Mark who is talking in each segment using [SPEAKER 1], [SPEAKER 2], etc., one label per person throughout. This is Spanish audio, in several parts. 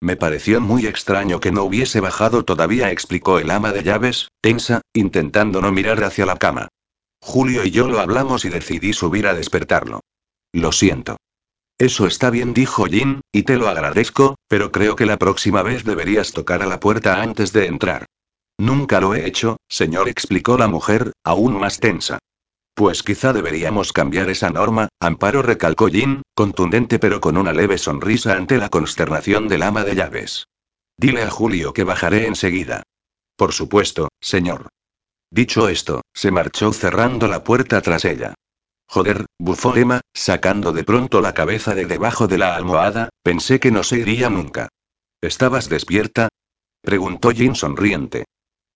[SPEAKER 1] Me pareció muy extraño que no hubiese bajado todavía, explicó el ama de llaves, tensa, intentando no mirar hacia la cama. Julio y yo lo hablamos y decidí subir a despertarlo. Lo siento. Eso está bien, dijo Jin, y te lo agradezco, pero creo que la próxima vez deberías tocar a la puerta antes de entrar. Nunca lo he hecho, señor, explicó la mujer, aún más tensa. Pues quizá deberíamos cambiar esa norma, Amparo recalcó Jin, contundente pero con una leve sonrisa ante la consternación del ama de llaves. Dile a Julio que bajaré enseguida. Por supuesto, señor. Dicho esto, se marchó cerrando la puerta tras ella. Joder, bufó Emma, sacando de pronto la cabeza de debajo de la almohada, pensé que no se iría nunca. ¿Estabas despierta? preguntó Jin sonriente.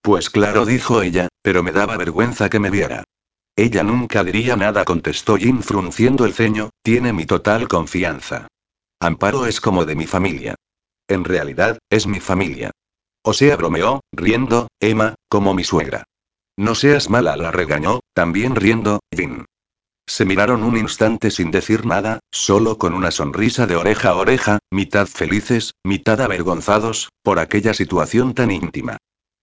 [SPEAKER 1] Pues claro, dijo ella, pero me daba vergüenza que me viera. Ella nunca diría nada, contestó Jin frunciendo el ceño, tiene mi total confianza. Amparo es como de mi familia. En realidad, es mi familia. O sea, bromeó, riendo, Emma, como mi suegra. No seas mala, la regañó, también riendo, Jin. Se miraron un instante sin decir nada, solo con una sonrisa de oreja a oreja, mitad felices, mitad avergonzados, por aquella situación tan íntima.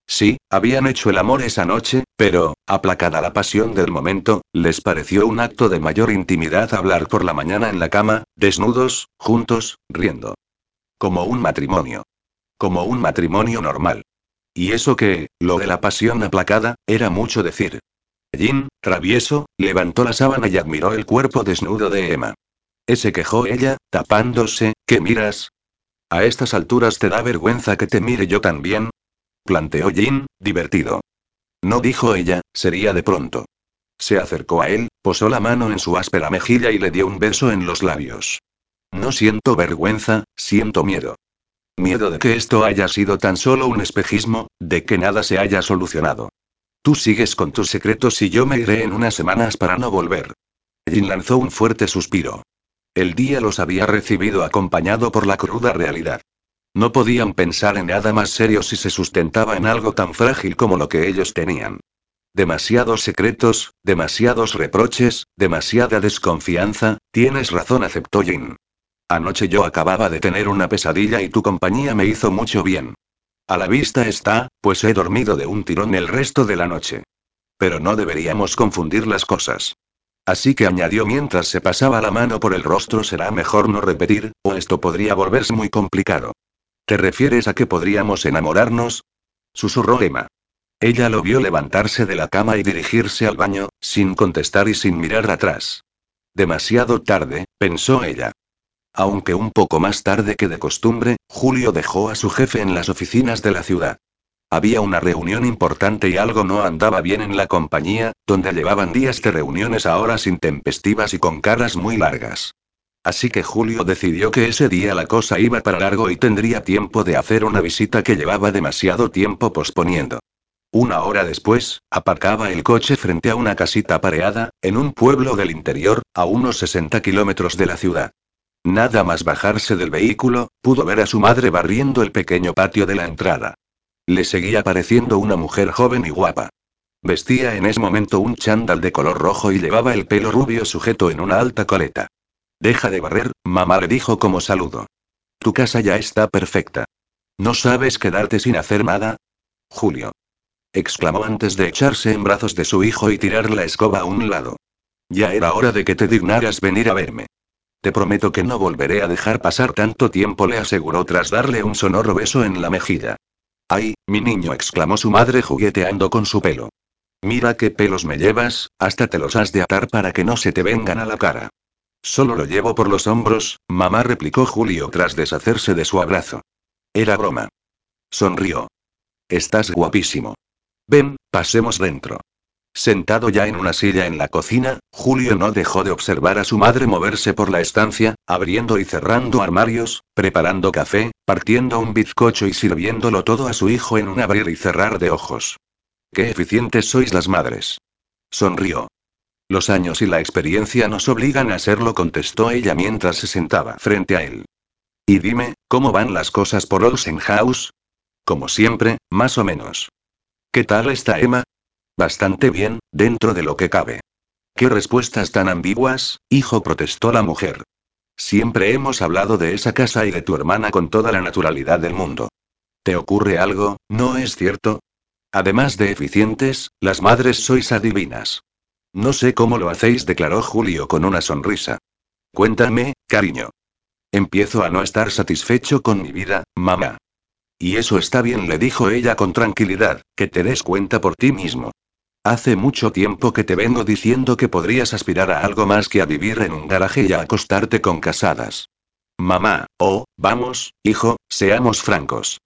[SPEAKER 1] Sí, habían hecho el amor esa noche, pero, aplacada la pasión del momento, les pareció un acto de mayor intimidad hablar por la mañana en la cama, desnudos, juntos, riendo. Como un matrimonio. Como un matrimonio normal. Y eso que, lo de la pasión aplacada, era mucho decir. Jin, travieso, levantó la sábana y admiró el cuerpo desnudo de Emma. Ese quejó ella, tapándose, ¿qué miras? A estas alturas te da vergüenza que te mire yo también, planteó Jin, divertido. No dijo ella, sería de pronto. Se acercó a él, posó la mano en su áspera mejilla y le dio un beso en los labios. No siento vergüenza, siento miedo. Miedo de que esto haya sido tan solo un espejismo, de que nada se haya solucionado. Tú sigues con tus secretos y yo me iré en unas semanas para no volver. Jin lanzó un fuerte suspiro. El día los había recibido acompañado por la cruda realidad. No podían pensar en nada más serio si se sustentaba en algo tan frágil como lo que ellos tenían. Demasiados secretos, demasiados reproches, demasiada desconfianza, tienes razón, aceptó Jin. Anoche yo acababa de tener una pesadilla y tu compañía me hizo mucho bien. A la vista está, pues he dormido de un tirón el resto de la noche. Pero no deberíamos confundir las cosas. Así que añadió mientras se pasaba la mano por el rostro, será mejor no repetir, o esto podría volverse muy complicado. ¿Te refieres a que podríamos enamorarnos? Susurró Emma. Ella lo vio levantarse de la cama y dirigirse al baño, sin contestar y sin mirar atrás. Demasiado tarde, pensó ella. Aunque un poco más tarde que de costumbre, Julio dejó a su jefe en las oficinas de la ciudad. Había una reunión importante y algo no andaba bien en la compañía, donde llevaban días de reuniones a horas intempestivas y con caras muy largas. Así que Julio decidió que ese día la cosa iba para largo y tendría tiempo de hacer una visita que llevaba demasiado tiempo posponiendo. Una hora después, aparcaba el coche frente a una casita pareada, en un pueblo del interior, a unos 60 kilómetros de la ciudad. Nada más bajarse del vehículo, pudo ver a su madre barriendo el pequeño patio de la entrada. Le seguía pareciendo una mujer joven y guapa. Vestía en ese momento un chándal de color rojo y llevaba el pelo rubio sujeto en una alta coleta. Deja de barrer, mamá le dijo como saludo. Tu casa ya está perfecta. ¿No sabes quedarte sin hacer nada? Julio. exclamó antes de echarse en brazos de su hijo y tirar la escoba a un lado. Ya era hora de que te dignaras venir a verme. Te prometo que no volveré a dejar pasar tanto tiempo, le aseguró tras darle un sonoro beso en la mejilla. Ay, mi niño, exclamó su madre jugueteando con su pelo. Mira qué pelos me llevas, hasta te los has de atar para que no se te vengan a la cara. Solo lo llevo por los hombros, mamá replicó Julio tras deshacerse de su abrazo. Era broma. Sonrió. Estás guapísimo. Ven, pasemos dentro. Sentado ya en una silla en la cocina, Julio no dejó de observar a su madre moverse por la estancia, abriendo y cerrando armarios, preparando café, partiendo un bizcocho y sirviéndolo todo a su hijo en un abrir y cerrar de ojos. Qué eficientes sois las madres. Sonrió. Los años y la experiencia nos obligan a hacerlo, contestó ella mientras se sentaba frente a él. Y dime, ¿cómo van las cosas por Olsen House? Como siempre, más o menos. ¿Qué tal está Emma? Bastante bien, dentro de lo que cabe. ¿Qué respuestas tan ambiguas, hijo? protestó la mujer. Siempre hemos hablado de esa casa y de tu hermana con toda la naturalidad del mundo. ¿Te ocurre algo, no es cierto? Además de eficientes, las madres sois adivinas. No sé cómo lo hacéis, declaró Julio con una sonrisa. Cuéntame, cariño. Empiezo a no estar satisfecho con mi vida, mamá. Y eso está bien, le dijo ella con tranquilidad, que te des cuenta por ti mismo. Hace mucho tiempo que te vengo diciendo que podrías aspirar a algo más que a vivir en un garaje y a acostarte con casadas. Mamá, oh, vamos, hijo, seamos francos.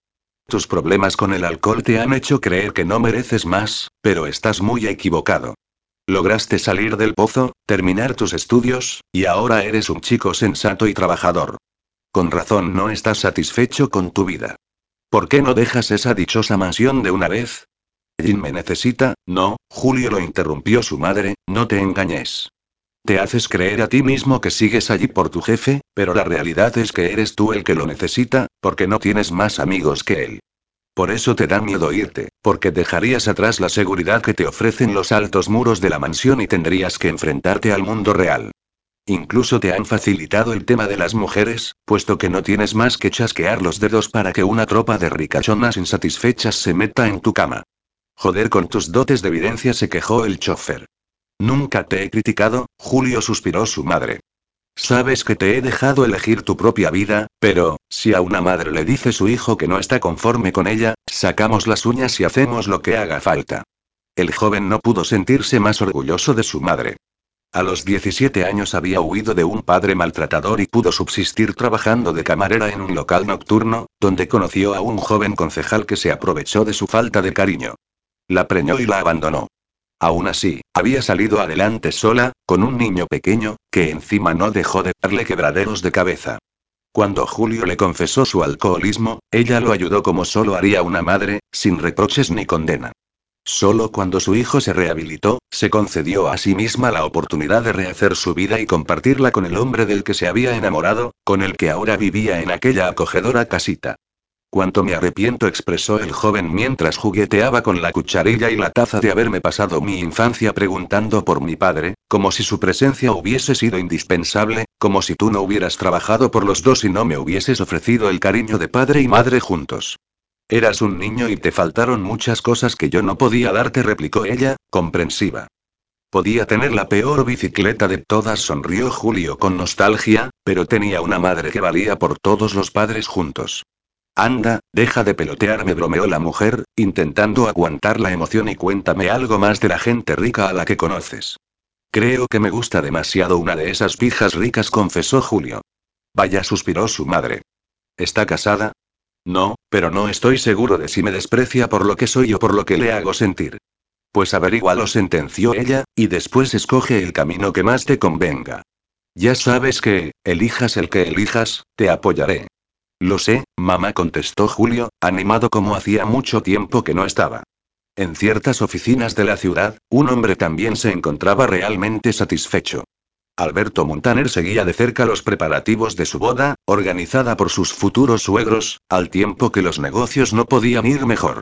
[SPEAKER 1] Tus problemas con el alcohol te han hecho creer que no mereces más, pero estás muy equivocado. Lograste salir del pozo, terminar tus estudios, y ahora eres un chico sensato y trabajador. Con razón no estás satisfecho con tu vida. ¿Por qué no dejas esa dichosa mansión de una vez? Jin me necesita, no, Julio lo interrumpió su madre, no te engañes. Te haces creer a ti mismo que sigues allí por tu jefe, pero la realidad es que eres tú el que lo necesita, porque no tienes más amigos que él. Por eso te da miedo irte, porque dejarías atrás la seguridad que te ofrecen los altos muros de la mansión y tendrías que enfrentarte al mundo real. Incluso te han facilitado el tema de las mujeres, puesto que no tienes más que chasquear los dedos para que una tropa de ricachonas insatisfechas se meta en tu cama. Joder con tus dotes de evidencia se quejó el chofer. Nunca te he criticado, Julio suspiró su madre. Sabes que te he dejado elegir tu propia vida, pero, si a una madre le dice su hijo que no está conforme con ella, sacamos las uñas y hacemos lo que haga falta. El joven no pudo sentirse más orgulloso de su madre. A los 17 años había huido de un padre maltratador y pudo subsistir trabajando de camarera en un local nocturno, donde conoció a un joven concejal que se aprovechó de su falta de cariño. La preñó y la abandonó. Aún así, había salido adelante sola, con un niño pequeño, que encima no dejó de darle quebraderos de cabeza. Cuando Julio le confesó su alcoholismo, ella lo ayudó como solo haría una madre, sin reproches ni condena. Solo cuando su hijo se rehabilitó, se concedió a sí misma la oportunidad de rehacer su vida y compartirla con el hombre del que se había enamorado, con el que ahora vivía en aquella acogedora casita. Cuánto me arrepiento, expresó el joven mientras jugueteaba con la cucharilla y la taza de haberme pasado mi infancia preguntando por mi padre, como si su presencia hubiese sido indispensable, como si tú no hubieras trabajado por los dos y no me hubieses ofrecido el cariño de padre y madre juntos. Eras un niño y te faltaron muchas cosas que yo no podía darte, replicó ella, comprensiva. Podía tener la peor bicicleta de todas, sonrió Julio con nostalgia, pero tenía una madre que valía por todos los padres juntos. Anda, deja de pelotearme, bromeó la mujer, intentando aguantar la emoción y cuéntame algo más de la gente rica a la que conoces. Creo que me gusta demasiado una de esas pijas ricas, confesó Julio. Vaya, suspiró su madre. ¿Está casada? No, pero no estoy seguro de si me desprecia por lo que soy o por lo que le hago sentir. Pues lo sentenció ella, y después escoge el camino que más te convenga. Ya sabes que, elijas el que elijas, te apoyaré. Lo sé, mamá contestó Julio, animado como hacía mucho tiempo que no estaba. En ciertas oficinas de la ciudad, un hombre también se encontraba realmente satisfecho. Alberto Montaner seguía de cerca los preparativos de su boda, organizada por sus futuros suegros, al tiempo que los negocios no podían ir mejor.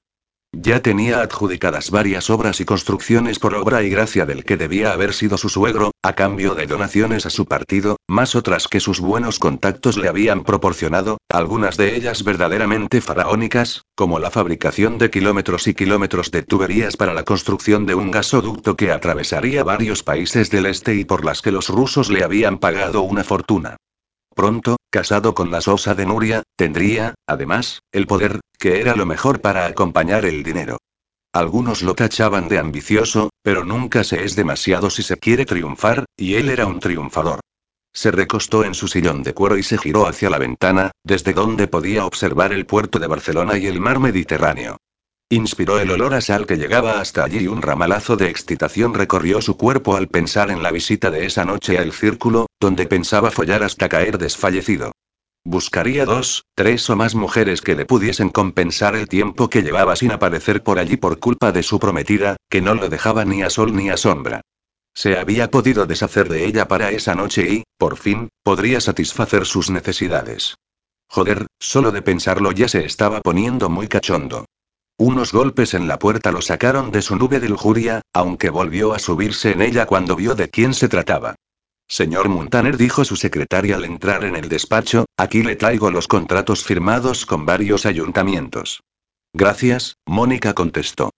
[SPEAKER 1] Ya tenía adjudicadas varias obras y construcciones por obra y gracia del que debía haber sido su suegro, a cambio de donaciones a su partido, más otras que sus buenos contactos le habían proporcionado, algunas de ellas verdaderamente faraónicas, como la fabricación de kilómetros y kilómetros de tuberías para la construcción de un gasoducto que atravesaría varios países del este y por las que los rusos le habían pagado una fortuna. Pronto, casado con la sosa de Nuria, tendría, además, el poder, que era lo mejor para acompañar el dinero. Algunos lo tachaban de ambicioso, pero nunca se es demasiado si se quiere triunfar, y él era un triunfador. Se recostó en su sillón de cuero y se giró hacia la ventana, desde donde podía observar el puerto de Barcelona y el mar Mediterráneo. Inspiró el olor a sal que llegaba hasta allí y un ramalazo de excitación recorrió su cuerpo al pensar en la visita de esa noche al círculo, donde pensaba follar hasta caer desfallecido. Buscaría dos, tres o más mujeres que le pudiesen compensar el tiempo que llevaba sin aparecer por allí por culpa de su prometida, que no lo dejaba ni a sol ni a sombra. Se había podido deshacer de ella para esa noche y, por fin, podría satisfacer sus necesidades. Joder, solo de pensarlo ya se estaba poniendo muy cachondo. Unos golpes en la puerta lo sacaron de su nube de lujuria, aunque volvió a subirse en ella cuando vio de quién se trataba. Señor Muntaner dijo su secretaria al entrar en el despacho, aquí le traigo los contratos firmados con varios ayuntamientos. Gracias, Mónica contestó.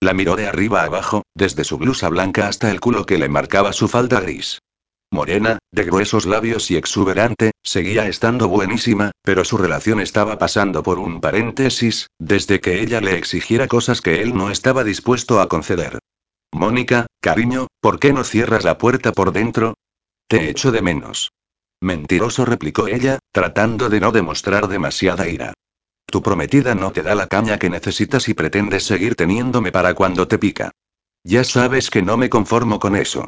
[SPEAKER 1] La miró de arriba abajo, desde su blusa blanca hasta el culo que le marcaba su falda gris. Morena, de gruesos labios y exuberante, seguía estando buenísima, pero su relación estaba pasando por un paréntesis, desde que ella le exigiera cosas que él no estaba dispuesto a conceder. Mónica, cariño, ¿por qué no cierras la puerta por dentro? Te echo de menos. Mentiroso replicó ella, tratando de no demostrar demasiada ira. Tu prometida no te da la caña que necesitas y pretendes seguir teniéndome para cuando te pica. Ya sabes que no me conformo con eso.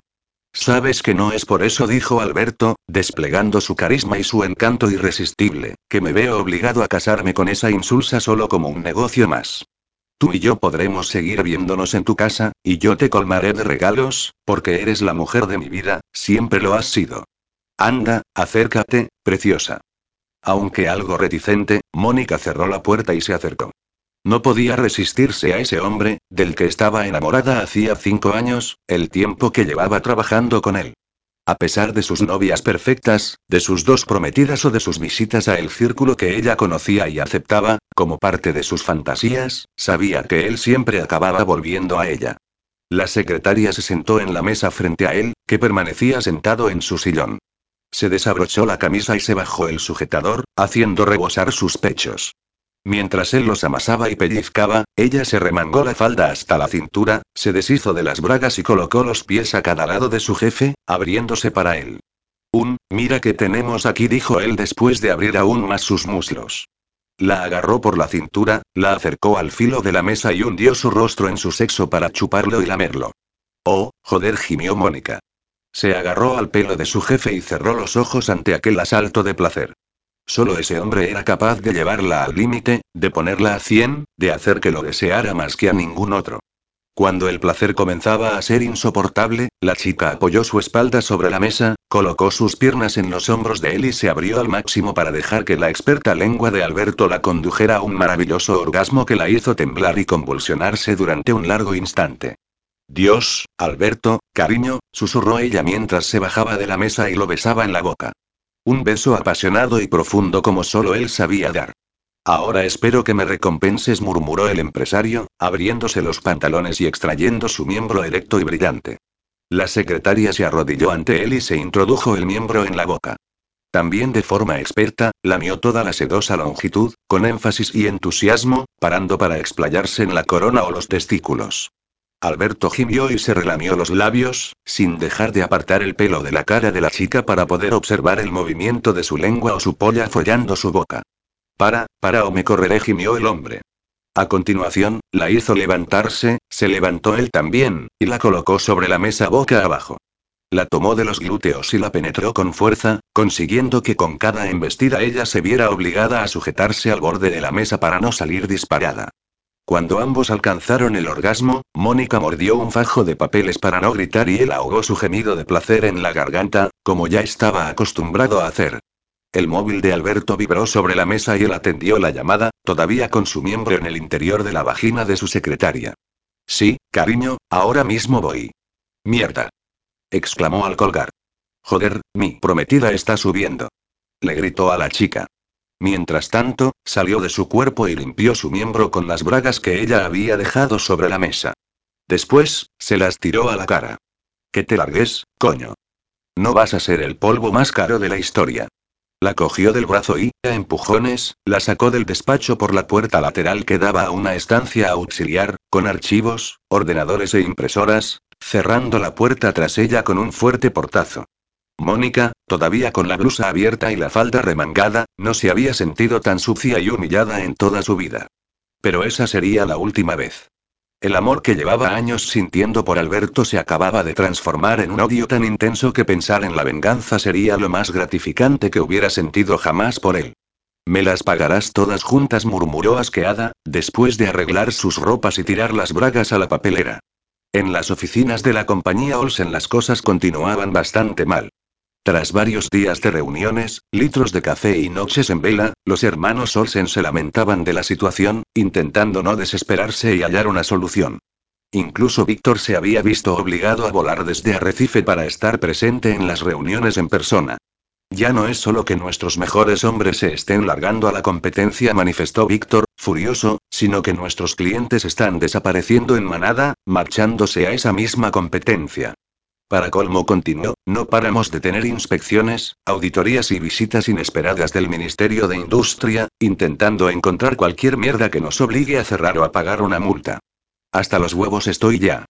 [SPEAKER 1] Sabes que no es por eso, dijo Alberto, desplegando su carisma y su encanto irresistible, que me veo obligado a casarme con esa insulsa solo como un negocio más. Tú y yo podremos seguir viéndonos en tu casa, y yo te colmaré de regalos, porque eres la mujer de mi vida, siempre lo has sido. Anda, acércate, preciosa. Aunque algo reticente, Mónica cerró la puerta y se acercó. No podía resistirse a ese hombre, del que estaba enamorada hacía cinco años, el tiempo que llevaba trabajando con él. A pesar de sus novias perfectas, de sus dos prometidas o de sus visitas a el círculo que ella conocía y aceptaba, como parte de sus fantasías, sabía que él siempre acababa volviendo a ella. La secretaria se sentó en la mesa frente a él, que permanecía sentado en su sillón. Se desabrochó la camisa y se bajó el sujetador, haciendo rebosar sus pechos. Mientras él los amasaba y pellizcaba, ella se remangó la falda hasta la cintura, se deshizo de las bragas y colocó los pies a cada lado de su jefe, abriéndose para él. Un, mira que tenemos aquí, dijo él después de abrir aún más sus muslos. La agarró por la cintura, la acercó al filo de la mesa y hundió su rostro en su sexo para chuparlo y lamerlo. Oh, joder, gimió Mónica. Se agarró al pelo de su jefe y cerró los ojos ante aquel asalto de placer. Solo ese hombre era capaz de llevarla al límite, de ponerla a cien, de hacer que lo deseara más que a ningún otro. Cuando el placer comenzaba a ser insoportable, la chica apoyó su espalda sobre la mesa, colocó sus piernas en los hombros de él y se abrió al máximo para dejar que la experta lengua de Alberto la condujera a un maravilloso orgasmo que la hizo temblar y convulsionarse durante un largo instante. Dios, Alberto, cariño, susurró ella mientras se bajaba de la mesa y lo besaba en la boca. Un beso apasionado y profundo como solo él sabía dar. Ahora espero que me recompenses, murmuró el empresario, abriéndose los pantalones y extrayendo su miembro erecto y brillante. La secretaria se arrodilló ante él y se introdujo el miembro en la boca. También de forma experta, lamió toda la sedosa longitud, con énfasis y entusiasmo, parando para explayarse en la corona o los testículos. Alberto gimió y se relamió los labios, sin dejar de apartar el pelo de la cara de la chica para poder observar el movimiento de su lengua o su polla follando su boca. Para, para o me correré, gimió el hombre. A continuación, la hizo levantarse, se levantó él también, y la colocó sobre la mesa boca abajo. La tomó de los glúteos y la penetró con fuerza, consiguiendo que con cada embestida ella se viera obligada a sujetarse al borde de la mesa para no salir disparada. Cuando ambos alcanzaron el orgasmo, Mónica mordió un fajo de papeles para no gritar y él ahogó su gemido de placer en la garganta, como ya estaba acostumbrado a hacer. El móvil de Alberto vibró sobre la mesa y él atendió la llamada, todavía con su miembro en el interior de la vagina de su secretaria. Sí, cariño, ahora mismo voy. Mierda. exclamó al colgar. Joder, mi prometida está subiendo. Le gritó a la chica. Mientras tanto, salió de su cuerpo y limpió su miembro con las bragas que ella había dejado sobre la mesa. Después, se las tiró a la cara. Que te largues, coño. No vas a ser el polvo más caro de la historia. La cogió del brazo y, a empujones, la sacó del despacho por la puerta lateral que daba a una estancia auxiliar, con archivos, ordenadores e impresoras, cerrando la puerta tras ella con un fuerte portazo. Mónica, todavía con la blusa abierta y la falda remangada, no se había sentido tan sucia y humillada en toda su vida. Pero esa sería la última vez. El amor que llevaba años sintiendo por Alberto se acababa de transformar en un odio tan intenso que pensar en la venganza sería lo más gratificante que hubiera sentido jamás por él. Me las pagarás todas juntas, murmuró asqueada, después de arreglar sus ropas y tirar las bragas a la papelera. En las oficinas de la compañía Olsen las cosas continuaban bastante mal. Tras varios días de reuniones, litros de café y noches en vela, los hermanos Olsen se lamentaban de la situación, intentando no desesperarse y hallar una solución. Incluso Víctor se había visto obligado a volar desde Arrecife para estar presente en las reuniones en persona. Ya no es solo que nuestros mejores hombres se estén largando a la competencia, manifestó Víctor, furioso, sino que nuestros clientes están desapareciendo en manada, marchándose a esa misma competencia. Para colmo continuó, no paramos de tener inspecciones, auditorías y visitas inesperadas del Ministerio de Industria, intentando encontrar cualquier mierda que nos obligue a cerrar o a pagar una multa. Hasta los huevos estoy ya.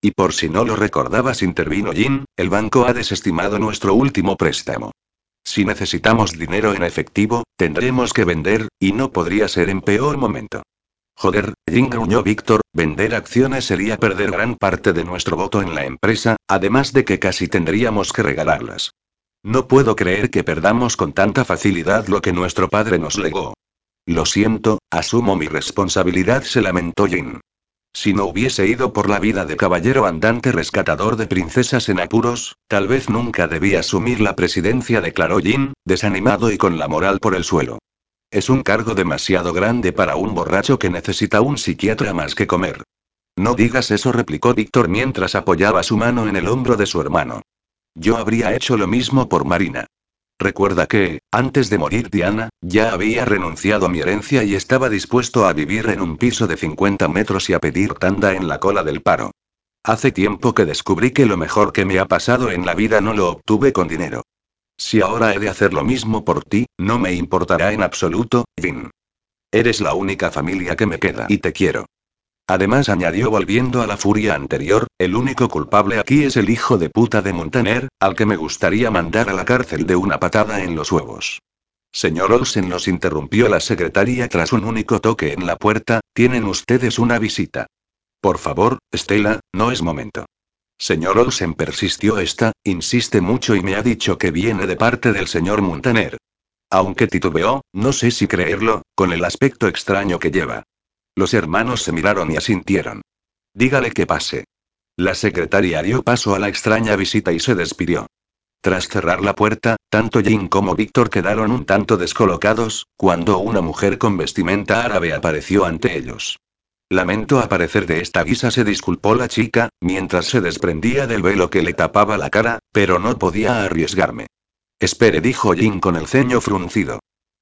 [SPEAKER 1] Y por si no lo recordabas, intervino Jin, el banco ha desestimado nuestro último préstamo. Si necesitamos dinero en efectivo, tendremos que vender, y no podría ser en peor momento. Joder, Jin gruñó Víctor, vender acciones sería perder gran parte de nuestro voto en la empresa, además de que casi tendríamos que regalarlas. No puedo creer que perdamos con tanta facilidad lo que nuestro padre nos legó. Lo siento, asumo mi responsabilidad, se lamentó Jin. Si no hubiese ido por la vida de caballero andante rescatador de princesas en apuros, tal vez nunca debía asumir la presidencia, declaró Jin, desanimado y con la moral por el suelo. Es un cargo demasiado grande para un borracho que necesita un psiquiatra más que comer. No digas eso, replicó Víctor mientras apoyaba su mano en el hombro de su hermano. Yo habría hecho lo mismo por Marina. Recuerda que, antes de morir Diana, ya había renunciado a mi herencia y estaba dispuesto a vivir en un piso de 50 metros y a pedir tanda en la cola del paro. Hace tiempo que descubrí que lo mejor que me ha pasado en la vida no lo obtuve con dinero. Si ahora he de hacer lo mismo por ti, no me importará en absoluto, Vin. Eres la única familia que me queda y te quiero. Además añadió volviendo a la furia anterior, el único culpable aquí es el hijo de puta de Montaner, al que me gustaría mandar a la cárcel de una patada en los huevos. Señor Olsen los interrumpió la secretaria tras un único toque en la puerta, tienen ustedes una visita. Por favor, Estela, no es momento. Señor Olsen persistió esta, insiste mucho y me ha dicho que viene de parte del señor Montaner. Aunque titubeó, no sé si creerlo, con el aspecto extraño que lleva. Los hermanos se miraron y asintieron. Dígale que pase. La secretaria dio paso a la extraña visita y se despidió. Tras cerrar la puerta, tanto Jin como Víctor quedaron un tanto descolocados, cuando una mujer con vestimenta árabe apareció ante ellos. Lamento aparecer de esta guisa, se disculpó la chica, mientras se desprendía del velo que le tapaba la cara, pero no podía arriesgarme. Espere, dijo Jin con el ceño fruncido.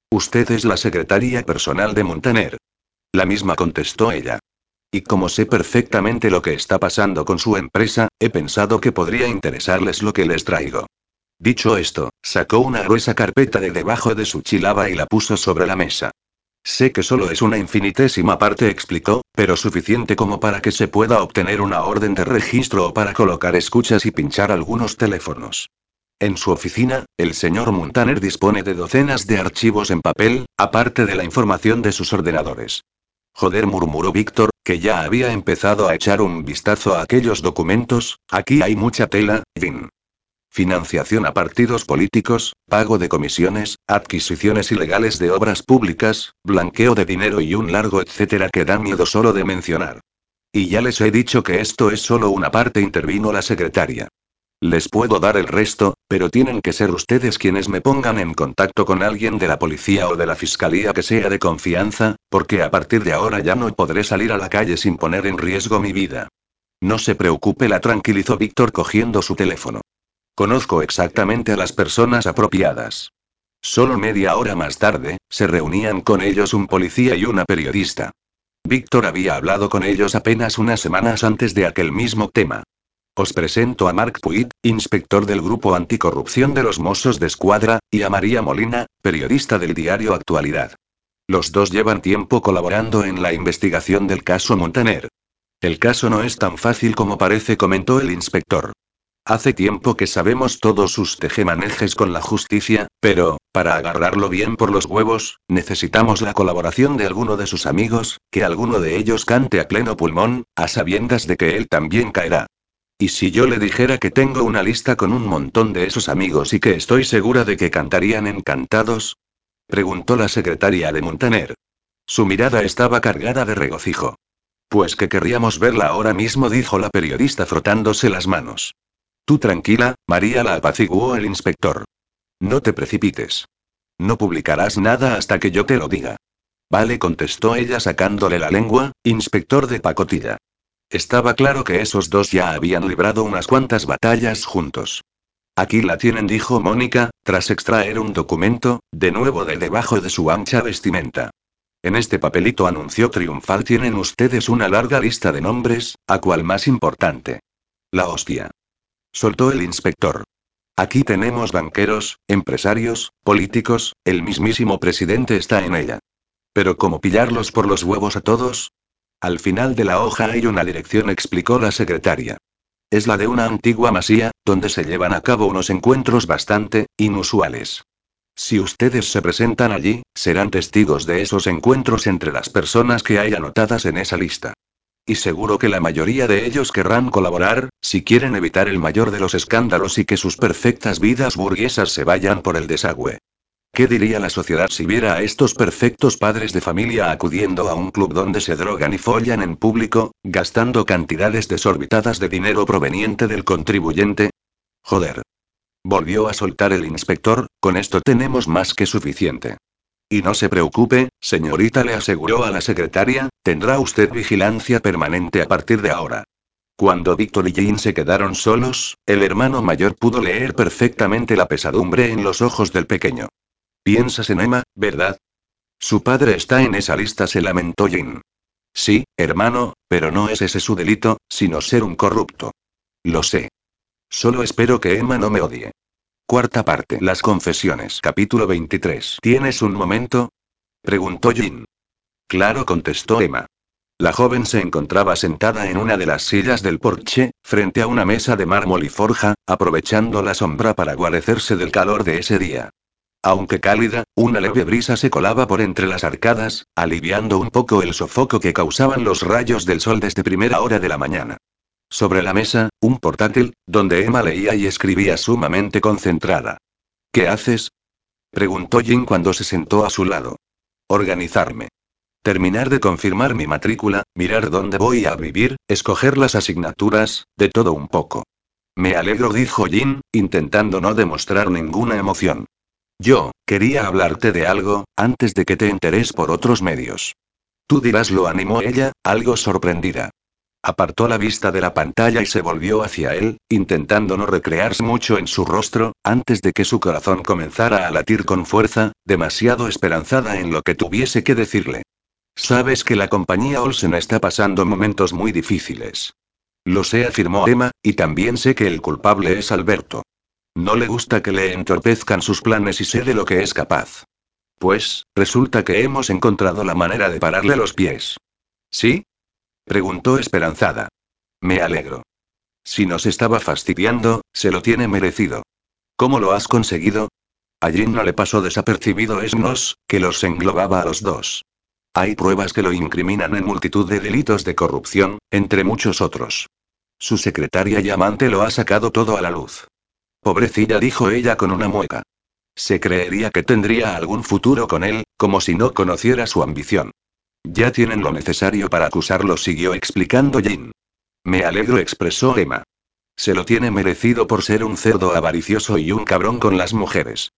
[SPEAKER 1] Usted es la secretaria personal de Montaner. La misma contestó ella. Y como sé perfectamente lo que está pasando con su empresa, he pensado que podría interesarles lo que les traigo. Dicho esto, sacó una gruesa carpeta de debajo de su chilaba y la puso sobre la mesa. Sé que solo es una infinitésima parte, explicó, pero suficiente como para que se pueda obtener una orden de registro o para colocar escuchas y pinchar algunos teléfonos. En su oficina, el señor Montaner dispone de docenas de archivos en papel, aparte de la información de sus ordenadores. Joder, murmuró Víctor, que ya había empezado a echar un vistazo a aquellos documentos, aquí hay mucha tela, Vin. Financiación a partidos políticos, pago de comisiones, adquisiciones ilegales de obras públicas, blanqueo de dinero y un largo etcétera que da miedo solo de mencionar. Y ya les he dicho que esto es solo una parte, intervino la secretaria. Les puedo dar el resto, pero tienen que ser ustedes quienes me pongan en contacto con alguien de la policía o de la fiscalía que sea de confianza, porque a partir de ahora ya no podré salir a la calle sin poner en riesgo mi vida. No se preocupe, la tranquilizó Víctor cogiendo su teléfono. Conozco exactamente a las personas apropiadas. Solo media hora más tarde, se reunían con ellos un policía y una periodista. Víctor había hablado con ellos apenas unas semanas antes de aquel mismo tema. Os presento a Mark Puig, inspector del Grupo Anticorrupción de los Mossos de Escuadra, y a María Molina, periodista del diario Actualidad. Los dos llevan tiempo colaborando en la investigación del caso Montaner. El caso no es tan fácil como parece, comentó el inspector. Hace tiempo que sabemos todos sus tejemanejes con la justicia, pero, para agarrarlo bien por los huevos, necesitamos la colaboración de alguno de sus amigos, que alguno de ellos cante a pleno pulmón, a sabiendas de que él también caerá. ¿Y si yo le dijera que tengo una lista con un montón de esos amigos y que estoy segura de que cantarían encantados? Preguntó la secretaria de Montaner. Su mirada estaba cargada de regocijo. Pues que querríamos verla ahora mismo, dijo la periodista frotándose las manos. Tú tranquila, María la apaciguó el inspector. No te precipites. No publicarás nada hasta que yo te lo diga. Vale, contestó ella sacándole la lengua, inspector de pacotilla. Estaba claro que esos dos ya habían librado unas cuantas batallas juntos. Aquí la tienen, dijo Mónica, tras extraer un documento, de nuevo de debajo de su ancha vestimenta. En este papelito anunció triunfal tienen ustedes una larga lista de nombres, ¿a cuál más importante? La hostia. Soltó el inspector. Aquí tenemos banqueros, empresarios, políticos, el mismísimo presidente está en ella. Pero ¿cómo pillarlos por los huevos a todos? Al final de la hoja hay una dirección, explicó la secretaria. Es la de una antigua masía, donde se llevan a cabo unos encuentros bastante inusuales. Si ustedes se presentan allí, serán testigos de esos encuentros entre las personas que hay anotadas en esa lista. Y seguro que la mayoría de ellos querrán colaborar, si quieren evitar el mayor de los escándalos y que sus perfectas vidas burguesas se vayan por el desagüe. ¿Qué diría la sociedad si viera a estos perfectos padres de familia acudiendo a un club donde se drogan y follan en público, gastando cantidades desorbitadas de dinero proveniente del contribuyente? Joder. Volvió a soltar el inspector, con esto tenemos más que suficiente. Y no se preocupe, señorita, le aseguró a la secretaria, tendrá usted vigilancia permanente a partir de ahora. Cuando Víctor y Jane se quedaron solos, el hermano mayor pudo leer perfectamente la pesadumbre en los ojos del pequeño. Piensas en Emma, ¿verdad? Su padre está en esa lista, se lamentó Jane. Sí, hermano, pero no es ese su delito, sino ser un corrupto. Lo sé. Solo espero que Emma no me odie. Cuarta parte. Las confesiones. Capítulo 23. ¿Tienes un momento? Preguntó Jin. Claro, contestó Emma. La joven se encontraba sentada en una de las sillas del porche, frente a una mesa de mármol y forja, aprovechando la sombra para guarecerse del calor de ese día. Aunque cálida, una leve brisa se colaba por entre las arcadas, aliviando un poco el sofoco que causaban los rayos del sol desde primera hora de la mañana. Sobre la mesa, un portátil, donde Emma leía y escribía sumamente concentrada. ¿Qué haces? preguntó Jin cuando se sentó a su lado. Organizarme. Terminar de confirmar mi matrícula, mirar dónde voy a vivir, escoger las asignaturas, de todo un poco. Me alegro, dijo Jin, intentando no demostrar ninguna emoción. Yo, quería hablarte de algo, antes de que te enteres por otros medios. Tú dirás, lo animó ella, algo sorprendida. Apartó la vista de la pantalla y se volvió hacia él, intentando no recrearse mucho en su rostro, antes de que su corazón comenzara a latir con fuerza, demasiado esperanzada en lo que tuviese que decirle. Sabes que la compañía Olsen está pasando momentos muy difíciles. Lo sé, afirmó Emma, y también sé que el culpable es Alberto. No le gusta que le entorpezcan sus planes y sé de lo que es capaz. Pues, resulta que hemos encontrado la manera de pararle los pies. ¿Sí? Preguntó esperanzada. Me alegro. Si nos estaba fastidiando, se lo tiene merecido. ¿Cómo lo has conseguido? Allí no le pasó desapercibido Esnos, que los englobaba a los dos. Hay pruebas que lo incriminan en multitud de delitos de corrupción, entre muchos otros. Su secretaria y amante lo ha sacado todo a la luz. Pobrecilla, dijo ella con una mueca. Se creería que tendría algún futuro con él, como si no conociera su ambición. Ya tienen lo necesario para acusarlo, siguió explicando Jin. Me alegro, expresó Emma. Se lo tiene merecido por ser un cerdo avaricioso y un cabrón con las mujeres.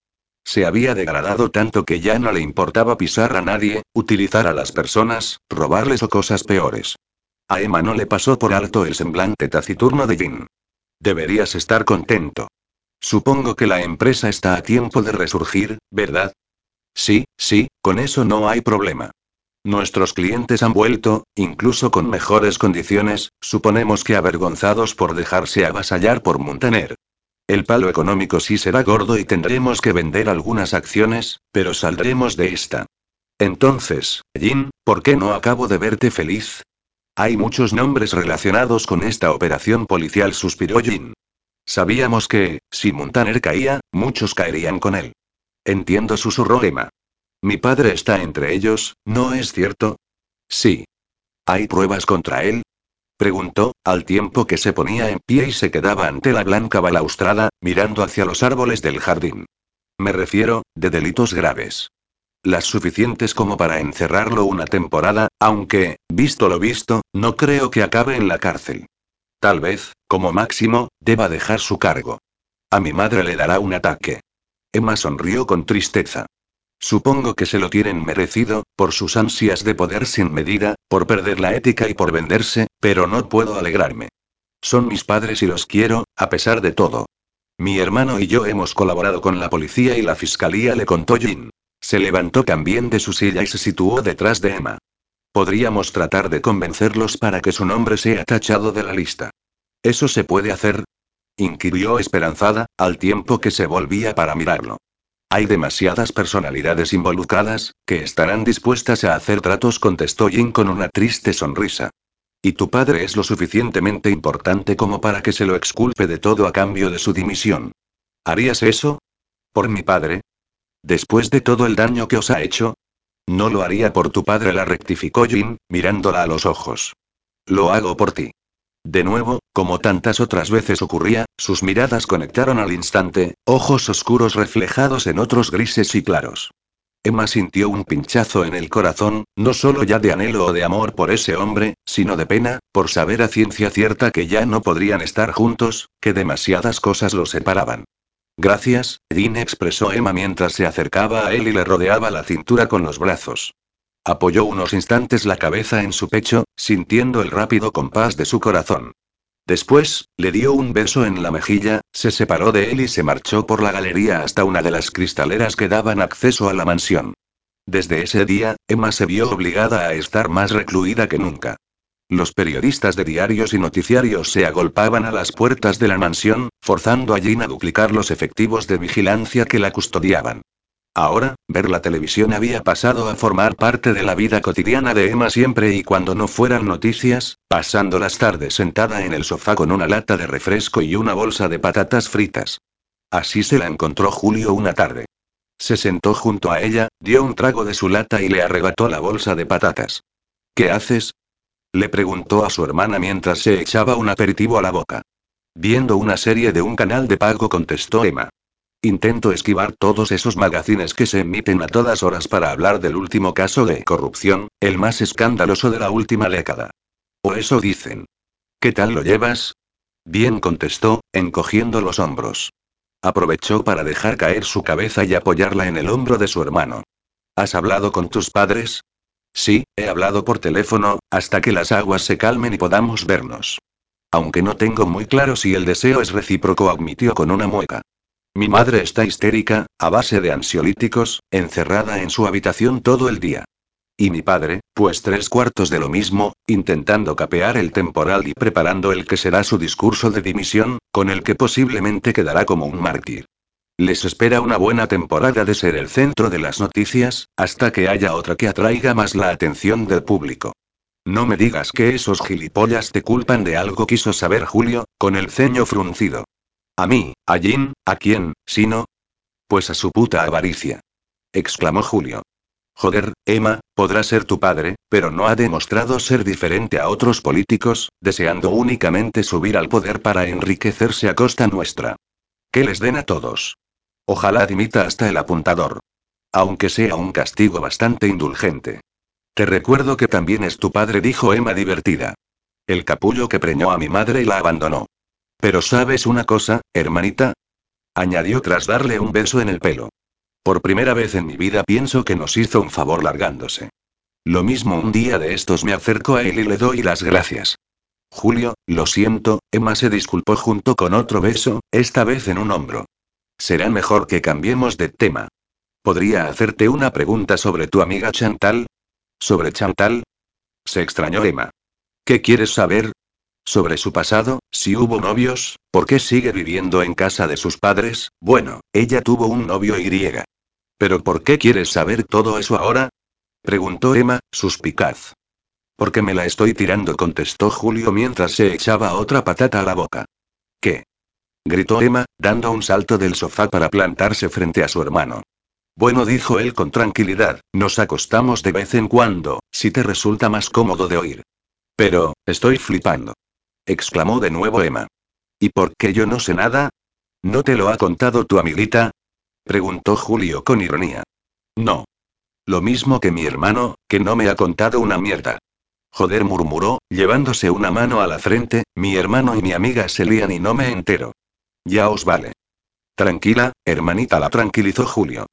[SPEAKER 1] Se había degradado tanto que ya no le importaba pisar a nadie, utilizar a las personas, robarles o cosas peores. A Emma no le pasó por alto el semblante taciturno de Jin. Deberías estar contento. Supongo que la empresa está a tiempo de resurgir, ¿verdad? Sí, sí, con eso no hay problema. Nuestros clientes han vuelto, incluso con mejores condiciones, suponemos que avergonzados por dejarse avasallar por Montaner. El palo económico sí será gordo y tendremos que vender algunas acciones, pero saldremos de esta. Entonces, Jin, ¿por qué no acabo de verte feliz? Hay muchos nombres relacionados con esta operación policial, suspiró Jin. Sabíamos que, si Montaner caía, muchos caerían con él. Entiendo, susurró Emma. Mi padre está entre ellos, ¿no es cierto? Sí. ¿Hay pruebas contra él? Preguntó, al tiempo que se ponía en pie y se quedaba ante la blanca balaustrada, mirando hacia los árboles del jardín. Me refiero, de delitos graves. Las suficientes como para encerrarlo una temporada, aunque, visto lo visto, no creo que acabe en la cárcel. Tal vez, como máximo, deba dejar su cargo. A mi madre le dará un ataque. Emma sonrió con tristeza. Supongo que se lo tienen merecido, por sus ansias de poder sin medida, Por perder la ética y por venderse, pero no puedo alegrarme. Son mis padres y los quiero, a pesar de todo. Mi hermano y yo hemos colaborado con la policía y la fiscalía, le contó Jin. Se levantó también de su silla y se situó detrás de Emma. Podríamos tratar de convencerlos para que su nombre sea tachado de la lista. ¿Eso se puede hacer? inquirió esperanzada, al tiempo que se volvía para mirarlo. Hay demasiadas personalidades involucradas, que estarán dispuestas a hacer tratos, contestó Jin con una triste sonrisa. Y tu padre es lo suficientemente importante como para que se lo exculpe de todo a cambio de su dimisión. ¿Harías eso? ¿Por mi padre? Después de todo el daño que os ha hecho. No lo haría por tu padre, la rectificó Jin, mirándola a los ojos. Lo hago por ti. De nuevo, como tantas otras veces ocurría, sus miradas conectaron al instante, ojos oscuros reflejados en otros grises y claros. Emma sintió un pinchazo en el corazón, no solo ya de anhelo o de amor por ese hombre, sino de pena, por saber a ciencia cierta que ya no podrían estar juntos, que demasiadas cosas los separaban. Gracias, Dean expresó Emma mientras se acercaba a él y le rodeaba la cintura con los brazos. Apoyó unos instantes la cabeza en su pecho, sintiendo el rápido compás de su corazón. Después, le dio un beso en la mejilla, se separó de él y se marchó por la galería hasta una de las cristaleras que daban acceso a la mansión. Desde ese día, Emma se vio obligada a estar más recluida que nunca. Los periodistas de diarios y noticiarios se agolpaban a las puertas de la mansión, forzando a Jean a duplicar los efectivos de vigilancia que la custodiaban. Ahora, ver la televisión había pasado a formar parte de la vida cotidiana de Emma siempre y cuando no fueran noticias, pasando las tardes sentada en el sofá con una lata de refresco y una bolsa de patatas fritas. Así se la encontró Julio una tarde. Se sentó junto a ella, dio un trago de su lata y le arrebató la bolsa de patatas. ¿Qué haces? Le preguntó a su hermana mientras se echaba un aperitivo a la boca. Viendo una serie de un canal de pago contestó Emma. Intento esquivar todos esos magazines que se emiten a todas horas para hablar del último caso de corrupción, el más escandaloso de la última década. O eso dicen. ¿Qué tal lo llevas? Bien contestó, encogiendo los hombros. Aprovechó para dejar caer su cabeza y apoyarla en el hombro de su hermano. ¿Has hablado con tus padres? Sí, he hablado por teléfono, hasta que las aguas se calmen y podamos vernos. Aunque no tengo muy claro si el deseo es recíproco, admitió con una mueca. Mi madre está histérica, a base de ansiolíticos, encerrada en su habitación todo el día. Y mi padre, pues tres cuartos de lo mismo, intentando capear el temporal y preparando el que será su discurso de dimisión, con el que posiblemente quedará como un mártir. Les espera una buena temporada de ser el centro de las noticias, hasta que haya otra que atraiga más la atención del público. No me digas que esos gilipollas te culpan de algo, quiso saber Julio, con el ceño fruncido. A mí, a Jin, ¿a quién, si no? Pues a su puta avaricia. exclamó Julio. Joder, Emma, podrá ser tu padre, pero no ha demostrado ser diferente a otros políticos, deseando únicamente subir al poder para enriquecerse a costa nuestra. Que les den a todos. Ojalá dimita hasta el apuntador. Aunque sea un castigo bastante indulgente. Te recuerdo que también es tu padre, dijo Emma divertida. El capullo que preñó a mi madre y la abandonó. Pero sabes una cosa, hermanita, añadió tras darle un beso en el pelo. Por primera vez en mi vida pienso que nos hizo un favor largándose. Lo mismo un día de estos me acerco a él y le doy las gracias. Julio, lo siento, Emma se disculpó junto con otro beso, esta vez en un hombro. Será mejor que cambiemos de tema. ¿Podría hacerte una pregunta sobre tu amiga Chantal? ¿Sobre Chantal? Se extrañó Emma. ¿Qué quieres saber? Sobre su pasado, si hubo novios, ¿por qué sigue viviendo en casa de sus padres? Bueno, ella tuvo un novio y griega. ¿Pero por qué quieres saber todo eso ahora? Preguntó Emma, suspicaz. Porque me la estoy tirando, contestó Julio mientras se echaba otra patata a la boca. ¿Qué? gritó Emma, dando un salto del sofá para plantarse frente a su hermano. Bueno, dijo él con tranquilidad, nos acostamos de vez en cuando, si te resulta más cómodo de oír. Pero, estoy flipando exclamó de nuevo Emma. ¿Y por qué yo no sé nada? ¿No te lo ha contado tu amiguita? preguntó Julio con ironía. No. Lo mismo que mi hermano, que no me ha contado una mierda. Joder, murmuró, llevándose una mano a la frente, mi hermano y mi amiga se lían y no me entero. Ya os vale. Tranquila, hermanita, la tranquilizó Julio.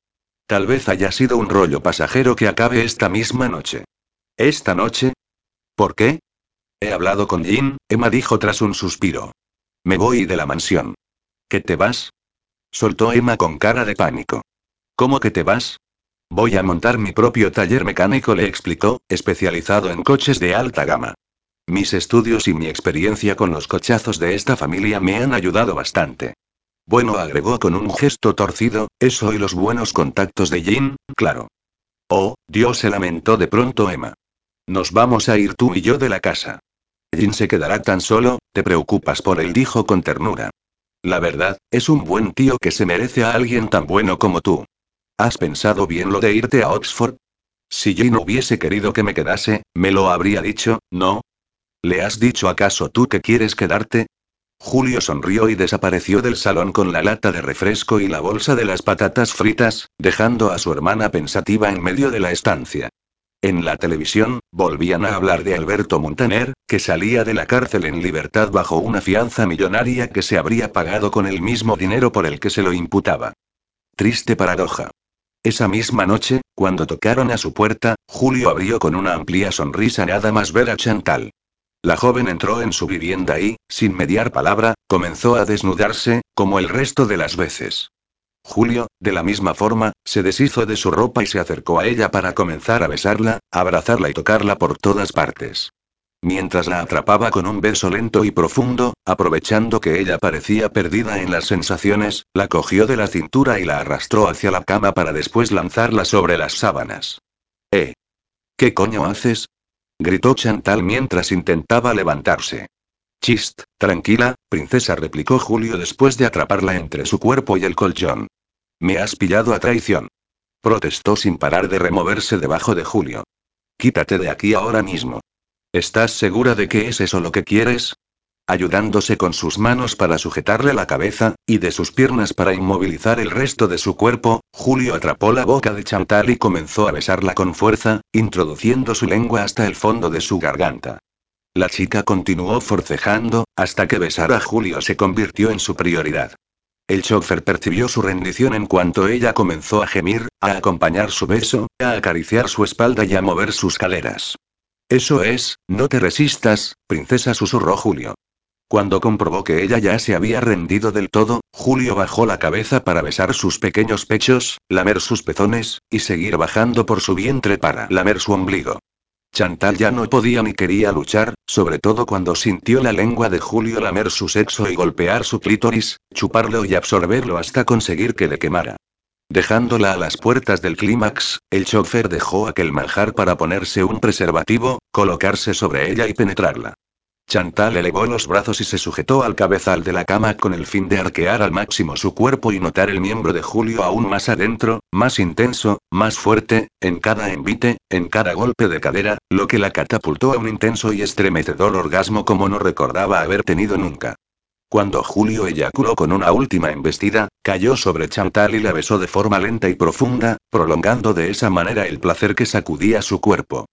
[SPEAKER 1] Tal vez haya sido un rollo pasajero que acabe esta misma noche. ¿Esta noche? ¿Por qué? He hablado con Jin, Emma dijo tras un suspiro. Me voy de la mansión. ¿Qué te vas? Soltó Emma con cara de pánico. ¿Cómo que te vas? Voy a montar mi propio taller mecánico, le explicó, especializado en coches de alta gama. Mis estudios y mi experiencia con los cochazos de esta familia me han ayudado bastante. Bueno, agregó con un gesto torcido, eso y los buenos contactos de Jin, claro. Oh, Dios se lamentó de pronto Emma. Nos vamos a ir tú y yo de la casa. Jin se quedará tan solo, te preocupas por él, dijo con ternura. La verdad, es un buen tío que se merece a alguien tan bueno como tú. ¿Has pensado bien lo de irte a Oxford? Si Jin hubiese querido que me quedase, me lo habría dicho, ¿no? ¿Le has dicho acaso tú que quieres quedarte? Julio sonrió y desapareció del salón con la lata de refresco y la bolsa de las patatas fritas, dejando a su hermana pensativa en medio de la estancia. En la televisión, volvían a hablar de Alberto Montaner, que salía de la cárcel en libertad bajo una fianza millonaria que se habría pagado con el mismo dinero por el que se lo imputaba. Triste paradoja. Esa misma noche, cuando tocaron a su puerta, Julio abrió con una amplia sonrisa nada más ver a Chantal. La joven entró en su vivienda y, sin mediar palabra, comenzó a desnudarse, como el resto de las veces. Julio, de la misma forma, se deshizo de su ropa y se acercó a ella para comenzar a besarla, abrazarla y tocarla por todas partes. Mientras la atrapaba con un beso lento y profundo, aprovechando que ella parecía perdida en las sensaciones, la cogió de la cintura y la arrastró hacia la cama para después lanzarla sobre las sábanas. ¿Eh? ¿Qué coño haces? gritó Chantal mientras intentaba levantarse. Chist, tranquila, princesa, replicó Julio después de atraparla entre su cuerpo y el colchón. Me has pillado a traición. Protestó sin parar de removerse debajo de Julio. Quítate de aquí ahora mismo. ¿Estás segura de que es eso lo que quieres? ayudándose con sus manos para sujetarle la cabeza, y de sus piernas para inmovilizar el resto de su cuerpo, Julio atrapó la boca de Chantal y comenzó a besarla con fuerza, introduciendo su lengua hasta el fondo de su garganta. La chica continuó forcejando, hasta que besar a Julio se convirtió en su prioridad. El chofer percibió su rendición en cuanto ella comenzó a gemir, a acompañar su beso, a acariciar su espalda y a mover sus caleras. Eso es, no te resistas, princesa, susurró Julio. Cuando comprobó que ella ya se había rendido del todo, Julio bajó la cabeza para besar sus pequeños pechos, lamer sus pezones, y seguir bajando por su vientre para lamer su ombligo. Chantal ya no podía ni quería luchar, sobre todo cuando sintió la lengua de Julio lamer su sexo y golpear su clítoris, chuparlo y absorberlo hasta conseguir que le quemara. Dejándola a las puertas del clímax, el chofer dejó aquel manjar para ponerse un preservativo, colocarse sobre ella y penetrarla. Chantal elevó los brazos y se sujetó al cabezal de la cama con el fin de arquear al máximo su cuerpo y notar el miembro de Julio aún más adentro, más intenso, más fuerte, en cada envite, en cada golpe de cadera, lo que la catapultó a un intenso y estremecedor orgasmo como no recordaba haber tenido nunca. Cuando Julio eyaculó con una última embestida, cayó sobre Chantal y la besó de forma lenta y profunda, prolongando de esa manera el placer que sacudía su cuerpo.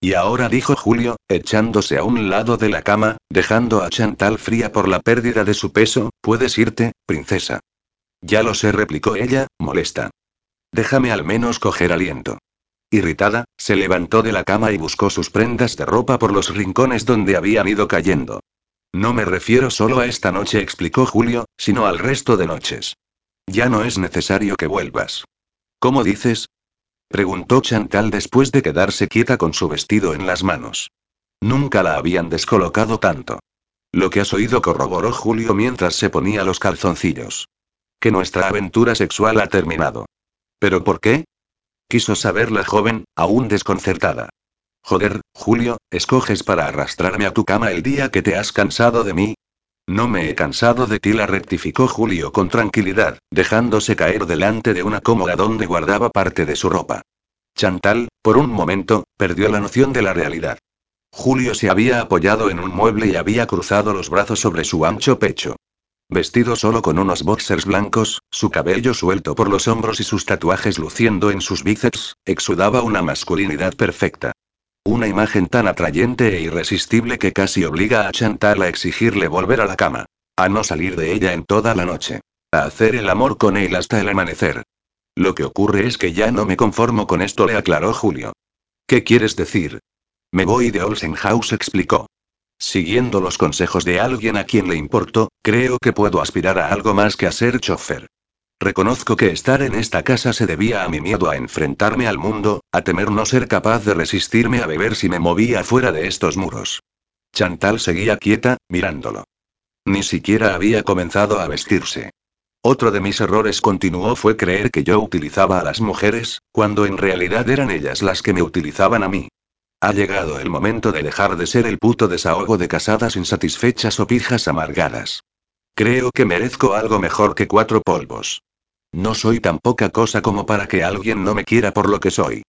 [SPEAKER 1] Y ahora dijo Julio, echándose a un lado de la cama, dejando a Chantal fría por la pérdida de su peso, puedes irte, princesa. Ya lo sé, replicó ella, molesta. Déjame al menos coger aliento. Irritada, se levantó de la cama y buscó sus prendas de ropa por los rincones donde habían ido cayendo. No me refiero solo a esta noche, explicó Julio, sino al resto de noches. Ya no es necesario que vuelvas. ¿Cómo dices? Preguntó Chantal después de quedarse quieta con su vestido en las manos. Nunca la habían descolocado tanto. Lo que has oído corroboró Julio mientras se ponía los calzoncillos. Que nuestra aventura sexual ha terminado. ¿Pero por qué? Quiso saber la joven, aún desconcertada. Joder, Julio, ¿escoges para arrastrarme a tu cama el día que te has cansado de mí? No me he cansado de ti, la rectificó Julio con tranquilidad, dejándose caer delante de una cómoda donde guardaba parte de su ropa. Chantal, por un momento, perdió la noción de la realidad. Julio se había apoyado en un mueble y había cruzado los brazos sobre su ancho pecho. Vestido solo con unos boxers blancos, su cabello suelto por los hombros y sus tatuajes luciendo en sus bíceps, exudaba una masculinidad perfecta. Una imagen tan atrayente e irresistible que casi obliga a Chantal a exigirle volver a la cama. A no salir de ella en toda la noche. A hacer el amor con él hasta el amanecer. Lo que ocurre es que ya no me conformo con esto, le aclaró Julio. ¿Qué quieres decir? Me voy de Olsen House, explicó. Siguiendo los consejos de alguien a quien le importo, creo que puedo aspirar a algo más que a ser chofer. Reconozco que estar en esta casa se debía a mi miedo a enfrentarme al mundo, a temer no ser capaz de resistirme a beber si me movía fuera de estos muros. Chantal seguía quieta, mirándolo. Ni siquiera había comenzado a vestirse. Otro de mis errores continuó fue creer que yo utilizaba a las mujeres, cuando en realidad eran ellas las que me utilizaban a mí. Ha llegado el momento de dejar de ser el puto desahogo de casadas insatisfechas o pijas amargadas. Creo que merezco algo mejor que cuatro polvos. No soy tan poca cosa como para que alguien no me quiera por lo que soy.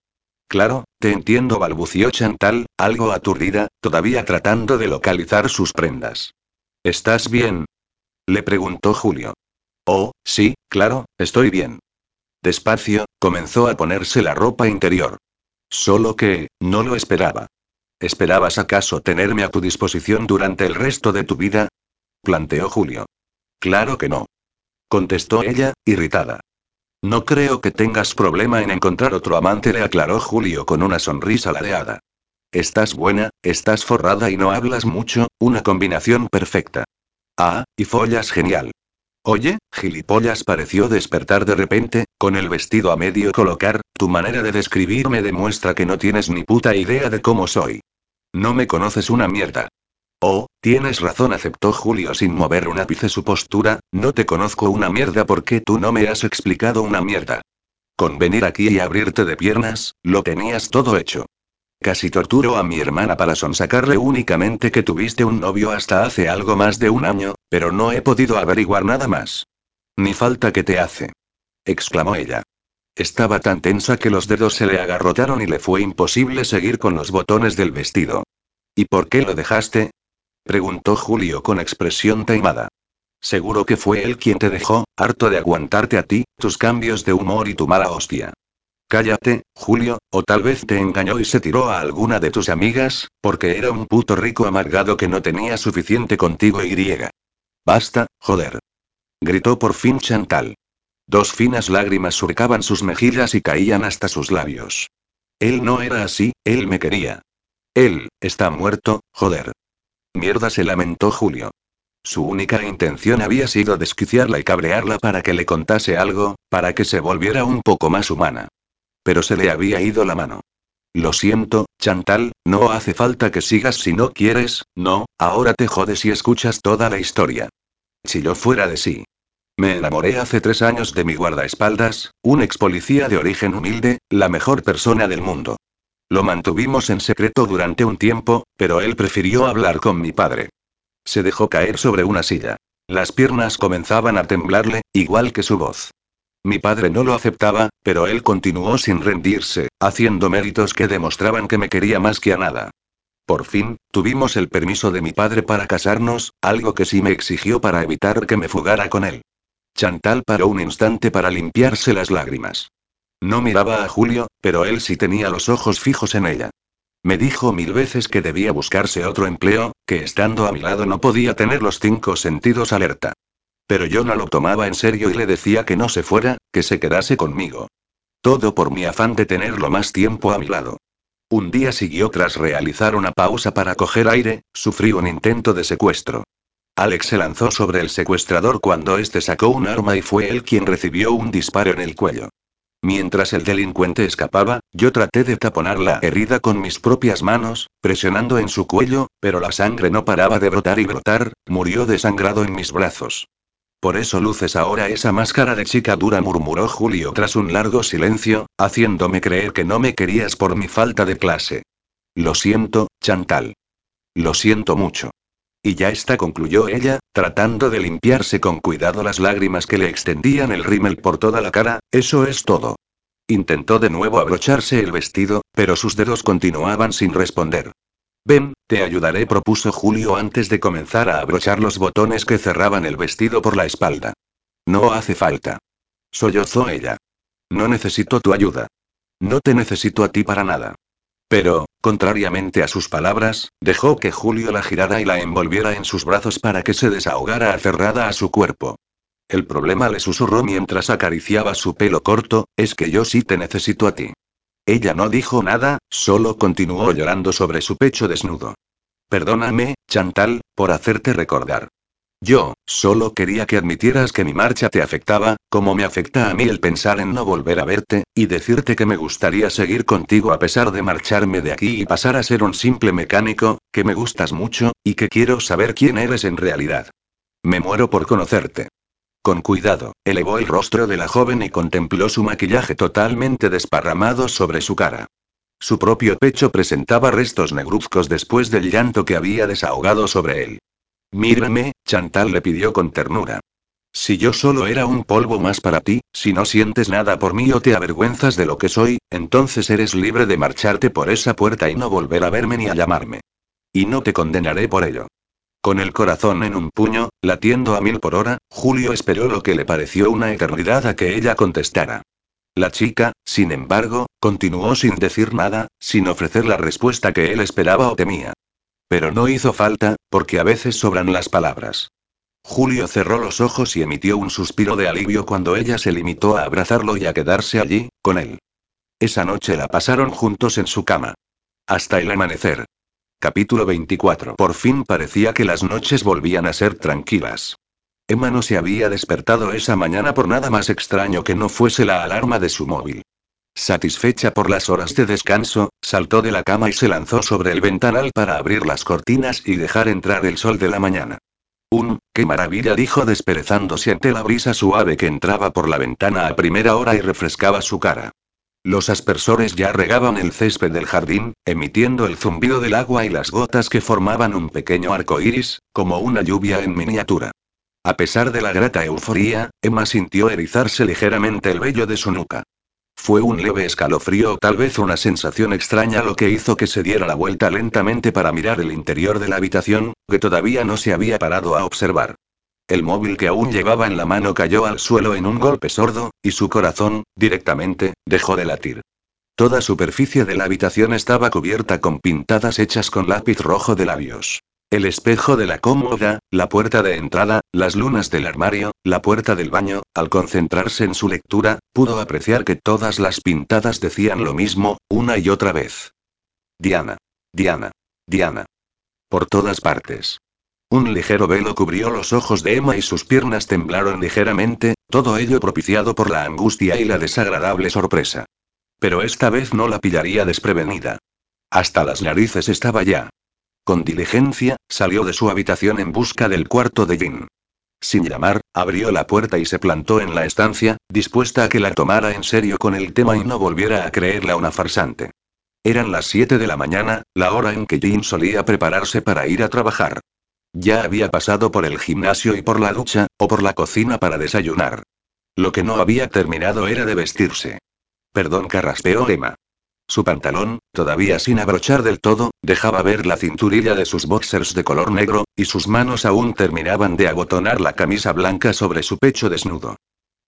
[SPEAKER 1] Claro, te entiendo, balbució Chantal, algo aturdida, todavía tratando de localizar sus prendas. ¿Estás bien? Le preguntó Julio. Oh, sí, claro, estoy bien. Despacio, comenzó a ponerse la ropa interior. Solo que, no lo esperaba. ¿Esperabas acaso tenerme a tu disposición durante el resto de tu vida? planteó Julio. Claro que no. Contestó ella, irritada. No creo que tengas problema en encontrar otro amante, le aclaró Julio con una sonrisa ladeada. Estás buena, estás forrada y no hablas mucho, una combinación perfecta. Ah, y follas genial. Oye, gilipollas pareció despertar de repente, con el vestido a medio colocar, tu manera de describirme demuestra que no tienes ni puta idea de cómo soy. No me conoces una mierda. Oh, tienes razón, aceptó Julio sin mover un ápice su postura, no te conozco una mierda porque tú no me has explicado una mierda. Con venir aquí y abrirte de piernas, lo tenías todo hecho. Casi torturo a mi hermana para sonsacarle únicamente que tuviste un novio hasta hace algo más de un año, pero no he podido averiguar nada más. Ni falta que te hace. exclamó ella. Estaba tan tensa que los dedos se le agarrotaron y le fue imposible seguir con los botones del vestido. ¿Y por qué lo dejaste? Preguntó Julio con expresión taimada. Seguro que fue él quien te dejó, harto de aguantarte a ti, tus cambios de humor y tu mala hostia. Cállate, Julio, o tal vez te engañó y se tiró a alguna de tus amigas, porque era un puto rico amargado que no tenía suficiente contigo y griega. Basta, joder. Gritó por fin Chantal. Dos finas lágrimas surcaban sus mejillas y caían hasta sus labios. Él no era así, él me quería. Él, está muerto, joder. Mierda se lamentó Julio. Su única intención había sido desquiciarla y cabrearla para que le contase algo, para que se volviera un poco más humana. Pero se le había ido la mano. Lo siento, Chantal, no hace falta que sigas si no quieres, no, ahora te jodes y escuchas toda la historia. Si yo fuera de sí. Me enamoré hace tres años de mi guardaespaldas, un ex policía de origen humilde, la mejor persona del mundo. Lo mantuvimos en secreto durante un tiempo, pero él prefirió hablar con mi padre. Se dejó caer sobre una silla. Las piernas comenzaban a temblarle, igual que su voz. Mi padre no lo aceptaba, pero él continuó sin rendirse, haciendo méritos que demostraban que me quería más que a nada. Por fin, tuvimos el permiso de mi padre para casarnos, algo que sí me exigió para evitar que me fugara con él. Chantal paró un instante para limpiarse las lágrimas. No miraba a Julio, pero él sí tenía los ojos fijos en ella. Me dijo mil veces que debía buscarse otro empleo, que estando a mi lado no podía tener los cinco sentidos alerta. Pero yo no lo tomaba en serio y le decía que no se fuera, que se quedase conmigo. Todo por mi afán de tenerlo más tiempo a mi lado. Un día siguió tras realizar una pausa para coger aire, sufrí un intento de secuestro. Alex se lanzó sobre el secuestrador cuando este sacó un arma y fue él quien recibió un disparo en el cuello. Mientras el delincuente escapaba, yo traté de taponar la herida con mis propias manos, presionando en su cuello, pero la sangre no paraba de brotar y brotar, murió desangrado en mis brazos. Por eso luces ahora esa máscara de chica dura, murmuró Julio tras un largo silencio, haciéndome creer que no me querías por mi falta de clase. Lo siento, Chantal. Lo siento mucho. Y ya está, concluyó ella, tratando de limpiarse con cuidado las lágrimas que le extendían el rímel por toda la cara, eso es todo. Intentó de nuevo abrocharse el vestido, pero sus dedos continuaban sin responder. Ven, te ayudaré, propuso Julio antes de comenzar a abrochar los botones que cerraban el vestido por la espalda. No hace falta. Sollozó ella. No necesito tu ayuda. No te necesito a ti para nada. Pero, contrariamente a sus palabras, dejó que Julio la girara y la envolviera en sus brazos para que se desahogara aferrada a su cuerpo. El problema le susurró mientras acariciaba su pelo corto, es que yo sí te necesito a ti. Ella no dijo nada, solo continuó llorando sobre su pecho desnudo. Perdóname, Chantal, por hacerte recordar. Yo, solo quería que admitieras que mi marcha te afectaba, como me afecta a mí el pensar en no volver a verte, y decirte que me gustaría seguir contigo a pesar de marcharme de aquí y pasar a ser un simple mecánico, que me gustas mucho, y que quiero saber quién eres en realidad. Me muero por conocerte. Con cuidado, elevó el rostro de la joven y contempló su maquillaje totalmente desparramado sobre su cara. Su propio pecho presentaba restos negruzcos después del llanto que había desahogado sobre él. Mírame, Chantal le pidió con ternura. Si yo solo era un polvo más para ti, si no sientes nada por mí o te avergüenzas de lo que soy, entonces eres libre de marcharte por esa puerta y no volver a verme ni a llamarme. Y no te condenaré por ello. Con el corazón en un puño, latiendo a mil por hora, Julio esperó lo que le pareció una eternidad a que ella contestara. La chica, sin embargo, continuó sin decir nada, sin ofrecer la respuesta que él esperaba o temía. Pero no hizo falta, porque a veces sobran las palabras. Julio cerró los ojos y emitió un suspiro de alivio cuando ella se limitó a abrazarlo y a quedarse allí, con él. Esa noche la pasaron juntos en su cama. Hasta el amanecer. Capítulo 24. Por fin parecía que las noches volvían a ser tranquilas. Emma no se había despertado esa mañana por nada más extraño que no fuese la alarma de su móvil. Satisfecha por las horas de descanso, saltó de la cama y se lanzó sobre el ventanal para abrir las cortinas y dejar entrar el sol de la mañana. ¡Un, qué maravilla! dijo desperezándose ante la brisa suave que entraba por la ventana a primera hora y refrescaba su cara. Los aspersores ya regaban el césped del jardín, emitiendo el zumbido del agua y las gotas que formaban un pequeño arco iris, como una lluvia en miniatura. A pesar de la grata euforía, Emma sintió erizarse ligeramente el vello de su nuca. Fue un leve escalofrío o tal vez una sensación extraña lo que hizo que se diera la vuelta lentamente para mirar el interior de la habitación, que todavía no se había parado a observar. El móvil que aún llevaba en la mano cayó al suelo en un golpe sordo, y su corazón, directamente, dejó de latir. Toda superficie de la habitación estaba cubierta con pintadas hechas con lápiz rojo de labios. El espejo de la cómoda, la puerta de entrada, las lunas del armario, la puerta del baño, al concentrarse en su lectura, pudo apreciar que todas las pintadas decían lo mismo, una y otra vez. Diana. Diana. Diana. Por todas partes. Un ligero velo cubrió los ojos de Emma y sus piernas temblaron ligeramente, todo ello propiciado por la angustia y la desagradable sorpresa. Pero esta vez no la pillaría desprevenida. Hasta las narices estaba ya. Con diligencia, salió de su habitación en busca del cuarto de Jin. Sin llamar, abrió la puerta y se plantó en la estancia, dispuesta a que la tomara en serio con el tema y no volviera a creerla una farsante. Eran las 7 de la mañana, la hora en que Jin solía prepararse para ir a trabajar. Ya había pasado por el gimnasio y por la ducha, o por la cocina para desayunar. Lo que no había terminado era de vestirse. Perdón, carraspeó Emma. Su pantalón, todavía sin abrochar del todo, dejaba ver la cinturilla de sus boxers de color negro, y sus manos aún terminaban de abotonar la camisa blanca sobre su pecho desnudo.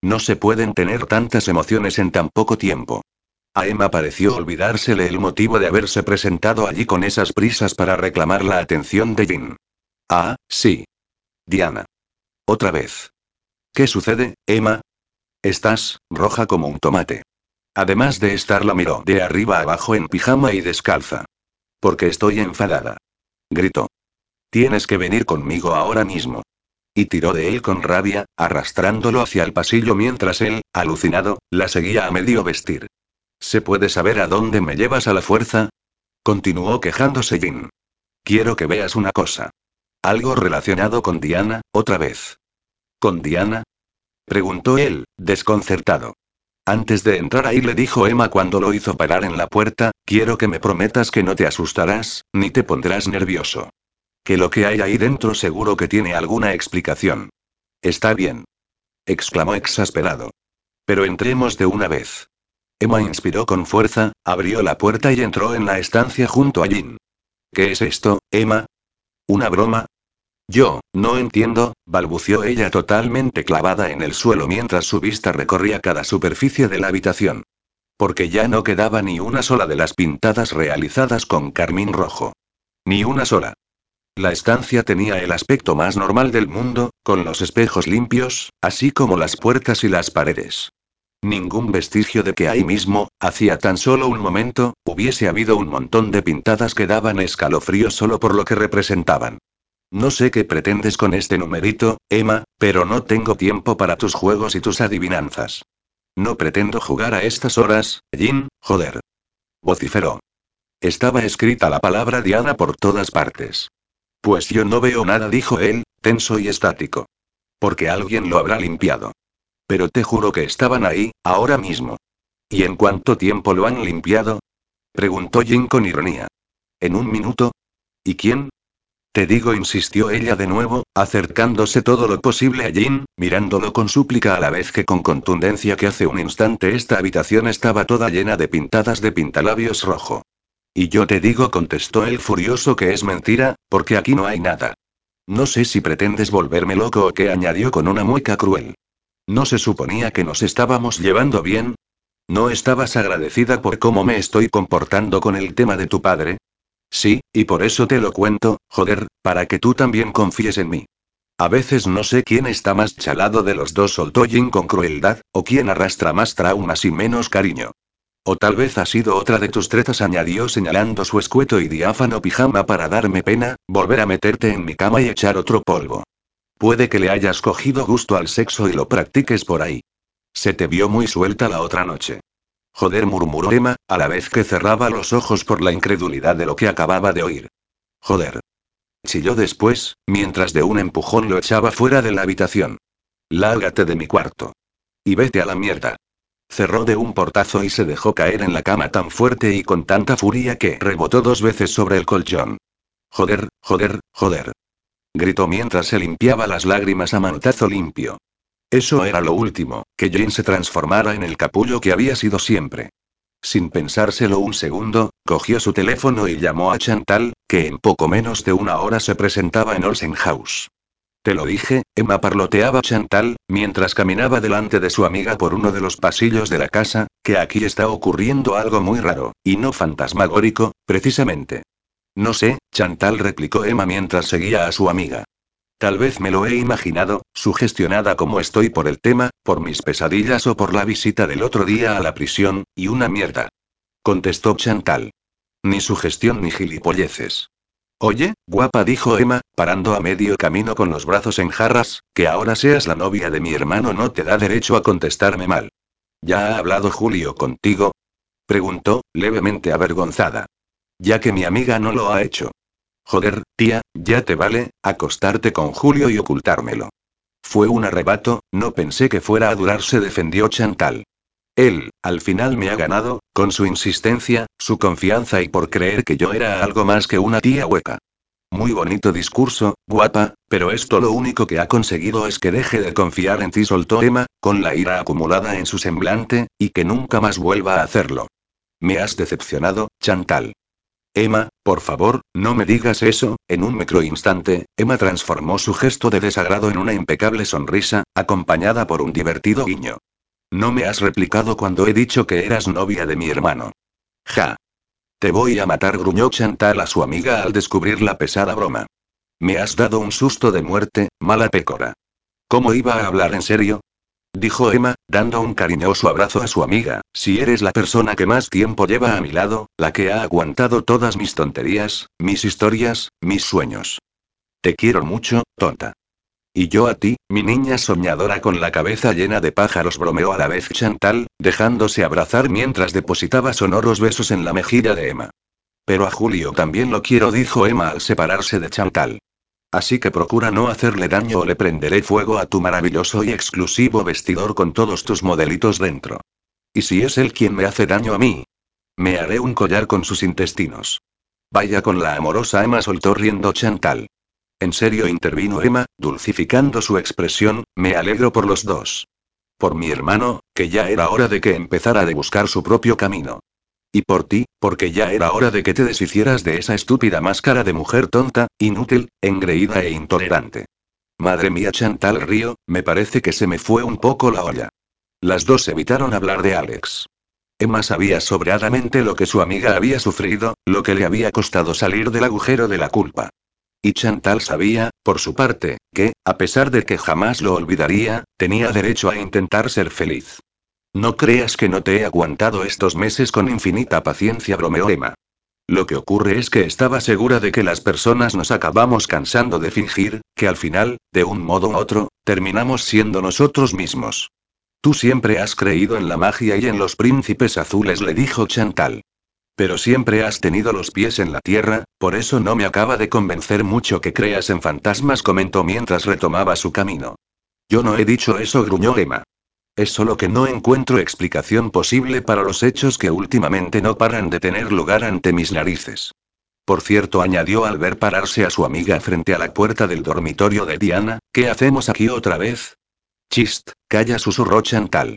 [SPEAKER 1] No se pueden tener tantas emociones en tan poco tiempo. A Emma pareció olvidársele el motivo de haberse presentado allí con esas prisas para reclamar la atención de Jin. Ah, sí. Diana. Otra vez. ¿Qué sucede, Emma? Estás, roja como un tomate. Además de estar la miró de arriba abajo en pijama y descalza. Porque estoy enfadada. Gritó. Tienes que venir conmigo ahora mismo. Y tiró de él con rabia, arrastrándolo hacia el pasillo mientras él, alucinado, la seguía a medio vestir. ¿Se puede saber a dónde me llevas a la fuerza? Continuó quejándose Jin. Quiero que veas una cosa. Algo relacionado con Diana, otra vez. ¿Con Diana? Preguntó él, desconcertado. Antes de entrar ahí le dijo Emma cuando lo hizo parar en la puerta, quiero que me prometas que no te asustarás, ni te pondrás nervioso. Que lo que hay ahí dentro seguro que tiene alguna explicación. Está bien. exclamó exasperado. Pero entremos de una vez. Emma inspiró con fuerza, abrió la puerta y entró en la estancia junto a Jin. ¿Qué es esto, Emma? ¿Una broma? Yo, no entiendo, balbució ella totalmente clavada en el suelo mientras su vista recorría cada superficie de la habitación. Porque ya no quedaba ni una sola de las pintadas realizadas con carmín rojo. Ni una sola. La estancia tenía el aspecto más normal del mundo, con los espejos limpios, así como las puertas y las paredes. Ningún vestigio de que ahí mismo, hacía tan solo un momento, hubiese habido un montón de pintadas que daban escalofríos solo por lo que representaban. No sé qué pretendes con este numerito, Emma, pero no tengo tiempo para tus juegos y tus adivinanzas. No pretendo jugar a estas horas, Jin, joder. Vociferó. Estaba escrita la palabra Diana por todas partes. Pues yo no veo nada, dijo él, tenso y estático. Porque alguien lo habrá limpiado. Pero te juro que estaban ahí, ahora mismo. ¿Y en cuánto tiempo lo han limpiado? Preguntó Jin con ironía. ¿En un minuto? ¿Y quién? Te digo, insistió ella de nuevo, acercándose todo lo posible a Jin, mirándolo con súplica a la vez que con contundencia que hace un instante esta habitación estaba toda llena de pintadas de pintalabios rojo. Y yo te digo, contestó él furioso que es mentira, porque aquí no hay nada. No sé si pretendes volverme loco o qué, añadió con una mueca cruel. ¿No se suponía que nos estábamos llevando bien? ¿No estabas agradecida por cómo me estoy comportando con el tema de tu padre? Sí, y por eso te lo cuento, joder, para que tú también confíes en mí. A veces no sé quién está más chalado de los dos, soltó Jin con crueldad, o quién arrastra más traumas y menos cariño. O tal vez ha sido otra de tus tretas, añadió señalando su escueto y diáfano pijama para darme pena, volver a meterte en mi cama y echar otro polvo. Puede que le hayas cogido gusto al sexo y lo practiques por ahí. Se te vio muy suelta la otra noche. Joder, murmuró Emma, a la vez que cerraba los ojos por la incredulidad de lo que acababa de oír. Joder. Chilló después, mientras de un empujón lo echaba fuera de la habitación. Lárgate de mi cuarto. Y vete a la mierda. Cerró de un portazo y se dejó caer en la cama tan fuerte y con tanta furia que rebotó dos veces sobre el colchón. Joder, joder, joder gritó mientras se limpiaba las lágrimas a manotazo limpio. Eso era lo último, que Jane se transformara en el capullo que había sido siempre. Sin pensárselo un segundo, cogió su teléfono y llamó a Chantal, que en poco menos de una hora se presentaba en Olsen House. Te lo dije, Emma parloteaba Chantal, mientras caminaba delante de su amiga por uno de los pasillos de la casa, que aquí está ocurriendo algo muy raro, y no fantasmagórico, precisamente. No sé, Chantal replicó Emma mientras seguía a su amiga. Tal vez me lo he imaginado, sugestionada como estoy por el tema, por mis pesadillas o por la visita del otro día a la prisión, y una mierda. Contestó Chantal. Ni sugestión ni gilipolleces. Oye, guapa, dijo Emma, parando a medio camino con los brazos en jarras, que ahora seas la novia de mi hermano no te da derecho a contestarme mal. ¿Ya ha hablado Julio contigo? Preguntó, levemente avergonzada. Ya que mi amiga no lo ha hecho. Joder, tía, ya te vale, acostarte con Julio y ocultármelo. Fue un arrebato, no pensé que fuera a durar, se defendió Chantal. Él, al final me ha ganado, con su insistencia, su confianza y por creer que yo era algo más que una tía hueca. Muy bonito discurso, guapa, pero esto lo único que ha conseguido es que deje de confiar en ti, soltó Emma, con la ira acumulada en su semblante, y que nunca más vuelva a hacerlo. Me has decepcionado, Chantal. Emma, por favor, no me digas eso. En un microinstante, Emma transformó su gesto de desagrado en una impecable sonrisa, acompañada por un divertido guiño. No me has replicado cuando he dicho que eras novia de mi hermano. Ja. Te voy a matar, gruñó Chantal a su amiga al descubrir la pesada broma. Me has dado un susto de muerte, mala pécora. ¿Cómo iba a hablar en serio? Dijo Emma, dando un cariñoso abrazo a su amiga, si eres la persona que más tiempo lleva a mi lado, la que ha aguantado todas mis tonterías, mis historias, mis sueños. Te quiero mucho, tonta. Y yo a ti, mi niña soñadora con la cabeza llena de pájaros, bromeó a la vez Chantal, dejándose abrazar mientras depositaba sonoros besos en la mejilla de Emma. Pero a Julio también lo quiero, dijo Emma al separarse de Chantal. Así que procura no hacerle daño o le prenderé fuego a tu maravilloso y exclusivo vestidor con todos tus modelitos dentro. ¿Y si es él quien me hace daño a mí? Me haré un collar con sus intestinos. Vaya con la amorosa Emma soltó riendo Chantal. En serio intervino Emma, dulcificando su expresión, me alegro por los dos. Por mi hermano, que ya era hora de que empezara a buscar su propio camino. Y por ti, porque ya era hora de que te deshicieras de esa estúpida máscara de mujer tonta, inútil, engreída e intolerante. Madre mía, Chantal Río, me parece que se me fue un poco la olla. Las dos evitaron hablar de Alex. Emma sabía sobradamente lo que su amiga había sufrido, lo que le había costado salir del agujero de la culpa. Y Chantal sabía, por su parte, que, a pesar de que jamás lo olvidaría, tenía derecho a intentar ser feliz. No creas que no te he aguantado estos meses con infinita paciencia, bromeó Emma. Lo que ocurre es que estaba segura de que las personas nos acabamos cansando de fingir, que al final, de un modo u otro, terminamos siendo nosotros mismos. Tú siempre has creído en la magia y en los príncipes azules, le dijo Chantal. Pero siempre has tenido los pies en la tierra, por eso no me acaba de convencer mucho que creas en fantasmas, comentó mientras retomaba su camino. Yo no he dicho eso, gruñó Emma. Es solo que no encuentro explicación posible para los hechos que últimamente no paran de tener lugar ante mis narices. Por cierto, añadió al ver pararse a su amiga frente a la puerta del dormitorio de Diana, ¿qué hacemos aquí otra vez? Chist, calla, susurró Chantal.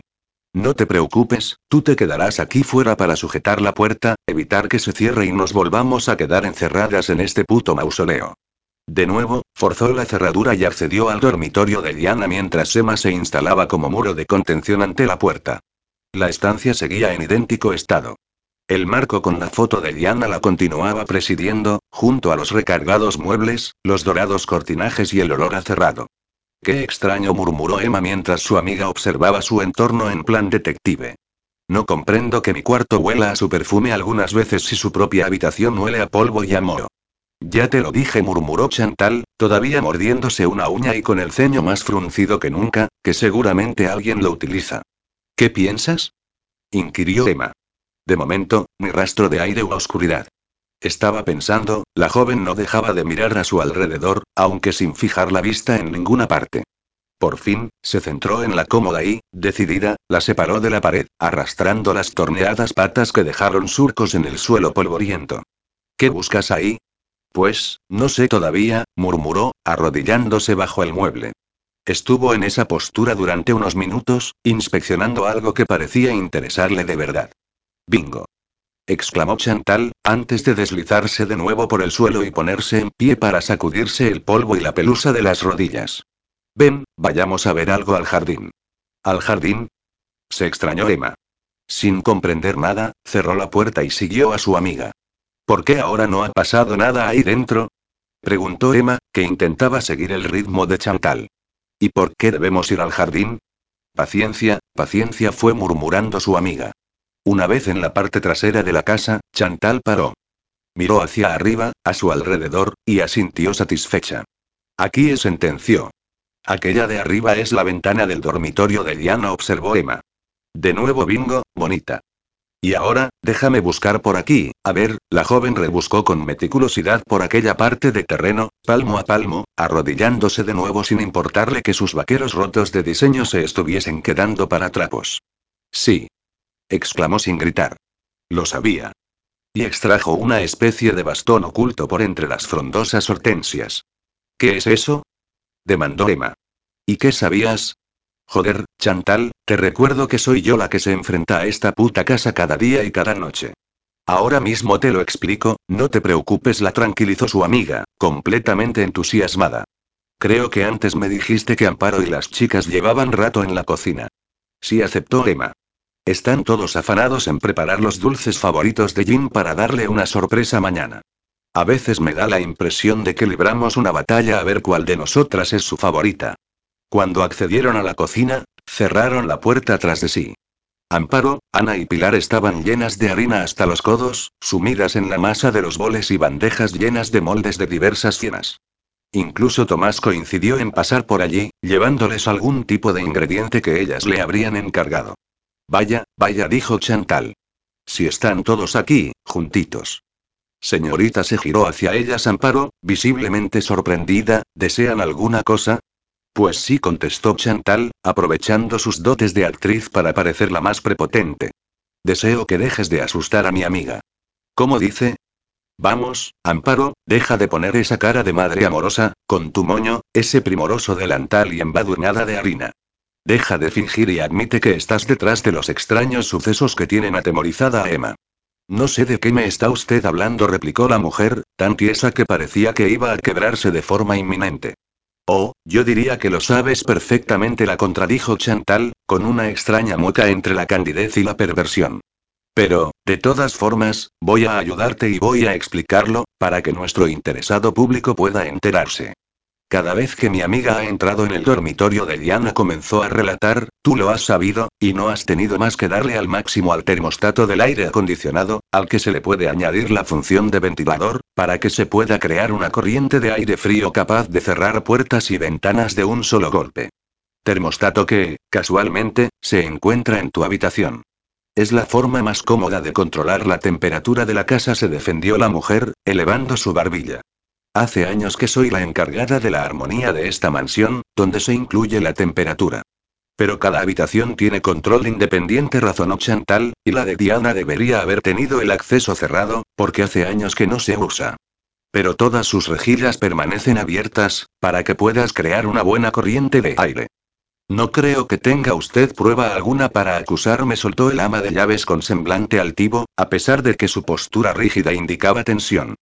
[SPEAKER 1] No te preocupes, tú te quedarás aquí fuera para sujetar la puerta, evitar que se cierre y nos volvamos a quedar encerradas en este puto mausoleo. De nuevo, forzó la cerradura y accedió al dormitorio de Diana mientras Emma se instalaba como muro de contención ante la puerta. La estancia seguía en idéntico estado. El marco con la foto de Diana la continuaba presidiendo, junto a los recargados muebles, los dorados cortinajes y el olor a cerrado. Qué extraño murmuró Emma mientras su amiga observaba su entorno en plan detective. No comprendo que mi cuarto huela a su perfume algunas veces si su propia habitación huele a polvo y a moho. Ya te lo dije, murmuró Chantal, todavía mordiéndose una uña y con el ceño más fruncido que nunca, que seguramente alguien lo utiliza. ¿Qué piensas? inquirió Emma. De momento, ni rastro de aire u oscuridad. Estaba pensando, la joven no dejaba de mirar a su alrededor, aunque sin fijar la vista en ninguna parte. Por fin, se centró en la cómoda y, decidida, la separó de la pared, arrastrando las torneadas patas que dejaron surcos en el suelo polvoriento. ¿Qué buscas ahí? Pues, no sé todavía, murmuró, arrodillándose bajo el mueble. Estuvo en esa postura durante unos minutos, inspeccionando algo que parecía interesarle de verdad. Bingo. exclamó Chantal, antes de deslizarse de nuevo por el suelo y ponerse en pie para sacudirse el polvo y la pelusa de las rodillas. Ven, vayamos a ver algo al jardín. ¿Al jardín? Se extrañó Emma. Sin comprender nada, cerró la puerta y siguió a su amiga. ¿Por qué ahora no ha pasado nada ahí dentro? preguntó Emma, que intentaba seguir el ritmo de Chantal. ¿Y por qué debemos ir al jardín? Paciencia, paciencia fue murmurando su amiga. Una vez en la parte trasera de la casa, Chantal paró. Miró hacia arriba, a su alrededor, y asintió satisfecha. Aquí es sentenció. Aquella de arriba es la ventana del dormitorio de Diana, observó Emma. De nuevo bingo, bonita. Y ahora, déjame buscar por aquí, a ver, la joven rebuscó con meticulosidad por aquella parte de terreno, palmo a palmo, arrodillándose de nuevo sin importarle que sus vaqueros rotos de diseño se estuviesen quedando para trapos. Sí. exclamó sin gritar. Lo sabía. Y extrajo una especie de bastón oculto por entre las frondosas hortensias. ¿Qué es eso? demandó Emma. ¿Y qué sabías? Joder, Chantal, te recuerdo que soy yo la que se enfrenta a esta puta casa cada día y cada noche. Ahora mismo te lo explico, no te preocupes, la tranquilizó su amiga, completamente entusiasmada. Creo que antes me dijiste que Amparo y las chicas llevaban rato en la cocina. Sí aceptó Emma. Están todos afanados en preparar los dulces favoritos de Jim para darle una sorpresa mañana. A veces me da la impresión de que libramos una batalla a ver cuál de nosotras es su favorita. Cuando accedieron a la cocina, cerraron la puerta tras de sí. Amparo, Ana y Pilar estaban llenas de harina hasta los codos, sumidas en la masa de los boles y bandejas llenas de moldes de diversas cienas. Incluso Tomás coincidió en pasar por allí, llevándoles algún tipo de ingrediente que ellas le habrían encargado. Vaya, vaya, dijo Chantal. Si están todos aquí, juntitos. Señorita se giró hacia ellas Amparo, visiblemente sorprendida, ¿desean alguna cosa? Pues sí, contestó Chantal, aprovechando sus dotes de actriz para parecer la más prepotente. Deseo que dejes de asustar a mi amiga. ¿Cómo dice? Vamos, Amparo, deja de poner esa cara de madre amorosa, con tu moño, ese primoroso delantal y embadurnada de harina. Deja de fingir y admite que estás detrás de los extraños sucesos que tienen atemorizada a Emma. No sé de qué me está usted hablando, replicó la mujer, tan tiesa que parecía que iba a quebrarse de forma inminente. Oh, yo diría que lo sabes perfectamente, la contradijo Chantal, con una extraña mueca entre la candidez y la perversión. Pero, de todas formas, voy a ayudarte y voy a explicarlo, para que nuestro interesado público pueda enterarse. Cada vez que mi amiga ha entrado en el dormitorio de Diana comenzó a relatar, tú lo has sabido, y no has tenido más que darle al máximo al termostato del aire acondicionado, al que se le puede añadir la función de ventilador, para que se pueda crear una corriente de aire frío capaz de cerrar puertas y ventanas de un solo golpe. Termostato que, casualmente, se encuentra en tu habitación. Es la forma más cómoda de controlar la temperatura de la casa, se defendió la mujer, elevando su barbilla. Hace años que soy la encargada de la armonía de esta mansión, donde se incluye la temperatura. Pero cada habitación tiene control independiente, razonó Chantal, y la de Diana debería haber tenido el acceso cerrado, porque hace años que no se usa. Pero todas sus rejillas permanecen abiertas, para que puedas crear una buena corriente de aire. No creo que tenga usted prueba alguna para acusarme, soltó el ama de llaves con semblante altivo, a pesar de que su postura rígida indicaba tensión.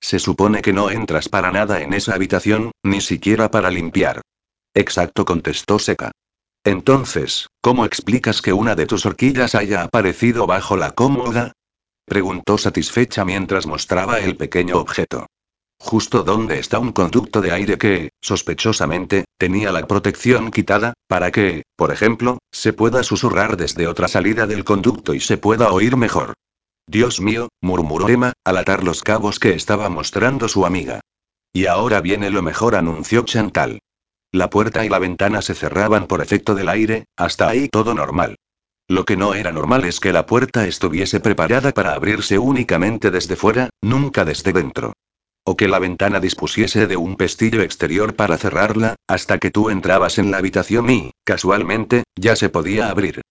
[SPEAKER 1] Se supone que no entras para nada en esa habitación, ni siquiera para limpiar. Exacto, contestó Seca. Entonces, ¿cómo explicas que una de tus horquillas haya aparecido bajo la cómoda? preguntó satisfecha mientras mostraba el pequeño objeto. Justo donde está un conducto de aire que, sospechosamente, tenía la protección quitada, para que, por ejemplo, se pueda susurrar desde otra salida del conducto y se pueda oír mejor. Dios mío, murmuró Emma, al atar los cabos que estaba mostrando su amiga. Y ahora viene lo mejor, anunció Chantal. La puerta y la ventana se cerraban por efecto del aire, hasta ahí todo normal. Lo que no era normal es que la puerta estuviese preparada para abrirse únicamente desde fuera, nunca desde dentro. O que la ventana dispusiese de un pestillo exterior para cerrarla, hasta que tú entrabas en la habitación y, casualmente, ya se podía abrir.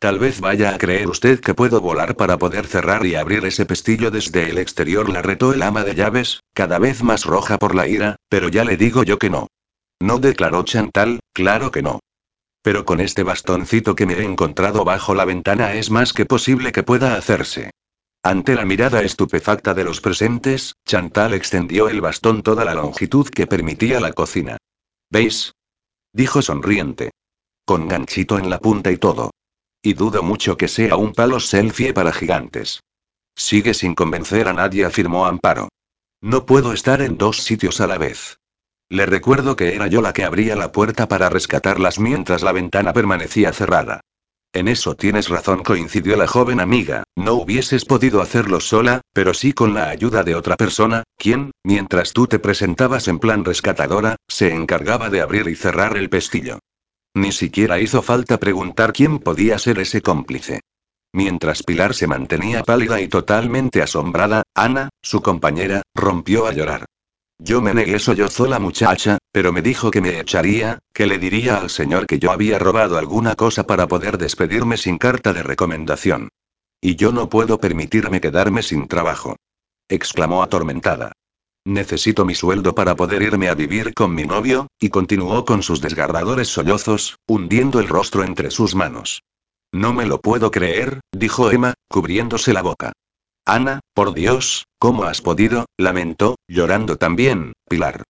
[SPEAKER 1] Tal vez vaya a creer usted que puedo volar para poder cerrar y abrir ese pestillo desde el exterior, la retó el ama de llaves, cada vez más roja por la ira, pero ya le digo yo que no. No declaró Chantal, claro que no. Pero con este bastoncito que me he encontrado bajo la ventana es más que posible que pueda hacerse. Ante la mirada estupefacta de los presentes, Chantal extendió el bastón toda la longitud que permitía la cocina. ¿Veis? dijo sonriente. Con ganchito en la punta y todo. Y dudo mucho que sea un palo selfie para gigantes. Sigue sin convencer a nadie, afirmó Amparo. No puedo estar en dos sitios a la vez. Le recuerdo que era yo la que abría la puerta para rescatarlas mientras la ventana permanecía cerrada. En eso tienes razón, coincidió la joven amiga, no hubieses podido hacerlo sola, pero sí con la ayuda de otra persona, quien, mientras tú te presentabas en plan rescatadora, se encargaba de abrir y cerrar el pestillo. Ni siquiera hizo falta preguntar quién podía ser ese cómplice. Mientras Pilar se mantenía pálida y totalmente asombrada, Ana, su compañera, rompió a llorar. Yo me negué, sollozó la muchacha, pero me dijo que me echaría, que le diría al señor que yo había robado alguna cosa para poder despedirme sin carta de recomendación. Y yo no puedo permitirme quedarme sin trabajo. exclamó atormentada. Necesito mi sueldo para poder irme a vivir con mi novio, y continuó con sus desgarradores sollozos, hundiendo el rostro entre sus manos. No me lo puedo creer, dijo Emma, cubriéndose la boca. Ana, por Dios, ¿cómo has podido? lamentó, llorando también, Pilar.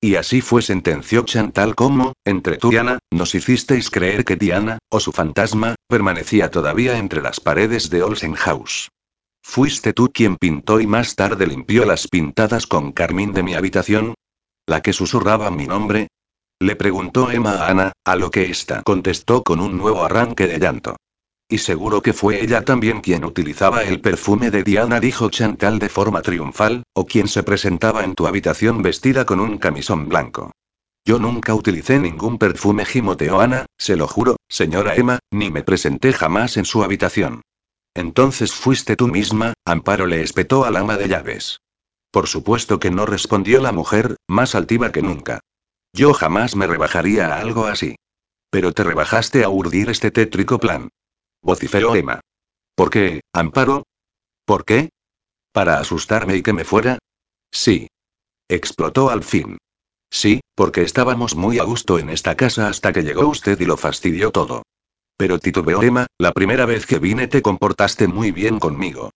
[SPEAKER 1] Y así fue, sentenció Chantal como, entre tú y Ana, nos hicisteis creer que Diana, o su fantasma, permanecía todavía entre las paredes de Olsen House. ¿Fuiste tú quien pintó y más tarde limpió las pintadas con carmín de mi habitación? ¿La que susurraba mi nombre? Le preguntó Emma a Ana, a lo que ésta contestó con un nuevo arranque de llanto. Y seguro que fue ella también quien utilizaba el perfume de Diana, dijo Chantal de forma triunfal, o quien se presentaba en tu habitación vestida con un camisón blanco. Yo nunca utilicé ningún perfume, gimoteó Ana, se lo juro, señora Emma, ni me presenté jamás en su habitación. Entonces fuiste tú misma, Amparo le espetó al ama de llaves. Por supuesto que no respondió la mujer, más altiva que nunca. Yo jamás me rebajaría a algo así. Pero te rebajaste a urdir este tétrico plan. Vociferó Emma. ¿Por qué, Amparo? ¿Por qué? ¿Para asustarme y que me fuera? Sí. Explotó al fin. Sí, porque estábamos muy a gusto en esta casa hasta que llegó usted y lo fastidió todo. Pero titubeó Emma, la primera vez que vine te comportaste muy bien conmigo.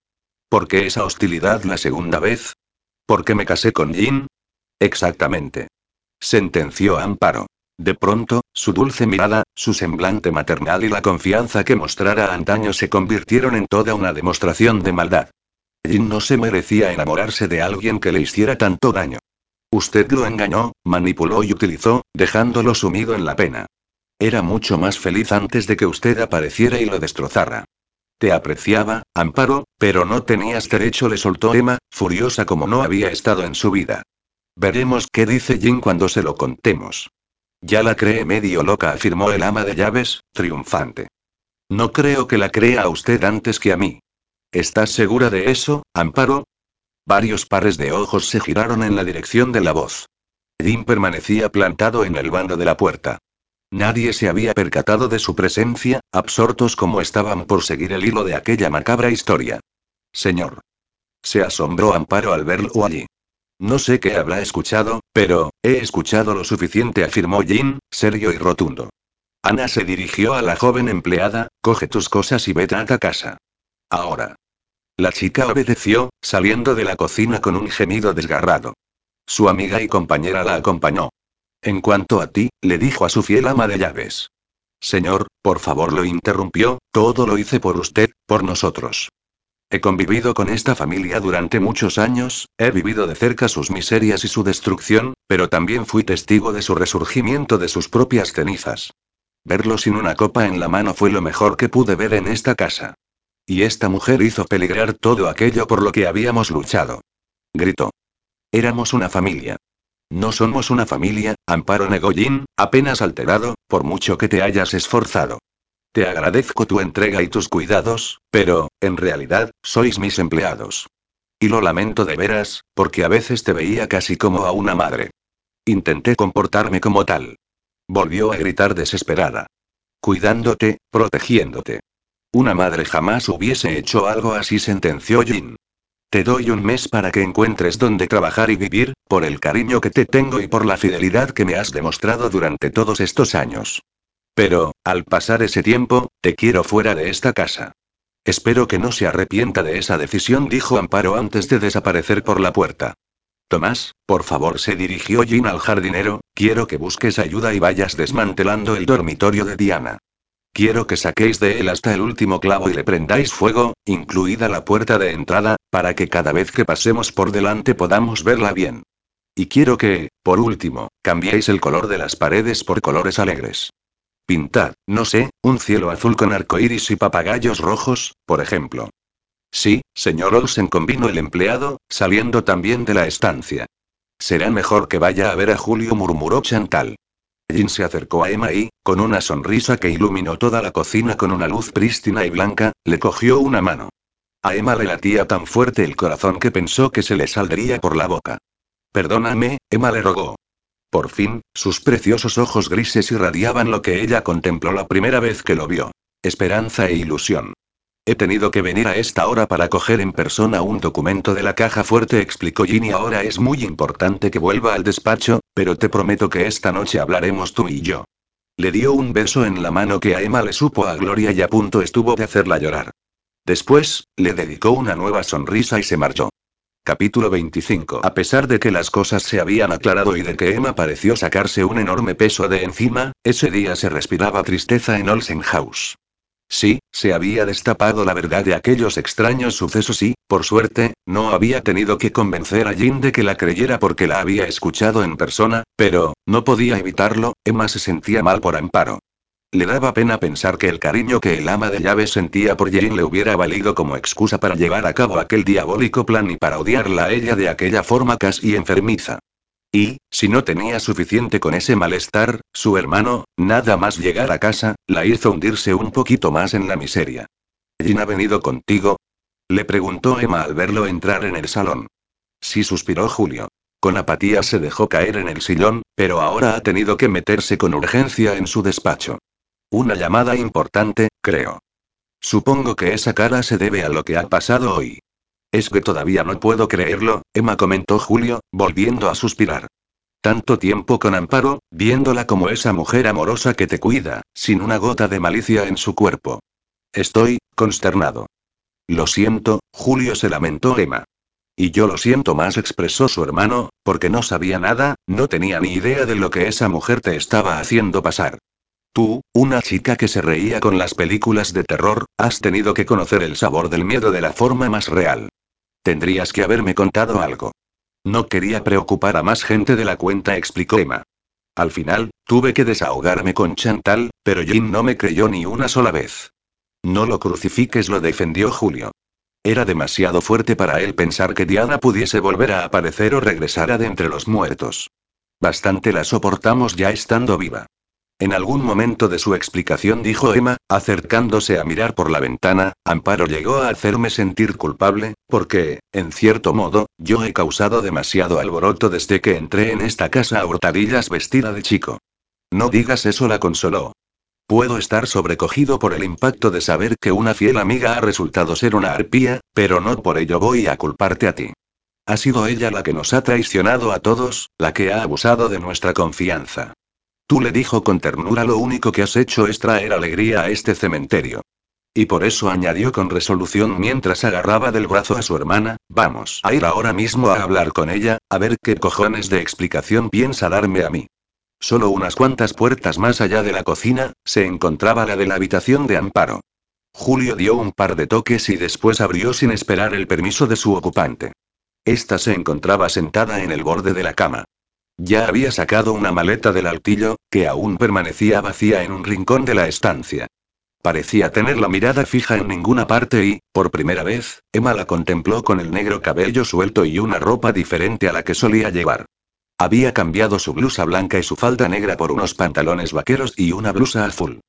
[SPEAKER 1] ¿Por qué esa hostilidad la segunda vez? ¿Por qué me casé con Jin? Exactamente. Sentenció Amparo. De pronto, su dulce mirada, su semblante maternal y la confianza que mostrara antaño se convirtieron en toda una demostración de maldad. Jin no se merecía enamorarse de alguien que le hiciera tanto daño. Usted lo engañó, manipuló y utilizó, dejándolo sumido en la pena. Era mucho más feliz antes de que usted apareciera y lo destrozara. Te apreciaba, Amparo, pero no tenías derecho, le soltó Emma, furiosa como no había estado en su vida. Veremos qué dice Jin cuando se lo contemos. Ya la cree medio loca, afirmó el ama de llaves, triunfante. No creo que la crea a usted antes que a mí. ¿Estás segura de eso, Amparo? Varios pares de ojos se giraron en la dirección de la voz. Jin permanecía plantado en el bando de la puerta. Nadie se había percatado de su presencia, absortos como estaban por seguir el hilo de aquella macabra historia. Señor. Se asombró Amparo al verlo allí. No sé qué habrá escuchado, pero, he escuchado lo suficiente, afirmó Jin, serio y rotundo. Ana se dirigió a la joven empleada, coge tus cosas y vete a casa. Ahora. La chica obedeció, saliendo de la cocina con un gemido desgarrado. Su amiga y compañera la acompañó. En cuanto a ti, le dijo a su fiel ama de llaves. Señor, por favor lo interrumpió, todo lo hice por usted, por nosotros. He convivido con esta familia durante muchos años, he vivido de cerca sus miserias y su destrucción, pero también fui testigo de su resurgimiento de sus propias cenizas. Verlo sin una copa en la mano fue lo mejor que pude ver en esta casa. Y esta mujer hizo peligrar todo aquello por lo que habíamos luchado. Gritó. Éramos una familia. No somos una familia, Amparo Negoyin, apenas alterado, por mucho que te hayas esforzado. Te agradezco tu entrega y tus cuidados, pero, en realidad, sois mis empleados. Y lo lamento de veras, porque a veces te veía casi como a una madre. Intenté comportarme como tal. Volvió a gritar desesperada. Cuidándote, protegiéndote. Una madre jamás hubiese hecho algo así, sentenció Jin. Te doy un mes para que encuentres dónde trabajar y vivir, por el cariño que te tengo y por la fidelidad que me has demostrado durante todos estos años. Pero, al pasar ese tiempo, te quiero fuera de esta casa. Espero que no se arrepienta de esa decisión, dijo Amparo antes de desaparecer por la puerta. Tomás, por favor, se dirigió Jin al jardinero, quiero que busques ayuda y vayas desmantelando el dormitorio de Diana. Quiero que saquéis de él hasta el último clavo y le prendáis fuego, incluida la puerta de entrada, para que cada vez que pasemos por delante podamos verla bien. Y quiero que, por último, cambiéis el color de las paredes por colores alegres. Pintad, no sé, un cielo azul con arcoíris y papagayos rojos, por ejemplo. Sí, señor Olsen convino el empleado, saliendo también de la estancia. Será mejor que vaya a ver a Julio, murmuró Chantal. Jin se acercó a Emma y, con una sonrisa que iluminó toda la cocina con una luz prístina y blanca, le cogió una mano. A Emma le latía tan fuerte el corazón que pensó que se le saldría por la boca. Perdóname, Emma le rogó. Por fin, sus preciosos ojos grises irradiaban lo que ella contempló la primera vez que lo vio. Esperanza e ilusión. He tenido que venir a esta hora para coger en persona un documento de la caja fuerte, explicó Ginny. Ahora es muy importante que vuelva al despacho, pero te prometo que esta noche hablaremos tú y yo. Le dio un beso en la mano que a Emma le supo a Gloria y a punto estuvo de hacerla llorar. Después, le dedicó una nueva sonrisa y se marchó. Capítulo 25. A pesar de que las cosas se habían aclarado y de que Emma pareció sacarse un enorme peso de encima, ese día se respiraba tristeza en Olsen House. Sí, se había destapado la verdad de aquellos extraños sucesos y, por suerte, no había tenido que convencer a Jin de que la creyera porque la había escuchado en persona, pero, no podía evitarlo, Emma se sentía mal por amparo. Le daba pena pensar que el cariño que el ama de llaves sentía por Jin le hubiera valido como excusa para llevar a cabo aquel diabólico plan y para odiarla a ella de aquella forma casi enfermiza. Y, si no tenía suficiente con ese malestar, su hermano, nada más llegar a casa, la hizo hundirse un poquito más en la miseria. ¿Jin ha venido contigo? Le preguntó Emma al verlo entrar en el salón. Sí suspiró Julio. Con apatía se dejó caer en el sillón, pero ahora ha tenido que meterse con urgencia en su despacho. Una llamada importante, creo. Supongo que esa cara se debe a lo que ha pasado hoy. Es que todavía no puedo creerlo, Emma comentó Julio, volviendo a suspirar. Tanto tiempo con Amparo, viéndola como esa mujer amorosa que te cuida, sin una gota de malicia en su cuerpo. Estoy, consternado. Lo siento, Julio se lamentó Emma. Y yo lo siento más, expresó su hermano, porque no sabía nada, no tenía ni idea de lo que esa mujer te estaba haciendo pasar. Tú, una chica que se reía con las películas de terror, has tenido que conocer el sabor del miedo de la forma más real. Tendrías que haberme contado algo. No quería preocupar a más gente de la cuenta, explicó Emma. Al final, tuve que desahogarme con Chantal, pero Jim no me creyó ni una sola vez. No lo crucifiques, lo defendió Julio. Era demasiado fuerte para él pensar que Diana pudiese volver a aparecer o regresara de entre los muertos. Bastante la soportamos ya estando viva. En algún momento de su explicación dijo Emma, acercándose a mirar por la ventana, Amparo llegó a hacerme sentir culpable, porque, en cierto modo, yo he causado demasiado alboroto desde que entré en esta casa a hurtadillas vestida de chico. No digas eso, la consoló. Puedo estar sobrecogido por el impacto de saber que una fiel amiga ha resultado ser una arpía, pero no por ello voy a culparte a ti. Ha sido ella la que nos ha traicionado a todos, la que ha abusado de nuestra confianza. Tú le dijo con ternura lo único que has hecho es traer alegría a este cementerio. Y por eso añadió con resolución mientras agarraba del brazo a su hermana, vamos a ir ahora mismo a hablar con ella, a ver qué cojones de explicación piensa darme a mí. Solo unas cuantas puertas más allá de la cocina, se encontraba la de la habitación de Amparo. Julio dio un par de toques y después abrió sin esperar el permiso de su ocupante. Esta se encontraba sentada en el borde de la cama. Ya había sacado una maleta del altillo, que aún permanecía vacía en un rincón de la estancia. Parecía tener la mirada fija en ninguna parte y, por primera vez, Emma la contempló con el negro cabello suelto y una ropa diferente a la que solía llevar. Había cambiado su blusa blanca y su falda negra por unos pantalones vaqueros y una blusa azul.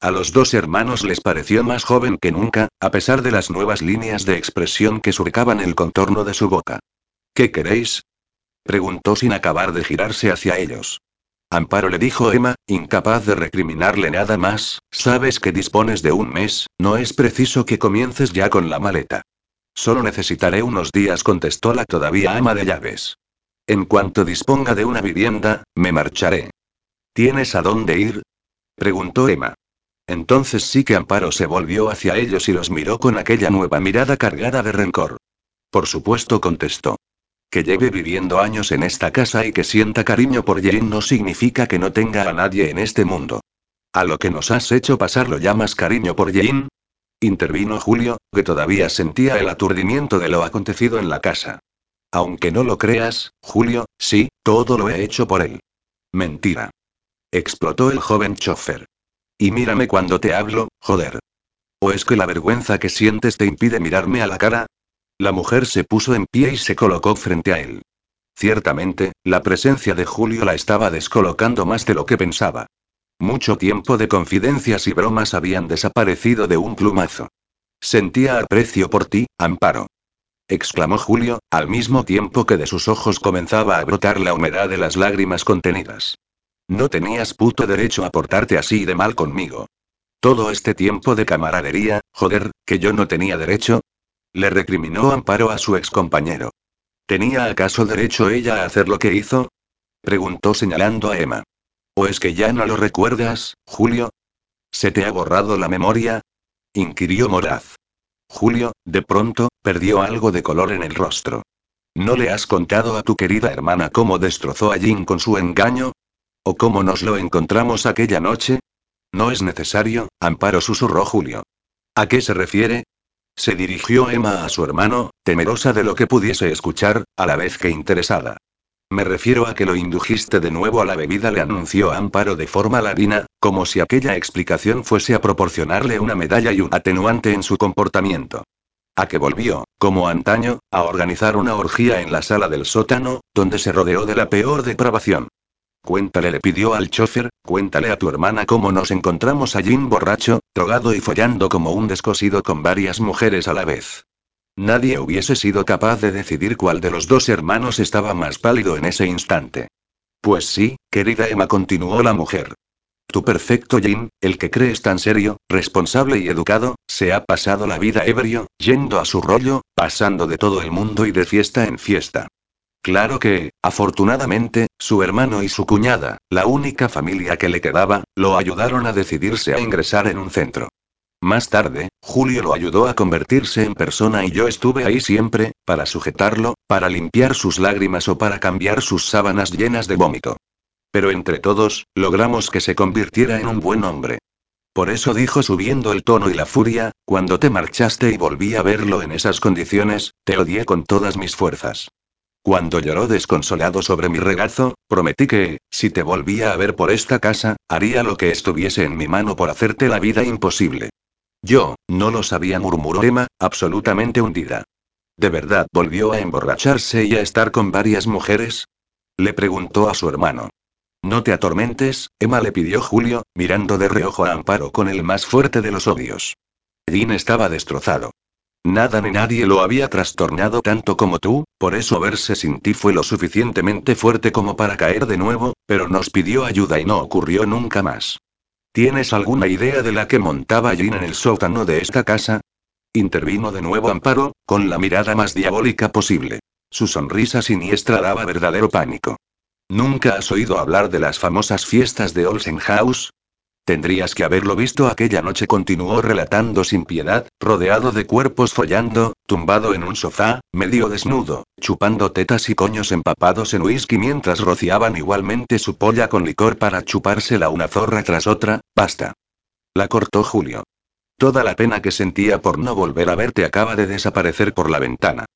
[SPEAKER 1] A los dos hermanos les pareció más joven que nunca, a pesar de las nuevas líneas de expresión que surcaban el contorno de su boca. ¿Qué queréis? Preguntó sin acabar de girarse hacia ellos. Amparo le dijo Emma, incapaz de recriminarle nada más, sabes que dispones de un mes, no es preciso que comiences ya con la maleta. Solo necesitaré unos días, contestó la todavía ama de llaves. En cuanto disponga de una vivienda, me marcharé. ¿Tienes a dónde ir? preguntó Emma. Entonces sí que Amparo se volvió hacia ellos y los miró con aquella nueva mirada cargada de rencor. Por supuesto, contestó. Que lleve viviendo años en esta casa y que sienta cariño por Jane no significa que no tenga a nadie en este mundo. ¿A lo que nos has hecho pasar lo llamas cariño por Jane? Intervino Julio, que todavía sentía el aturdimiento de lo acontecido en la casa. Aunque no lo creas, Julio, sí, todo lo he hecho por él. Mentira. Explotó el joven chofer. Y mírame cuando te hablo, joder. ¿O es que la vergüenza que sientes te impide mirarme a la cara? La mujer se puso en pie y se colocó frente a él. Ciertamente, la presencia de Julio la estaba descolocando más de lo que pensaba. Mucho tiempo de confidencias y bromas habían desaparecido de un plumazo. Sentía aprecio por ti, Amparo. exclamó Julio, al mismo tiempo que de sus ojos comenzaba a brotar la humedad de las lágrimas contenidas. No tenías puto derecho a portarte así de mal conmigo. Todo este tiempo de camaradería, joder, que yo no tenía derecho, le recriminó Amparo a su excompañero. ¿Tenía acaso derecho ella a hacer lo que hizo? Preguntó señalando a Emma. ¿O es que ya no lo recuerdas, Julio? ¿Se te ha borrado la memoria? inquirió Moraz. Julio, de pronto, perdió algo de color en el rostro. ¿No le has contado a tu querida hermana cómo destrozó a Jin con su engaño? ¿O cómo nos lo encontramos aquella noche? No es necesario, Amparo susurró Julio. ¿A qué se refiere? Se dirigió Emma a su hermano, temerosa de lo que pudiese escuchar, a la vez que interesada. Me refiero a que lo indujiste de nuevo a la bebida, le anunció Amparo de forma ladina, como si aquella explicación fuese a proporcionarle una medalla y un atenuante en su comportamiento. A que volvió, como antaño, a organizar una orgía en la sala del sótano, donde se rodeó de la peor depravación. Cuéntale, le pidió al chofer, cuéntale a tu hermana cómo nos encontramos allí borracho, drogado y follando como un descosido con varias mujeres a la vez. Nadie hubiese sido capaz de decidir cuál de los dos hermanos estaba más pálido en ese instante. Pues sí, querida Emma, continuó la mujer. Tu perfecto Jim, el que crees tan serio, responsable y educado, se ha pasado la vida ebrio, yendo a su rollo, pasando de todo el mundo y de fiesta en fiesta. Claro que, afortunadamente, su hermano y su cuñada, la única familia que le quedaba, lo ayudaron a decidirse a ingresar en un centro. Más tarde, Julio lo ayudó a convertirse en persona y yo estuve ahí siempre, para sujetarlo, para limpiar sus lágrimas o para cambiar sus sábanas llenas de vómito. Pero entre todos, logramos que se convirtiera en un buen hombre. Por eso dijo subiendo el tono y la furia, cuando te marchaste y volví a verlo en esas condiciones, te odié con todas mis fuerzas. Cuando lloró desconsolado sobre mi regazo, prometí que, si te volvía a ver por esta casa, haría lo que estuviese en mi mano por hacerte la vida imposible. Yo, no lo sabía, murmuró Emma, absolutamente hundida. ¿De verdad volvió a emborracharse y a estar con varias mujeres? Le preguntó a su hermano. No te atormentes, Emma le pidió Julio, mirando de reojo a Amparo con el más fuerte de los odios. Jean estaba destrozado. Nada ni nadie lo había trastornado tanto como tú, por eso verse sin ti fue lo suficientemente fuerte como para caer de nuevo, pero nos pidió ayuda y no ocurrió nunca más. ¿Tienes alguna idea de la que montaba Jean en el sótano de esta casa? Intervino de nuevo Amparo, con la mirada más diabólica posible. Su sonrisa siniestra daba verdadero pánico. ¿Nunca has oído hablar de las famosas fiestas de Olsen House? Tendrías que haberlo visto aquella noche, continuó relatando sin piedad, rodeado de cuerpos follando, tumbado en un sofá, medio desnudo, chupando tetas y coños empapados en whisky mientras rociaban igualmente su polla con licor para chupársela una zorra tras otra, basta. La cortó Julio. Toda la pena que sentía por no volver a verte acaba de desaparecer por la ventana.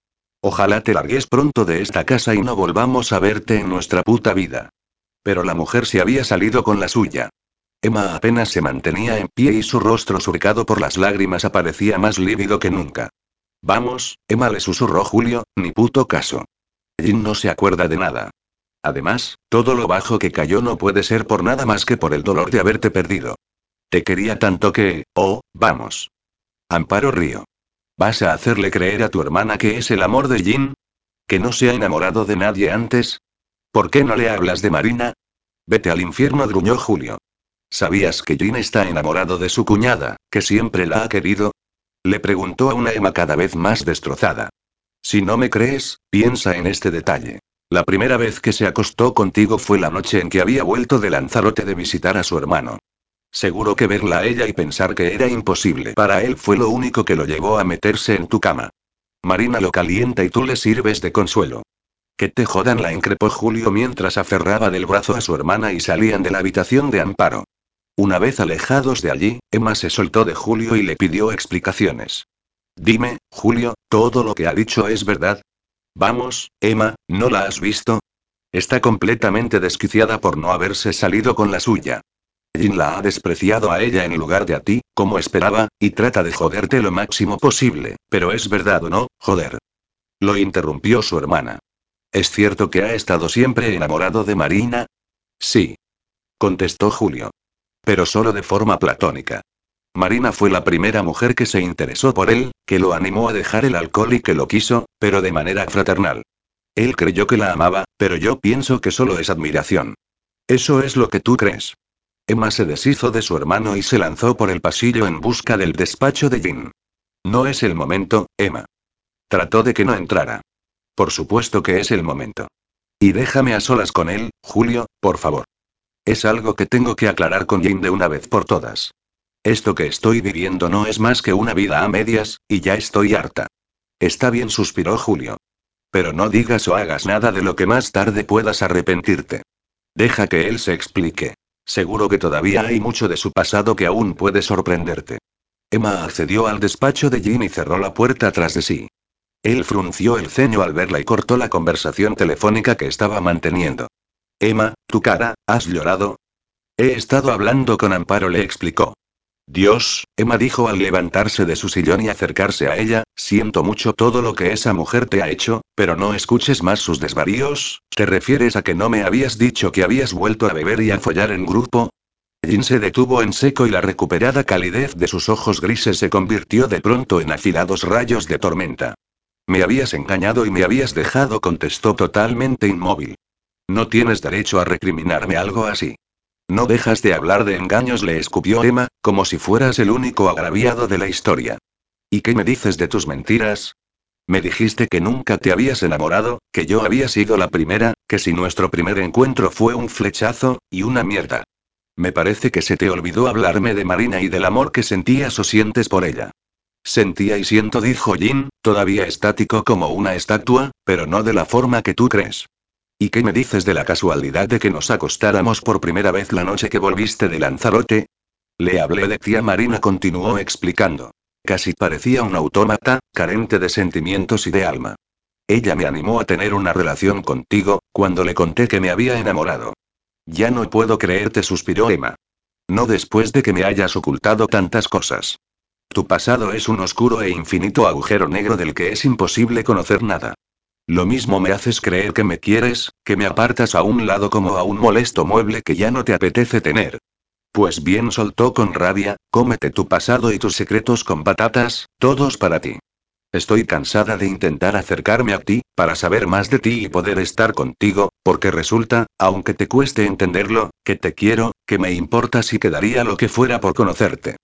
[SPEAKER 1] Ojalá te largues pronto de esta casa y no volvamos a verte en nuestra puta vida. Pero la mujer se había salido con la suya. Emma apenas se mantenía en pie y su rostro surcado por las lágrimas aparecía más lívido que nunca. Vamos, Emma le susurró Julio, ni puto caso. Jin no se acuerda de nada. Además, todo lo bajo que cayó no puede ser por nada más que por el dolor de haberte perdido. Te quería tanto que, oh, vamos. Amparo Río. ¿Vas a hacerle creer a tu hermana que es el amor de Jin? ¿Que no se ha enamorado de nadie antes? ¿Por qué no le hablas de Marina? Vete al infierno, gruñó Julio. ¿Sabías que Jin está enamorado de su cuñada, que siempre la ha querido? Le preguntó a una Emma cada vez más destrozada. Si no me crees, piensa en este detalle. La primera vez que se acostó contigo fue la noche en que había vuelto de Lanzarote de visitar a su hermano. Seguro que verla a ella y pensar que era imposible para él fue lo único que lo llevó a meterse en tu cama. Marina lo calienta y tú le sirves de consuelo. Que te jodan, la increpó Julio mientras aferraba del brazo a su hermana y salían de la habitación de Amparo. Una vez alejados de allí, Emma se soltó de Julio y le pidió explicaciones. Dime, Julio, ¿todo lo que ha dicho es verdad? Vamos, Emma, ¿no la has visto? Está completamente desquiciada por no haberse salido con la suya. Jin la ha despreciado a ella en lugar de a ti, como esperaba, y trata de joderte lo máximo posible, pero es verdad o no, joder. Lo interrumpió su hermana. ¿Es cierto que ha estado siempre enamorado de Marina? Sí. Contestó Julio. Pero solo de forma platónica. Marina fue la primera mujer que se interesó por él, que lo animó a dejar el alcohol y que lo quiso, pero de manera fraternal. Él creyó que la amaba, pero yo pienso que solo es admiración. Eso es lo que tú crees. Emma se deshizo de su hermano y se lanzó por el pasillo en busca del despacho de Jin. No es el momento, Emma. Trató de que no entrara. Por supuesto que es el momento. Y déjame a solas con él, Julio, por favor. Es algo que tengo que aclarar con Jane de una vez por todas. Esto que estoy viviendo no es más que una vida a medias, y ya estoy harta. Está bien, suspiró Julio. Pero no digas o hagas nada de lo que más tarde puedas arrepentirte. Deja que él se explique. Seguro que todavía hay mucho de su pasado que aún puede sorprenderte. Emma accedió al despacho de Jean y cerró la puerta tras de sí. Él frunció el ceño al verla y cortó la conversación telefónica que estaba manteniendo. Emma, tu cara, ¿has llorado? He estado hablando con Amparo, le explicó. Dios, Emma dijo al levantarse de su sillón y acercarse a ella, siento mucho todo lo que esa mujer te ha hecho, pero no escuches más sus desvaríos, ¿te refieres a que no me habías dicho que habías vuelto a beber y a follar en grupo? Jin se detuvo en seco y la recuperada calidez de sus ojos grises se convirtió de pronto en afilados rayos de tormenta. Me habías engañado y me habías dejado, contestó totalmente inmóvil. No tienes derecho a recriminarme algo así. No dejas de hablar de engaños, le escupió Emma, como si fueras el único agraviado de la historia. ¿Y qué me dices de tus mentiras? Me dijiste que nunca te habías enamorado, que yo había sido la primera, que si nuestro primer encuentro fue un flechazo, y una mierda. Me parece que se te olvidó hablarme de Marina y del amor que sentías o sientes por ella. Sentía y siento, dijo Jin, todavía estático como una estatua, pero no de la forma que tú crees. ¿Y qué me dices de la casualidad de que nos acostáramos por primera vez la noche que volviste de Lanzarote? Le hablé de tía Marina, continuó explicando. Casi parecía un autómata, carente de sentimientos y de alma. Ella me animó a tener una relación contigo, cuando le conté que me había enamorado. Ya no puedo creerte, suspiró Emma. No después de que me hayas ocultado tantas cosas. Tu pasado es un oscuro e infinito agujero negro del que es imposible conocer nada. Lo mismo me haces creer que me quieres, que me apartas a un lado como a un molesto mueble que ya no te apetece tener. Pues bien, soltó con rabia, cómete tu pasado y tus secretos con patatas, todos para ti. Estoy cansada de intentar acercarme a ti, para saber más de ti y poder estar contigo, porque resulta, aunque te cueste entenderlo, que te quiero, que me importas y que daría lo que fuera por conocerte.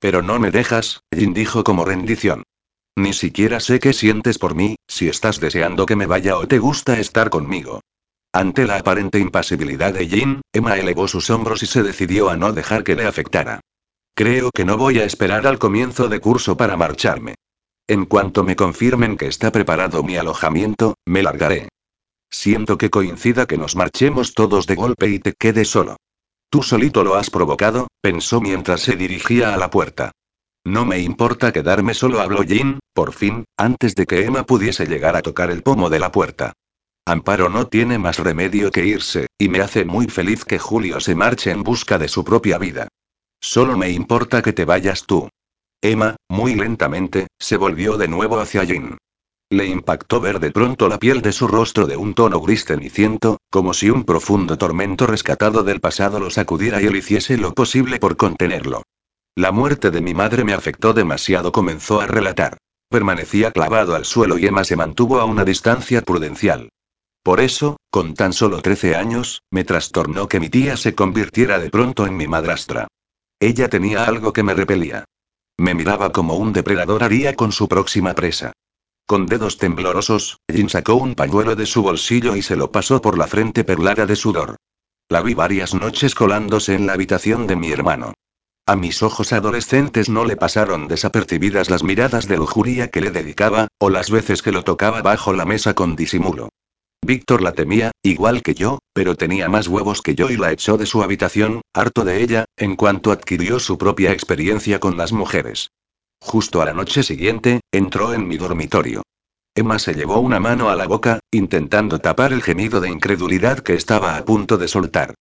[SPEAKER 1] Pero no me dejas, Jin dijo como rendición. Ni siquiera sé qué sientes por mí, si estás deseando que me vaya o te gusta estar conmigo. Ante la aparente impasibilidad de Jin, Emma elevó sus hombros y se decidió a no dejar que le afectara. Creo que no voy a esperar al comienzo de curso para marcharme. En cuanto me confirmen que está preparado mi alojamiento, me largaré. Siento que coincida que nos marchemos todos de golpe y te quede solo. Tú solito lo has provocado, pensó mientras se dirigía a la puerta. No me importa quedarme solo, habló Jin, por fin, antes de que Emma pudiese llegar a tocar el pomo de la puerta. Amparo no tiene más remedio que irse, y me hace muy feliz que Julio se marche en busca de su propia vida. Solo me importa que te vayas tú. Emma, muy lentamente, se volvió de nuevo hacia Jin. Le impactó ver de pronto la piel de su rostro de un tono gris ceniciento, como si un profundo tormento rescatado del pasado lo sacudiera y él hiciese lo posible por contenerlo. La muerte de mi madre me afectó demasiado, comenzó a relatar. Permanecía clavado al suelo y Emma se mantuvo a una distancia prudencial. Por eso, con tan solo 13 años, me trastornó que mi tía se convirtiera de pronto en mi madrastra. Ella tenía algo que me repelía. Me miraba como un depredador haría con su próxima presa. Con dedos temblorosos, Jin sacó un pañuelo de su bolsillo y se lo pasó por la frente perlada de sudor. La vi varias noches colándose en la habitación de mi hermano. A mis ojos adolescentes no le pasaron desapercibidas las miradas de lujuria que le dedicaba, o las veces que lo tocaba bajo la mesa con disimulo. Víctor la temía, igual que yo, pero tenía más huevos que yo y la echó de su habitación, harto de ella, en cuanto adquirió su propia experiencia con las mujeres. Justo a la noche siguiente, entró en mi dormitorio. Emma se llevó una mano a la boca, intentando tapar el gemido de incredulidad que estaba a punto de soltar.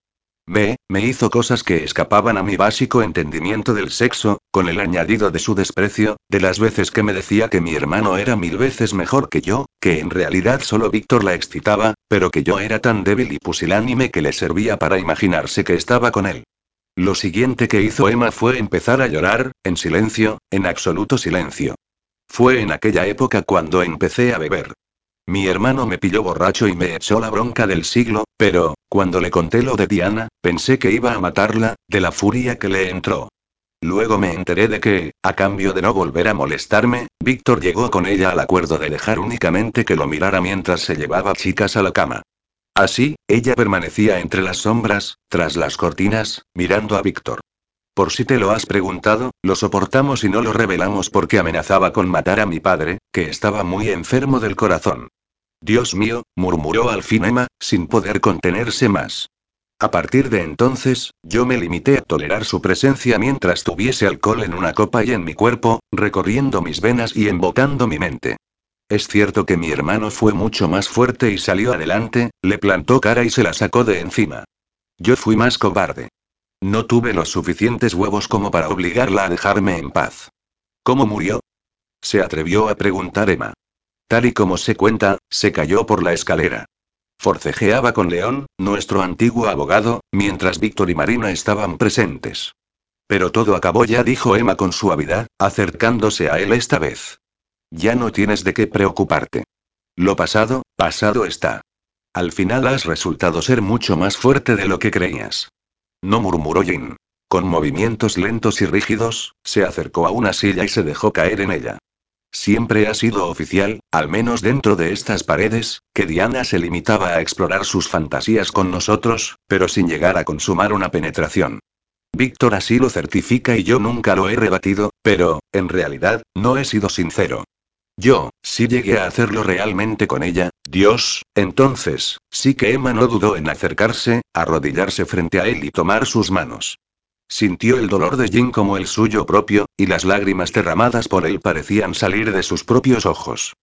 [SPEAKER 1] B. Me hizo cosas que escapaban a mi básico entendimiento del sexo, con el añadido de su desprecio, de las veces que me decía que mi hermano era mil veces mejor que yo, que en realidad solo Víctor la excitaba, pero que yo era tan débil y pusilánime que le servía para imaginarse que estaba con él. Lo siguiente que hizo Emma fue empezar a llorar, en silencio, en absoluto silencio. Fue en aquella época cuando empecé a beber. Mi hermano me pilló borracho y me echó la bronca del siglo, pero, cuando le conté lo de Diana, pensé que iba a matarla, de la furia que le entró. Luego me enteré de que, a cambio de no volver a molestarme, Víctor llegó con ella al acuerdo de dejar únicamente que lo mirara mientras se llevaba chicas a la cama. Así, ella permanecía entre las sombras, tras las cortinas, mirando a Víctor. Por si te lo has preguntado, lo soportamos y no lo revelamos porque amenazaba con matar a mi padre, que estaba muy enfermo del corazón. Dios mío, murmuró al fin Emma, sin poder contenerse más. A partir de entonces, yo me limité a tolerar su presencia mientras tuviese alcohol en una copa y en mi cuerpo, recorriendo mis venas y embotando mi mente. Es cierto que mi hermano fue mucho más fuerte y salió adelante, le plantó cara y se la sacó de encima. Yo fui más cobarde. No tuve los suficientes huevos como para obligarla a dejarme en paz. ¿Cómo murió? Se atrevió a preguntar Emma. Tal y como se cuenta, se cayó por la escalera. Forcejeaba con León, nuestro antiguo abogado, mientras Víctor y Marina estaban presentes. Pero todo acabó ya, dijo Emma con suavidad, acercándose a él esta vez. Ya no tienes de qué preocuparte. Lo pasado, pasado está. Al final has resultado ser mucho más fuerte de lo que creías. No murmuró Jin. Con movimientos lentos y rígidos, se acercó a una silla y se dejó caer en ella. Siempre ha sido oficial, al menos dentro de estas paredes, que Diana se limitaba a explorar sus fantasías con nosotros, pero sin llegar a consumar una penetración. Víctor así lo certifica y yo nunca lo he rebatido, pero, en realidad, no he sido sincero. Yo, si llegué a hacerlo realmente con ella, Dios, entonces, sí que Emma no dudó en acercarse, arrodillarse frente a él y tomar sus manos. Sintió el dolor de Jin como el suyo propio, y las lágrimas derramadas por él parecían salir de sus propios ojos.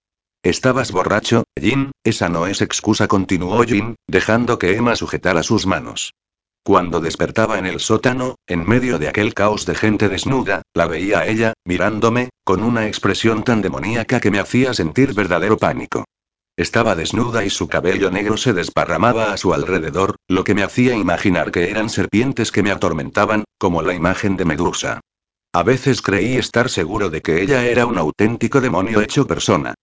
[SPEAKER 1] Estabas borracho, Jin, esa no es excusa, continuó Jin, dejando que Emma sujetara sus manos. Cuando despertaba en el sótano, en medio de aquel caos de gente desnuda, la veía a ella, mirándome, con una expresión tan demoníaca que me hacía sentir verdadero pánico. Estaba desnuda y su cabello negro se desparramaba a su alrededor, lo que me hacía imaginar que eran serpientes que me atormentaban, como la imagen de Medusa. A veces creí estar seguro de que ella era un auténtico demonio hecho persona.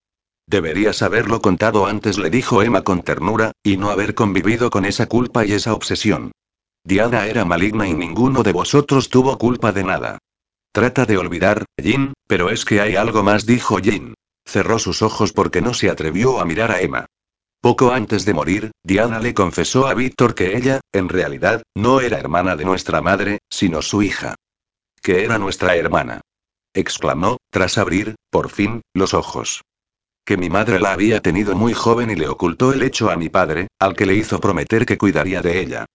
[SPEAKER 1] Deberías haberlo contado antes, le dijo Emma con ternura, y no haber convivido con esa culpa y esa obsesión. Diana era maligna y ninguno de vosotros tuvo culpa de nada. Trata de olvidar, Jin, pero es que hay algo más, dijo Jin. Cerró sus ojos porque no se atrevió a mirar a Emma. Poco antes de morir, Diana le confesó a Víctor que ella, en realidad, no era hermana de nuestra madre, sino su hija. Que era nuestra hermana. Exclamó, tras abrir, por fin, los ojos. Que mi madre la había tenido muy joven y le ocultó el hecho a mi padre, al que le hizo prometer que cuidaría de ella.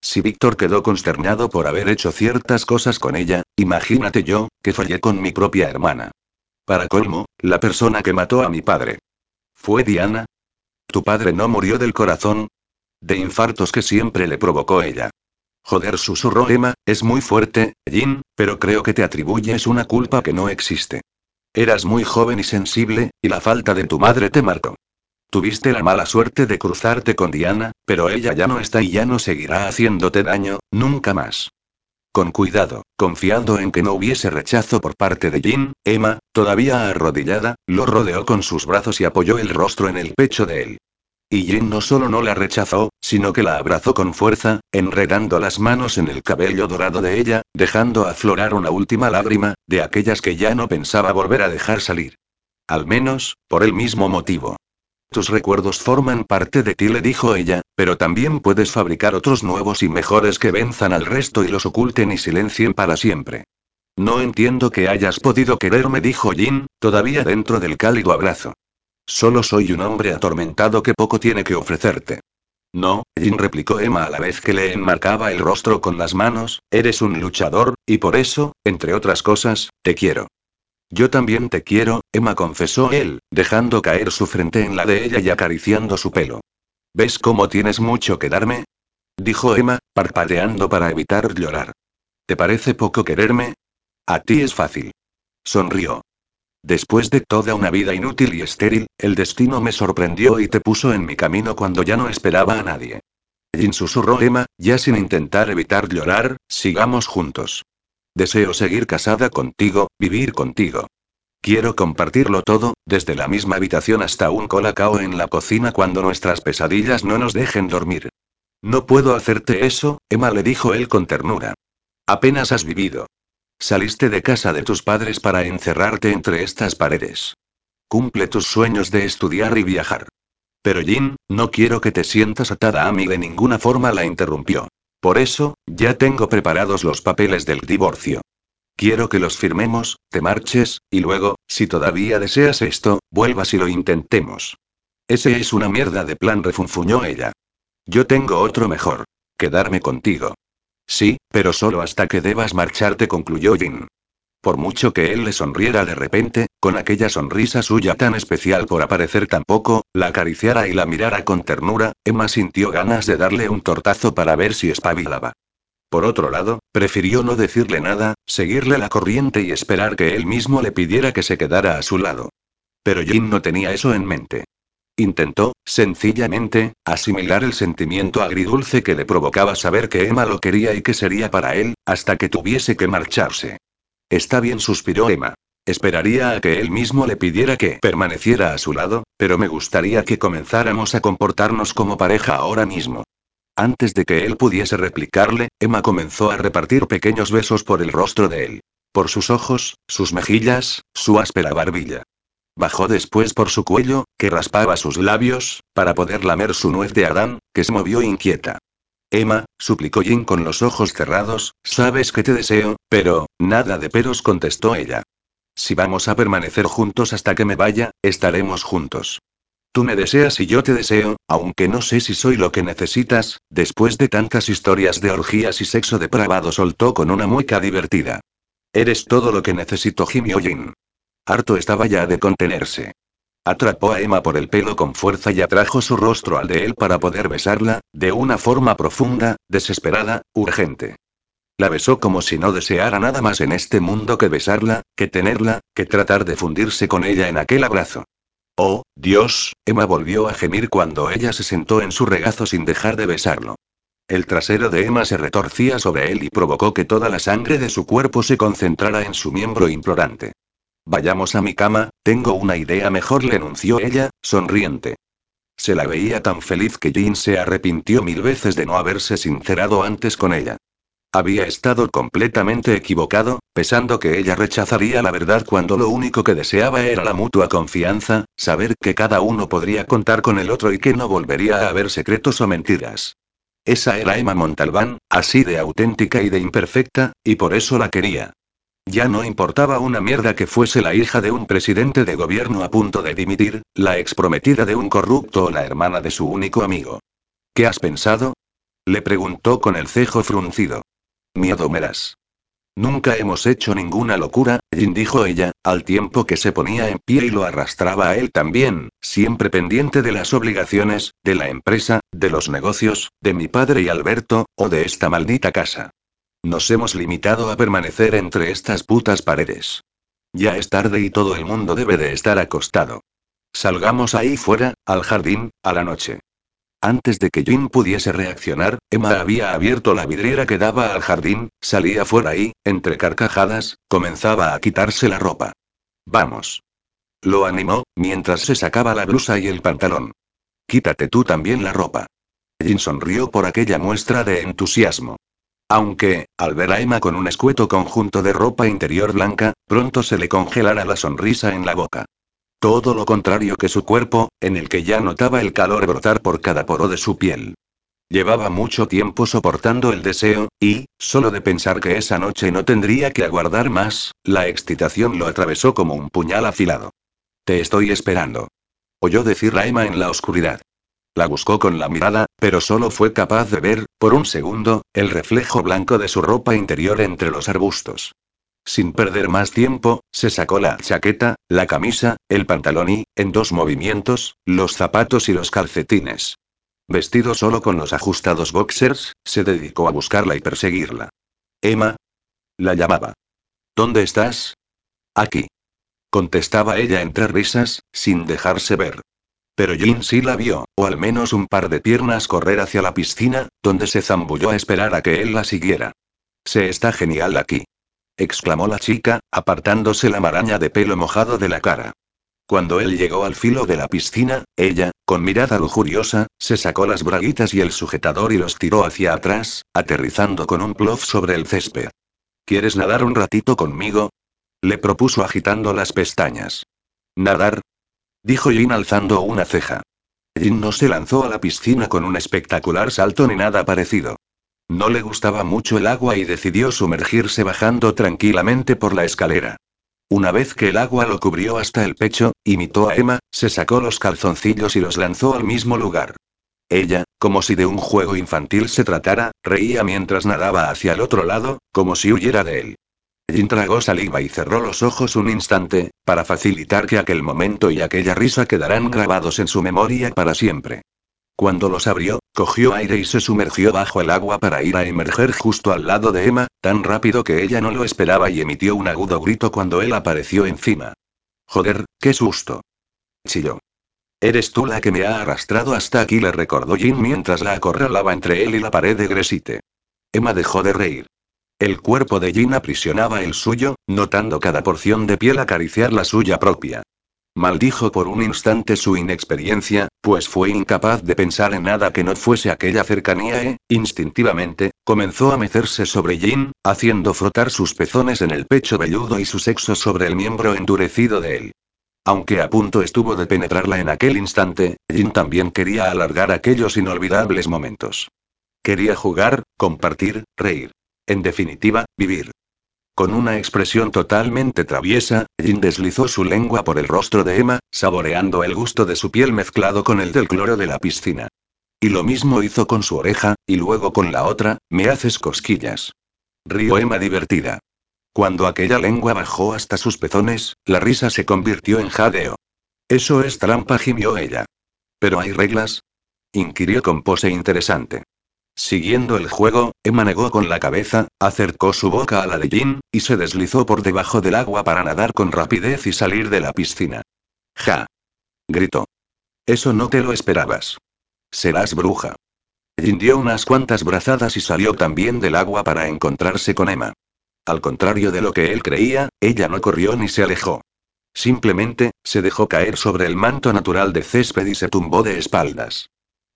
[SPEAKER 1] Si Víctor quedó consternado por haber hecho ciertas cosas con ella, imagínate yo, que fallé con mi propia hermana. Para colmo, la persona que mató a mi padre. ¿Fue Diana? ¿Tu padre no murió del corazón? De infartos que siempre le provocó ella. Joder, susurró Emma, es muy fuerte, Jin, pero creo que te atribuyes una culpa que no existe. Eras muy joven y sensible, y la falta de tu madre te marcó. Tuviste la mala suerte de cruzarte con Diana, pero ella ya no está y ya no seguirá haciéndote daño, nunca más. Con cuidado, confiando en que no hubiese rechazo por parte de Jin, Emma, todavía arrodillada, lo rodeó con sus brazos y apoyó el rostro en el pecho de él. Y Jin no solo no la rechazó, sino que la abrazó con fuerza, enredando las manos en el cabello dorado de ella, dejando aflorar una última lágrima, de aquellas que ya no pensaba volver a dejar salir. Al menos, por el mismo motivo. Tus recuerdos forman parte de ti, le dijo ella, pero también puedes fabricar otros nuevos y mejores que venzan al resto y los oculten y silencien para siempre. No entiendo que hayas podido quererme, dijo Jin, todavía dentro del cálido abrazo. Solo soy un hombre atormentado que poco tiene que ofrecerte. No, Jin replicó Emma a la vez que le enmarcaba el rostro con las manos, eres un luchador, y por eso, entre otras cosas, te quiero. Yo también te quiero, Emma confesó él, dejando caer su frente en la de ella y acariciando su pelo. ¿Ves cómo tienes mucho que darme? Dijo Emma, parpadeando para evitar llorar. ¿Te parece poco quererme? A ti es fácil. Sonrió. Después de toda una vida inútil y estéril, el destino me sorprendió y te puso en mi camino cuando ya no esperaba a nadie. Jin susurró Emma, ya sin intentar evitar llorar, sigamos juntos. Deseo seguir casada contigo, vivir contigo. Quiero compartirlo todo, desde la misma habitación hasta un colacao en la cocina cuando nuestras pesadillas no nos dejen dormir. No puedo hacerte eso, Emma le dijo él con ternura. Apenas has vivido. Saliste de casa de tus padres para encerrarte entre estas paredes. Cumple tus sueños de estudiar y viajar. Pero Jin, no quiero que te sientas atada a mí de ninguna forma, la interrumpió. Por eso, ya tengo preparados los papeles del divorcio. Quiero que los firmemos, te marches, y luego, si todavía deseas esto, vuelvas y lo intentemos. Ese es una mierda de plan, refunfuñó ella. Yo tengo otro mejor. Quedarme contigo. Sí, pero solo hasta que debas marcharte, concluyó Jin. Por mucho que él le sonriera de repente, con aquella sonrisa suya tan especial por aparecer tan poco, la acariciara y la mirara con ternura, Emma sintió ganas de darle un tortazo para ver si espabilaba. Por otro lado, prefirió no decirle nada, seguirle la corriente y esperar que él mismo le pidiera que se quedara a su lado. Pero Jin no tenía eso en mente. Intentó, sencillamente, asimilar el sentimiento agridulce que le provocaba saber que Emma lo quería y que sería para él, hasta que tuviese que marcharse. Está bien, suspiró Emma. Esperaría a que él mismo le pidiera que permaneciera a su lado, pero me gustaría que comenzáramos a comportarnos como pareja ahora mismo. Antes de que él pudiese replicarle, Emma comenzó a repartir pequeños besos por el rostro de él. Por sus ojos, sus mejillas, su áspera barbilla. Bajó después por su cuello, que raspaba sus labios, para poder lamer su nuez de Adán, que se movió inquieta. Emma, suplicó Jin con los ojos cerrados, sabes que te deseo, pero, nada de peros contestó ella. Si vamos a permanecer juntos hasta que me vaya, estaremos juntos. Tú me deseas y yo te deseo, aunque no sé si soy lo que necesitas, después de tantas historias de orgías y sexo depravado soltó con una mueca divertida. Eres todo lo que necesito, gimió Jin. Harto estaba ya de contenerse. Atrapó a Emma por el pelo con fuerza y atrajo su rostro al de él para poder besarla, de una forma profunda, desesperada, urgente. La besó como si no deseara nada más en este mundo que besarla, que tenerla, que tratar de fundirse con ella en aquel abrazo. Oh, Dios, Emma volvió a gemir cuando ella se sentó en su regazo sin dejar de besarlo. El trasero de Emma se retorcía sobre él y provocó que toda la sangre de su cuerpo se concentrara en su miembro implorante. Vayamos a mi cama, tengo una idea mejor, le anunció ella, sonriente. Se la veía tan feliz que Jean se arrepintió mil veces de no haberse sincerado antes con ella. Había estado completamente equivocado, pensando que ella rechazaría la verdad cuando lo único que deseaba era la mutua confianza, saber que cada uno podría contar con el otro y que no volvería a haber secretos o mentiras. Esa era Emma Montalbán, así de auténtica y de imperfecta, y por eso la quería. Ya no importaba una mierda que fuese la hija de un presidente de gobierno a punto de dimitir, la exprometida de un corrupto o la hermana de su único amigo. ¿Qué has pensado? Le preguntó con el cejo fruncido. Miedo meras. Nunca hemos hecho ninguna locura, Jin dijo ella, al tiempo que se ponía en pie y lo arrastraba a él también, siempre pendiente de las obligaciones, de la empresa, de los negocios, de mi padre y Alberto, o de esta maldita casa. Nos hemos limitado a permanecer entre estas putas paredes. Ya es tarde y todo el mundo debe de estar acostado. Salgamos ahí fuera, al jardín, a la noche. Antes de que Jin pudiese reaccionar, Emma había abierto la vidriera que daba al jardín, salía fuera y, entre carcajadas, comenzaba a quitarse la ropa. Vamos. Lo animó, mientras se sacaba la blusa y el pantalón. Quítate tú también la ropa. Jin sonrió por aquella muestra de entusiasmo. Aunque, al ver a Emma con un escueto conjunto de ropa interior blanca, pronto se le congelara la sonrisa en la boca. Todo lo contrario que su cuerpo, en el que ya notaba el calor brotar por cada poro de su piel. Llevaba mucho tiempo soportando el deseo, y, solo de pensar que esa noche no tendría que aguardar más, la excitación lo atravesó como un puñal afilado. Te estoy esperando. Oyó decir a Emma en la oscuridad. La buscó con la mirada, pero solo fue capaz de ver, por un segundo, el reflejo blanco de su ropa interior entre los arbustos. Sin perder más tiempo, se sacó la chaqueta, la camisa, el pantalón y, en dos movimientos, los zapatos y los calcetines. Vestido solo con los ajustados boxers, se dedicó a buscarla y perseguirla. Emma. La llamaba. ¿Dónde estás? Aquí. Contestaba ella entre risas, sin dejarse ver. Pero Jin sí la vio, o al menos un par de piernas correr hacia la piscina, donde se zambulló a esperar a que él la siguiera. Se está genial aquí. exclamó la chica, apartándose la maraña de pelo mojado de la cara. Cuando él llegó al filo de la piscina, ella, con mirada lujuriosa, se sacó las braguitas y el sujetador y los tiró hacia atrás, aterrizando con un plof sobre el césped. ¿Quieres nadar un ratito conmigo? Le propuso agitando las pestañas. ¿Nadar? Dijo Jin alzando una ceja. Jin no se lanzó a la piscina con un espectacular salto ni nada parecido. No le gustaba mucho el agua y decidió sumergirse bajando tranquilamente por la escalera. Una vez que el agua lo cubrió hasta el pecho, imitó a Emma, se sacó los calzoncillos y los lanzó al mismo lugar. Ella, como si de un juego infantil se tratara, reía mientras nadaba hacia el otro lado, como si huyera de él. Jin tragó saliva y cerró los ojos un instante, para facilitar que aquel momento y aquella risa quedaran grabados en su memoria para siempre. Cuando los abrió, cogió aire y se sumergió bajo el agua para ir a emerger justo al lado de Emma, tan rápido que ella no lo esperaba y emitió un agudo grito cuando él apareció encima. Joder, qué susto. Chilló. Eres tú la que me ha arrastrado hasta aquí, le recordó Jin mientras la acorralaba entre él y la pared de Gresite. Emma dejó de reír. El cuerpo de Jin aprisionaba el suyo, notando cada porción de piel acariciar la suya propia. Maldijo por un instante su inexperiencia, pues fue incapaz de pensar en nada que no fuese aquella cercanía e, instintivamente, comenzó a mecerse sobre Jin, haciendo frotar sus pezones en el pecho velludo y su sexo sobre el miembro endurecido de él. Aunque a punto estuvo de penetrarla en aquel instante, Jin también quería alargar aquellos inolvidables momentos. Quería jugar, compartir, reír. En definitiva, vivir. Con una expresión totalmente traviesa, Jin deslizó su lengua por el rostro de Emma, saboreando el gusto de su piel mezclado con el del cloro de la piscina. Y lo mismo hizo con su oreja, y luego con la otra, me haces cosquillas. Río Emma divertida. Cuando aquella lengua bajó hasta sus pezones, la risa se convirtió en jadeo. Eso es trampa, gimió ella. ¿Pero hay reglas? inquirió con pose interesante. Siguiendo el juego, Emma negó con la cabeza, acercó su boca a la de Jin, y se deslizó por debajo del agua para nadar con rapidez y salir de la piscina. ¡Ja! gritó. Eso no te lo esperabas. Serás bruja. Jin dio unas cuantas brazadas y salió también del agua para encontrarse con Emma. Al contrario de lo que él creía, ella no corrió ni se alejó. Simplemente, se dejó caer sobre el manto natural de césped y se tumbó de espaldas.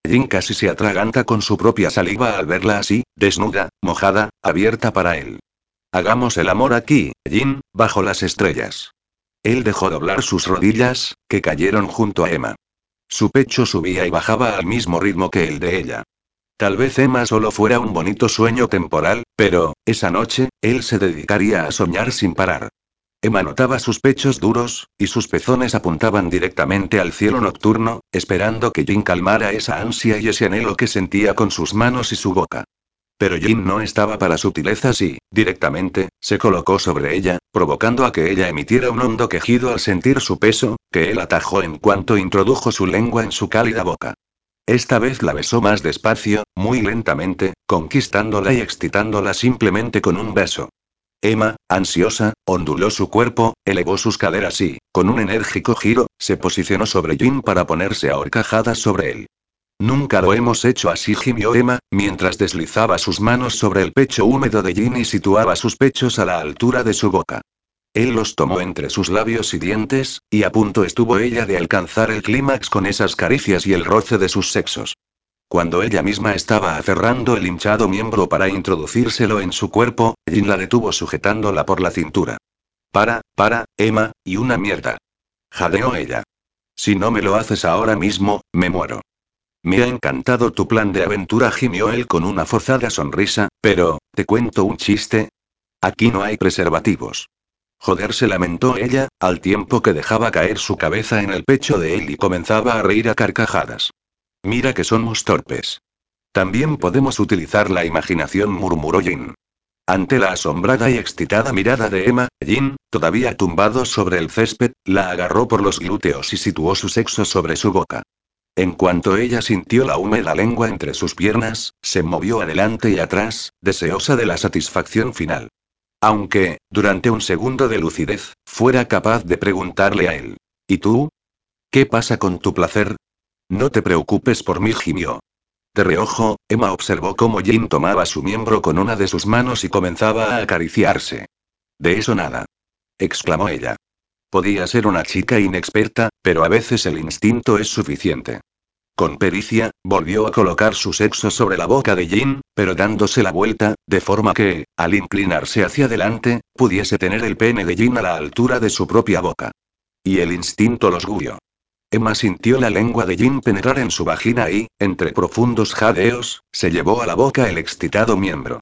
[SPEAKER 1] Jin casi se atraganta con su propia saliva al verla así, desnuda, mojada, abierta para él. Hagamos el amor aquí, Jin, bajo las estrellas. Él dejó doblar sus rodillas, que cayeron junto a Emma. Su pecho subía y bajaba al mismo ritmo que el de ella. Tal vez Emma solo fuera un bonito sueño temporal, pero, esa noche, él se dedicaría a soñar sin parar. Emma notaba sus pechos duros, y sus pezones apuntaban directamente al cielo nocturno, esperando que Jin calmara esa ansia y ese anhelo que sentía con sus manos y su boca. Pero Jin no estaba para sutilezas y, directamente, se colocó sobre ella, provocando a que ella emitiera un hondo quejido al sentir su peso, que él atajó en cuanto introdujo su lengua en su cálida boca. Esta vez la besó más despacio, muy lentamente, conquistándola y excitándola simplemente con un beso. Emma, ansiosa, onduló su cuerpo, elevó sus caderas y, con un enérgico giro, se posicionó sobre Jin para ponerse a horcajadas sobre él. Nunca lo hemos hecho así, gimió Emma, mientras deslizaba sus manos sobre el pecho húmedo de Jin y situaba sus pechos a la altura de su boca. Él los tomó entre sus labios y dientes, y a punto estuvo ella de alcanzar el clímax con esas caricias y el roce de sus sexos. Cuando ella misma estaba aferrando el hinchado miembro para introducírselo en su cuerpo, Jin la detuvo sujetándola por la cintura. Para, para, Emma, y una mierda. Jadeó ella. Si no me lo haces ahora mismo, me muero. Me ha encantado tu plan de aventura, gimió él con una forzada sonrisa, pero, ¿te cuento un chiste? Aquí no hay preservativos. Joder, se lamentó ella, al tiempo que dejaba caer su cabeza en el pecho de él y comenzaba a reír a carcajadas. Mira que somos torpes. También podemos utilizar la imaginación, murmuró Jin. Ante la asombrada y excitada mirada de Emma, Jin, todavía tumbado sobre el césped, la agarró por los glúteos y situó su sexo sobre su boca. En cuanto ella sintió la húmeda lengua entre sus piernas, se movió adelante y atrás, deseosa de la satisfacción final. Aunque, durante un segundo de lucidez, fuera capaz de preguntarle a él. ¿Y tú? ¿Qué pasa con tu placer? No te preocupes por mí, gimió. De reojo, Emma observó cómo Jin tomaba su miembro con una de sus manos y comenzaba a acariciarse. De eso nada. exclamó ella. Podía ser una chica inexperta, pero a veces el instinto es suficiente. Con pericia, volvió a colocar su sexo sobre la boca de Jin, pero dándose la vuelta, de forma que, al inclinarse hacia adelante, pudiese tener el pene de Jin a la altura de su propia boca. Y el instinto los guió. Emma sintió la lengua de Jin penetrar en su vagina y, entre profundos jadeos, se llevó a la boca el excitado miembro.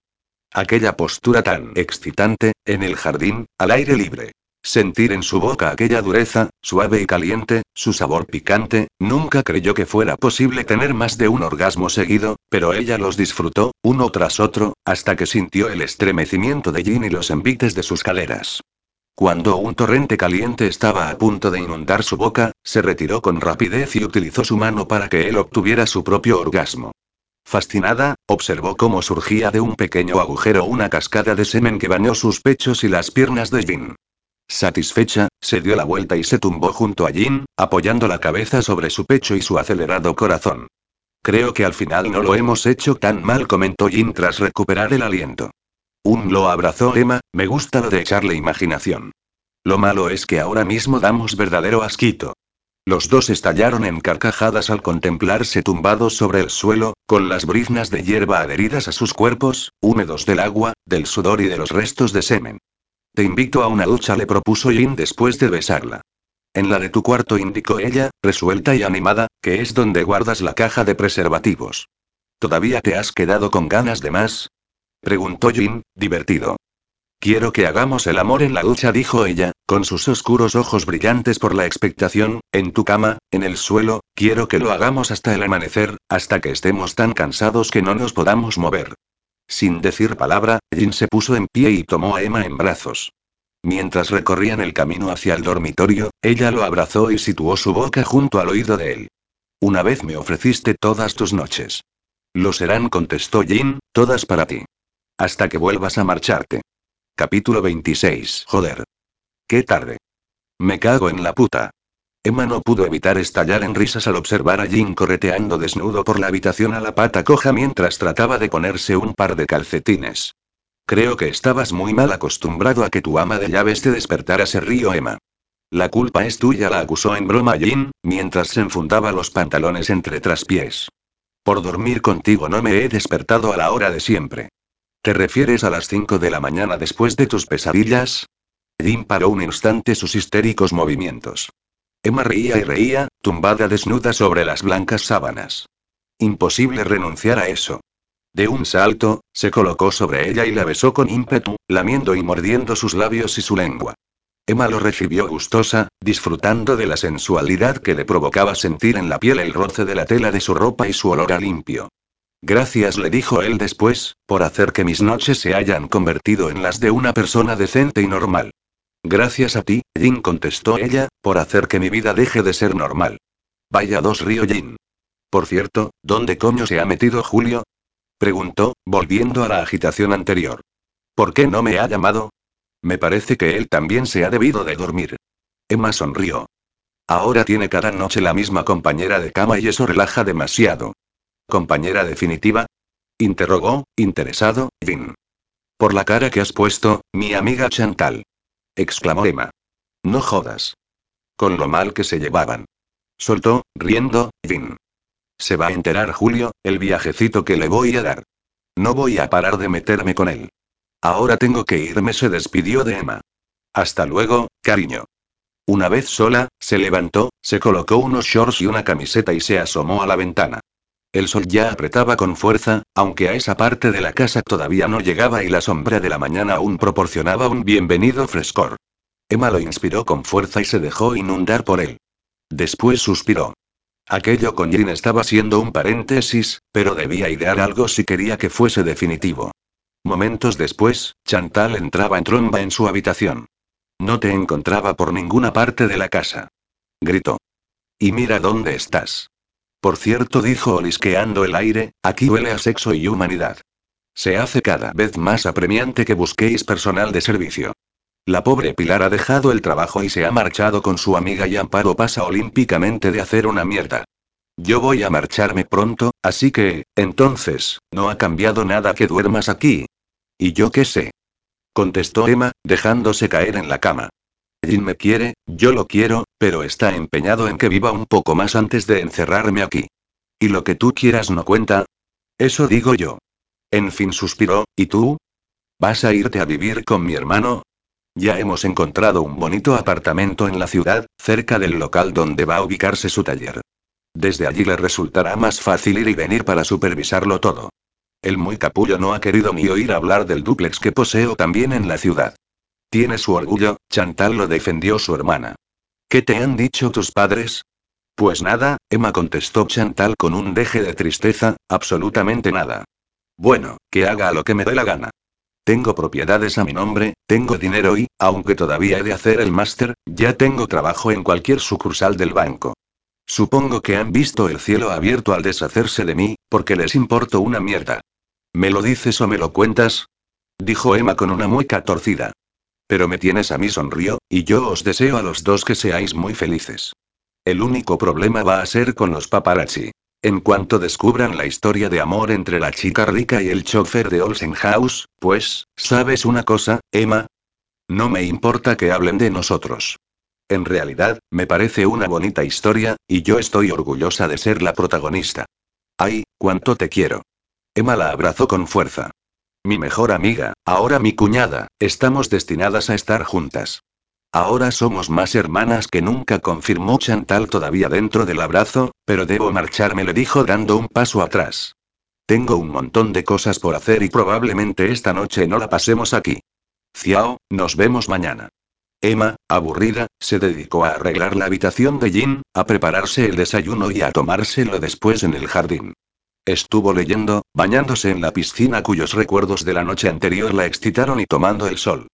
[SPEAKER 1] Aquella postura tan excitante, en el jardín, al aire libre. Sentir en su boca aquella dureza, suave y caliente, su sabor picante, nunca creyó que fuera posible tener más de un orgasmo seguido, pero ella los disfrutó, uno tras otro, hasta que sintió el estremecimiento de Jin y los envites de sus caderas. Cuando un torrente caliente estaba a punto de inundar su boca, se retiró con rapidez y utilizó su mano para que él obtuviera su propio orgasmo. Fascinada, observó cómo surgía de un pequeño agujero una cascada de semen que bañó sus pechos y las piernas de Jin. Satisfecha, se dio la vuelta y se tumbó junto a Jin, apoyando la cabeza sobre su pecho y su acelerado corazón. Creo que al final no lo hemos hecho tan mal, comentó Jin tras recuperar el aliento. Un lo abrazó Emma, me gusta lo de echarle imaginación. Lo malo es que ahora mismo damos verdadero asquito. Los dos estallaron en carcajadas al contemplarse tumbados sobre el suelo, con las briznas de hierba adheridas a sus cuerpos, húmedos del agua, del sudor y de los restos de semen. Te invito a una ducha, le propuso Jin después de besarla. En la de tu cuarto indicó ella, resuelta y animada, que es donde guardas la caja de preservativos. ¿Todavía te has quedado con ganas de más? Preguntó Jin, divertido. Quiero que hagamos el amor en la ducha, dijo ella, con sus oscuros ojos brillantes por la expectación, en tu cama, en el suelo, quiero que lo hagamos hasta el amanecer, hasta que estemos tan cansados que no nos podamos mover. Sin decir palabra, Jin se puso en pie y tomó a Emma en brazos. Mientras recorrían el camino hacia el dormitorio, ella lo abrazó y situó su boca junto al oído de él. Una vez me ofreciste todas tus noches. Lo serán, contestó Jin, todas para ti. Hasta que vuelvas a marcharte. Capítulo 26. Joder. Qué tarde. Me cago en la puta. Emma no pudo evitar estallar en risas al observar a Jin correteando desnudo por la habitación a la pata coja mientras trataba de ponerse un par de calcetines. Creo que estabas muy mal acostumbrado a que tu ama de llaves te despertara, se rió Emma. La culpa es tuya, la acusó en broma Jin, mientras se enfundaba los pantalones entre traspiés. Por dormir contigo no me he despertado a la hora de siempre. ¿Te refieres a las 5 de la mañana después de tus pesadillas? Jin paró un instante sus histéricos movimientos. Emma reía y reía, tumbada desnuda sobre las blancas sábanas. Imposible renunciar a eso. De un salto, se colocó sobre ella y la besó con ímpetu, lamiendo y mordiendo sus labios y su lengua. Emma lo recibió gustosa, disfrutando de la sensualidad que le provocaba sentir en la piel el roce de la tela de su ropa y su olor a limpio. Gracias, le dijo él después, por hacer que mis noches se hayan convertido en las de una persona decente y normal. Gracias a ti, Jin contestó ella, por hacer que mi vida deje de ser normal. Vaya dos río Jin. Por cierto, ¿dónde coño se ha metido Julio? Preguntó, volviendo a la agitación anterior. ¿Por qué no me ha llamado? Me parece que él también se ha debido de dormir. Emma sonrió. Ahora tiene cada noche la misma compañera de cama y eso relaja demasiado. ¿Compañera definitiva? Interrogó, interesado, Jin. Por la cara que has puesto, mi amiga Chantal. Exclamó Emma. No jodas. Con lo mal que se llevaban. Soltó, riendo, Jin. Se va a enterar Julio, el viajecito que le voy a dar. No voy a parar de meterme con él. Ahora tengo que irme, se despidió de Emma. Hasta luego, cariño. Una vez sola, se levantó, se colocó unos shorts y una camiseta y se asomó a la ventana. El sol ya apretaba con fuerza, aunque a esa parte de la casa todavía no llegaba y la sombra de la mañana aún proporcionaba un bienvenido frescor. Emma lo inspiró con fuerza y se dejó inundar por él. Después suspiró. Aquello con Jin estaba siendo un paréntesis, pero debía idear algo si quería que fuese definitivo. Momentos después, Chantal entraba en tromba en su habitación. No te encontraba por ninguna parte de la casa. Gritó. Y mira dónde estás. Por cierto, dijo olisqueando el aire, aquí huele a sexo y humanidad. Se hace cada vez más apremiante que busquéis personal de servicio. La pobre Pilar ha dejado el trabajo y se ha marchado con su amiga y Amparo pasa olímpicamente de hacer una mierda. Yo voy a marcharme pronto, así que, entonces, no ha cambiado nada que duermas aquí. ¿Y yo qué sé? Contestó Emma, dejándose caer en la cama. Jin me quiere, yo lo quiero, pero está empeñado en que viva un poco más antes de encerrarme aquí. ¿Y lo que tú quieras no cuenta? Eso digo yo. En fin suspiró, ¿y tú? ¿Vas a irte a vivir con mi hermano? Ya hemos encontrado un bonito apartamento en la ciudad, cerca del local donde va a ubicarse su taller. Desde allí le resultará más fácil ir y venir para supervisarlo todo. El muy capullo no ha querido ni oír hablar del dúplex que poseo también en la ciudad. Tiene su orgullo, Chantal lo defendió su hermana. ¿Qué te han dicho tus padres? Pues nada, Emma contestó Chantal con un deje de tristeza, absolutamente nada. Bueno, que haga lo que me dé la gana. Tengo propiedades a mi nombre, tengo dinero y, aunque todavía he de hacer el máster, ya tengo trabajo en cualquier sucursal del banco. Supongo que han visto el cielo abierto al deshacerse de mí, porque les importo una mierda. ¿Me lo dices o me lo cuentas? Dijo Emma con una mueca torcida. Pero me tienes a mí sonrió, y yo os deseo a los dos que seáis muy felices. El único problema va a ser con los paparazzi. En cuanto descubran la historia de amor entre la chica rica y el chofer de Olsen House, pues, ¿sabes una cosa, Emma? No me importa que hablen de nosotros. En realidad, me parece una bonita historia, y yo estoy orgullosa de ser la protagonista. ¡Ay, cuánto te quiero! Emma la abrazó con fuerza. Mi mejor amiga, ahora mi cuñada, estamos destinadas a estar juntas. Ahora somos más hermanas que nunca, confirmó Chantal todavía dentro del abrazo, pero debo marcharme, le dijo dando un paso atrás. Tengo un montón de cosas por hacer y probablemente esta noche no la pasemos aquí. Ciao, nos vemos mañana. Emma, aburrida, se dedicó a arreglar la habitación de Jin, a prepararse el desayuno y a tomárselo después en el jardín. Estuvo leyendo, bañándose en la piscina cuyos recuerdos de la noche anterior la excitaron y tomando el sol.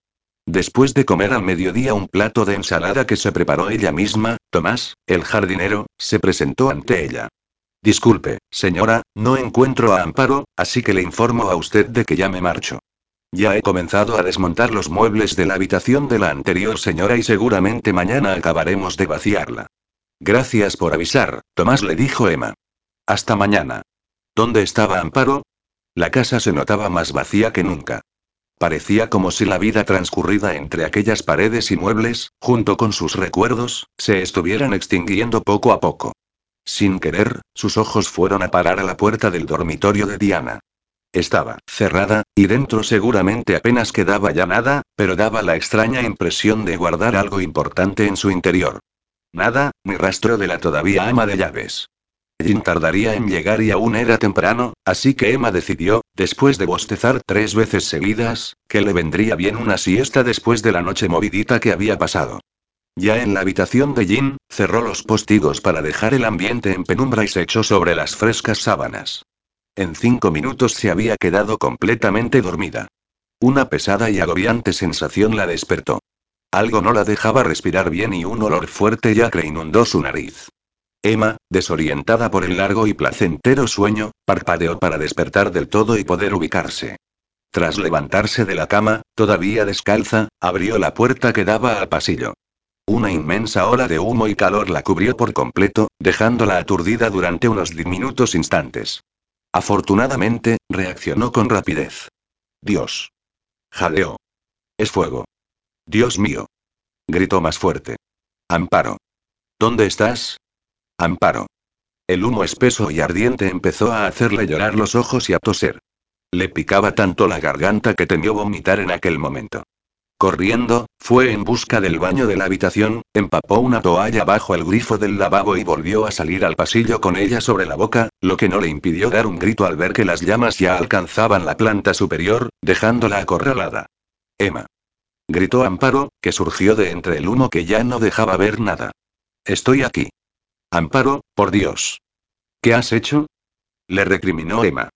[SPEAKER 1] Después de comer al mediodía un plato de ensalada que se preparó ella misma, Tomás, el jardinero, se presentó ante ella. Disculpe, señora, no encuentro a Amparo, así que le informo a usted de que ya me marcho. Ya he comenzado a desmontar los muebles de la habitación de la anterior señora y seguramente mañana acabaremos de vaciarla. Gracias por avisar, Tomás le dijo Emma. Hasta mañana. ¿Dónde estaba Amparo? La casa se notaba más vacía que nunca. Parecía como si la vida transcurrida entre aquellas paredes y muebles, junto con sus recuerdos, se estuvieran extinguiendo poco a poco. Sin querer, sus ojos fueron a parar a la puerta del dormitorio de Diana. Estaba cerrada, y dentro seguramente apenas quedaba ya nada, pero daba la extraña impresión de guardar algo importante en su interior. Nada, ni rastro de la todavía ama de llaves. Jin tardaría en llegar y aún era temprano, así que Emma decidió, después de bostezar tres veces seguidas, que le vendría bien una siesta después de la noche movidita que había pasado. Ya en la habitación de Jin, cerró los postigos para dejar el ambiente en penumbra y se echó sobre las frescas sábanas. En cinco minutos se había quedado completamente dormida. Una pesada y agobiante sensación la despertó. Algo no la dejaba respirar bien y un olor fuerte y acre inundó su nariz. Emma, desorientada por el largo y placentero sueño, parpadeó para despertar del todo y poder ubicarse. Tras levantarse de la cama, todavía descalza, abrió la puerta que daba al pasillo. Una inmensa ola de humo y calor la cubrió por completo, dejándola aturdida durante unos diminutos instantes. Afortunadamente, reaccionó con rapidez. Dios. Jadeó. Es fuego. Dios mío. Gritó más fuerte. Amparo. ¿Dónde estás? Amparo. El humo espeso y ardiente empezó a hacerle llorar los ojos y a toser. Le picaba tanto la garganta que temió vomitar en aquel momento. Corriendo, fue en busca del baño de la habitación, empapó una toalla bajo el grifo del lavabo y volvió a salir al pasillo con ella sobre la boca, lo que no le impidió dar un grito al ver que las llamas ya alcanzaban la planta superior, dejándola acorralada. Emma. Gritó Amparo, que surgió de entre el humo que ya no dejaba ver nada. Estoy aquí. Amparo, por Dios. ¿Qué has hecho? Le recriminó Emma.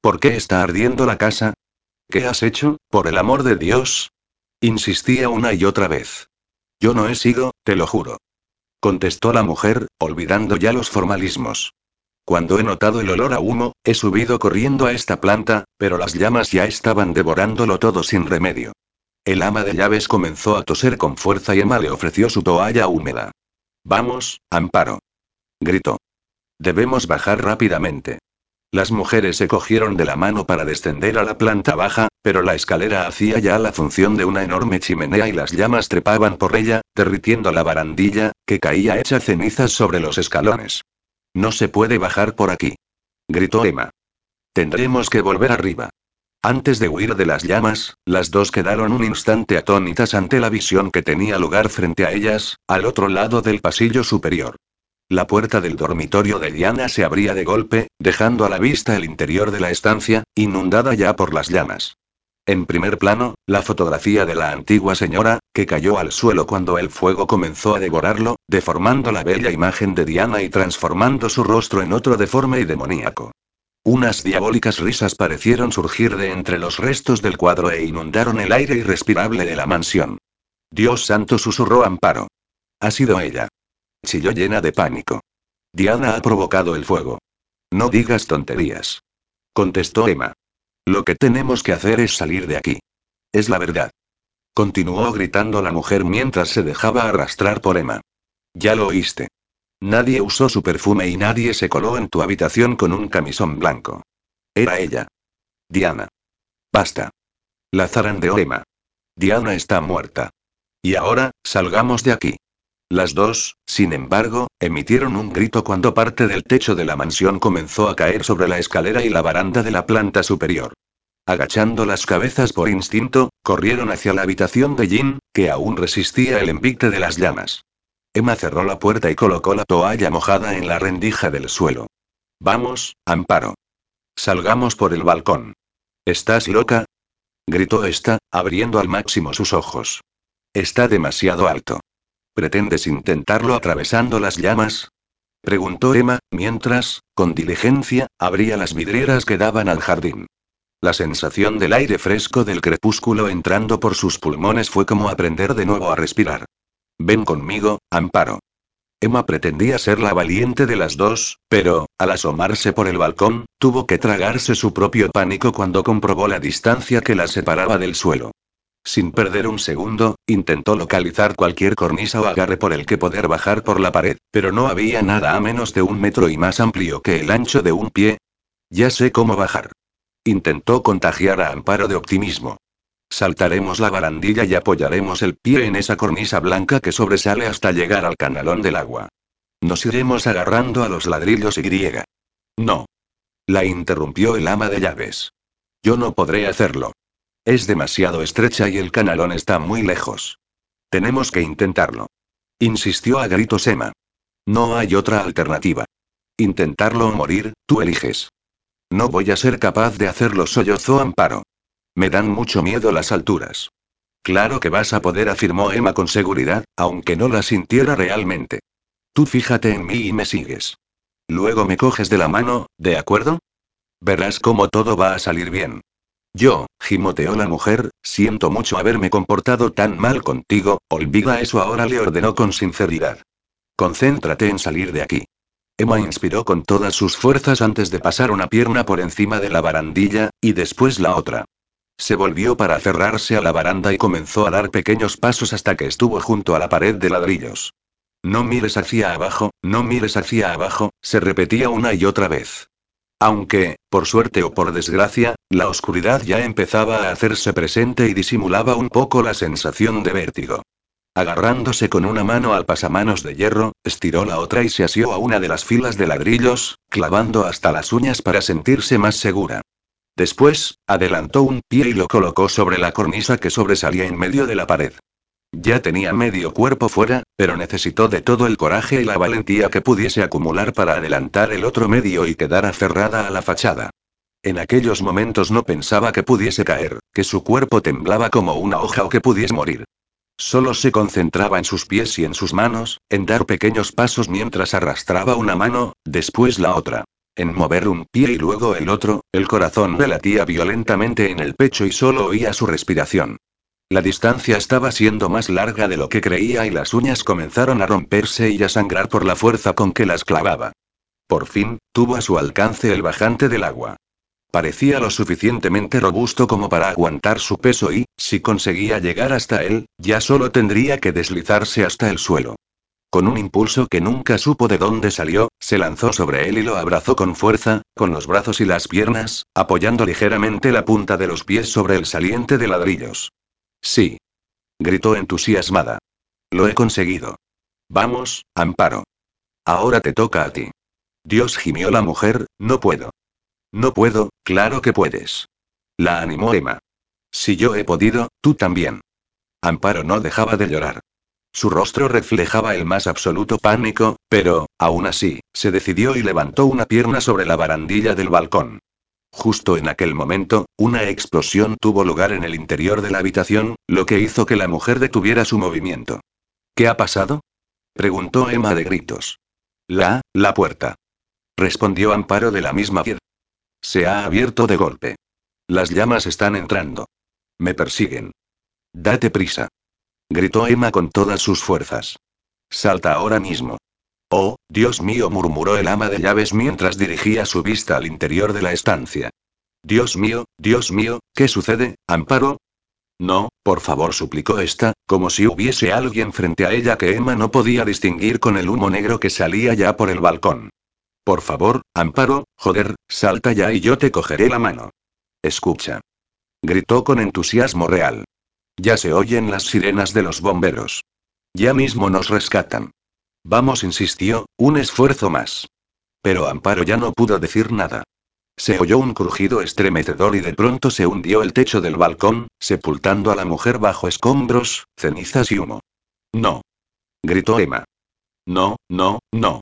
[SPEAKER 1] ¿Por qué está ardiendo la casa? ¿Qué has hecho, por el amor de Dios? Insistía una y otra vez. Yo no he sido, te lo juro. Contestó la mujer, olvidando ya los formalismos. Cuando he notado el olor a humo, he subido corriendo a esta planta, pero las llamas ya estaban devorándolo todo sin remedio. El ama de llaves comenzó a toser con fuerza y Emma le ofreció su toalla húmeda. Vamos, Amparo. Gritó. Debemos bajar rápidamente. Las mujeres se cogieron de la mano para descender a la planta baja, pero la escalera hacía ya la función de una enorme chimenea y las llamas trepaban por ella, derritiendo la barandilla, que caía hecha cenizas sobre los escalones. No se puede bajar por aquí. Gritó Emma. Tendremos que volver arriba. Antes de huir de las llamas, las dos quedaron un instante atónitas ante la visión que tenía lugar frente a ellas, al otro lado del pasillo superior. La puerta del dormitorio de Diana se abría de golpe, dejando a la vista el interior de la estancia, inundada ya por las llamas. En primer plano, la fotografía de la antigua señora, que cayó al suelo cuando el fuego comenzó a devorarlo, deformando la bella imagen de Diana y transformando su rostro en otro deforme y demoníaco. Unas diabólicas risas parecieron surgir de entre los restos del cuadro e inundaron el aire irrespirable de la mansión. Dios santo susurró Amparo. Ha sido ella. Chilló llena de pánico. Diana ha provocado el fuego. No digas tonterías. Contestó Emma. Lo que tenemos que hacer es salir de aquí. Es la verdad. Continuó gritando la mujer mientras se dejaba arrastrar por Emma. Ya lo oíste. Nadie usó su perfume y nadie se coló en tu habitación con un camisón blanco. Era ella. Diana. Basta. La zarandeó Emma. Diana está muerta. Y ahora, salgamos de aquí. Las dos, sin embargo, emitieron un grito cuando parte del techo de la mansión comenzó a caer sobre la escalera y la baranda de la planta superior. Agachando las cabezas por instinto, corrieron hacia la habitación de Jin, que aún resistía el envite de las llamas. Emma cerró la puerta y colocó la toalla mojada en la rendija del suelo. Vamos, Amparo. Salgamos por el balcón. ¿Estás loca? gritó esta, abriendo al máximo sus ojos. Está demasiado alto. ¿Pretendes intentarlo atravesando las llamas? Preguntó Emma, mientras, con diligencia, abría las vidrieras que daban al jardín. La sensación del aire fresco del crepúsculo entrando por sus pulmones fue como aprender de nuevo a respirar. Ven conmigo, Amparo. Emma pretendía ser la valiente de las dos, pero, al asomarse por el balcón, tuvo que tragarse su propio pánico cuando comprobó la distancia que la separaba del suelo. Sin perder un segundo, intentó localizar cualquier cornisa o agarre por el que poder bajar por la pared, pero no había nada a menos de un metro y más amplio que el ancho de un pie. Ya sé cómo bajar. Intentó contagiar a Amparo de optimismo. Saltaremos la barandilla y apoyaremos el pie en esa cornisa blanca que sobresale hasta llegar al canalón del agua. Nos iremos agarrando a los ladrillos y griega. No. La interrumpió el ama de llaves. Yo no podré hacerlo. Es demasiado estrecha y el canalón está muy lejos. Tenemos que intentarlo. Insistió a gritos Emma. No hay otra alternativa. Intentarlo o morir, tú eliges. No voy a ser capaz de hacerlo, sollozó Amparo. Me dan mucho miedo las alturas. Claro que vas a poder, afirmó Emma con seguridad, aunque no la sintiera realmente. Tú fíjate en mí y me sigues. Luego me coges de la mano, ¿de acuerdo? Verás cómo todo va a salir bien. Yo, gimoteó la mujer, siento mucho haberme comportado tan mal contigo, olvida eso ahora, le ordenó con sinceridad. Concéntrate en salir de aquí. Emma inspiró con todas sus fuerzas antes de pasar una pierna por encima de la barandilla, y después la otra. Se volvió para aferrarse a la baranda y comenzó a dar pequeños pasos hasta que estuvo junto a la pared de ladrillos. No mires hacia abajo, no mires hacia abajo, se repetía una y otra vez. Aunque, por suerte o por desgracia, la oscuridad ya empezaba a hacerse presente y disimulaba un poco la sensación de vértigo. Agarrándose con una mano al pasamanos de hierro, estiró la otra y se asió a una de las filas de ladrillos, clavando hasta las uñas para sentirse más segura. Después, adelantó un pie y lo colocó sobre la cornisa que sobresalía en medio de la pared. Ya tenía medio cuerpo fuera, pero necesitó de todo el coraje y la valentía que pudiese acumular para adelantar el otro medio y quedar aferrada a la fachada. En aquellos momentos no pensaba que pudiese caer, que su cuerpo temblaba como una hoja o que pudiese morir. Solo se concentraba en sus pies y en sus manos, en dar pequeños pasos mientras arrastraba una mano, después la otra. En mover un pie y luego el otro, el corazón le latía violentamente en el pecho y solo oía su respiración. La distancia estaba siendo más larga de lo que creía y las uñas comenzaron a romperse y a sangrar por la fuerza con que las clavaba. Por fin, tuvo a su alcance el bajante del agua. Parecía lo suficientemente robusto como para aguantar su peso y, si conseguía llegar hasta él, ya solo tendría que deslizarse hasta el suelo. Con un impulso que nunca supo de dónde salió, se lanzó sobre él y lo abrazó con fuerza, con los brazos y las piernas, apoyando ligeramente la punta de los pies sobre el saliente de ladrillos. Sí. Gritó entusiasmada. Lo he conseguido. Vamos, Amparo. Ahora te toca a ti. Dios gimió la mujer, no puedo. No puedo, claro que puedes. La animó Emma. Si yo he podido, tú también. Amparo no dejaba de llorar. Su rostro reflejaba el más absoluto pánico, pero, aún así, se decidió y levantó una pierna sobre la barandilla del balcón. Justo en aquel momento, una explosión tuvo lugar en el interior de la habitación, lo que hizo que la mujer detuviera su movimiento. ¿Qué ha pasado? preguntó Emma de gritos. La, la puerta. Respondió Amparo de la misma piedra. Se ha abierto de golpe. Las llamas están entrando. Me persiguen. Date prisa. Gritó Emma con todas sus fuerzas. Salta ahora mismo. Oh, Dios mío, murmuró el ama de llaves mientras dirigía su vista al interior de la estancia. Dios mío, Dios mío, ¿qué sucede, Amparo? No, por favor, suplicó esta, como si hubiese alguien frente a ella que Emma no podía distinguir con el humo negro que salía ya por el balcón. Por favor, Amparo, joder, salta ya y yo te cogeré la mano. Escucha. Gritó con entusiasmo real. Ya se oyen las sirenas de los bomberos. Ya mismo nos rescatan. Vamos, insistió, un esfuerzo más. Pero Amparo ya no pudo decir nada. Se oyó un crujido estremecedor y de pronto se hundió el techo del balcón, sepultando a la mujer bajo escombros, cenizas y humo. No. Gritó Emma. No, no, no.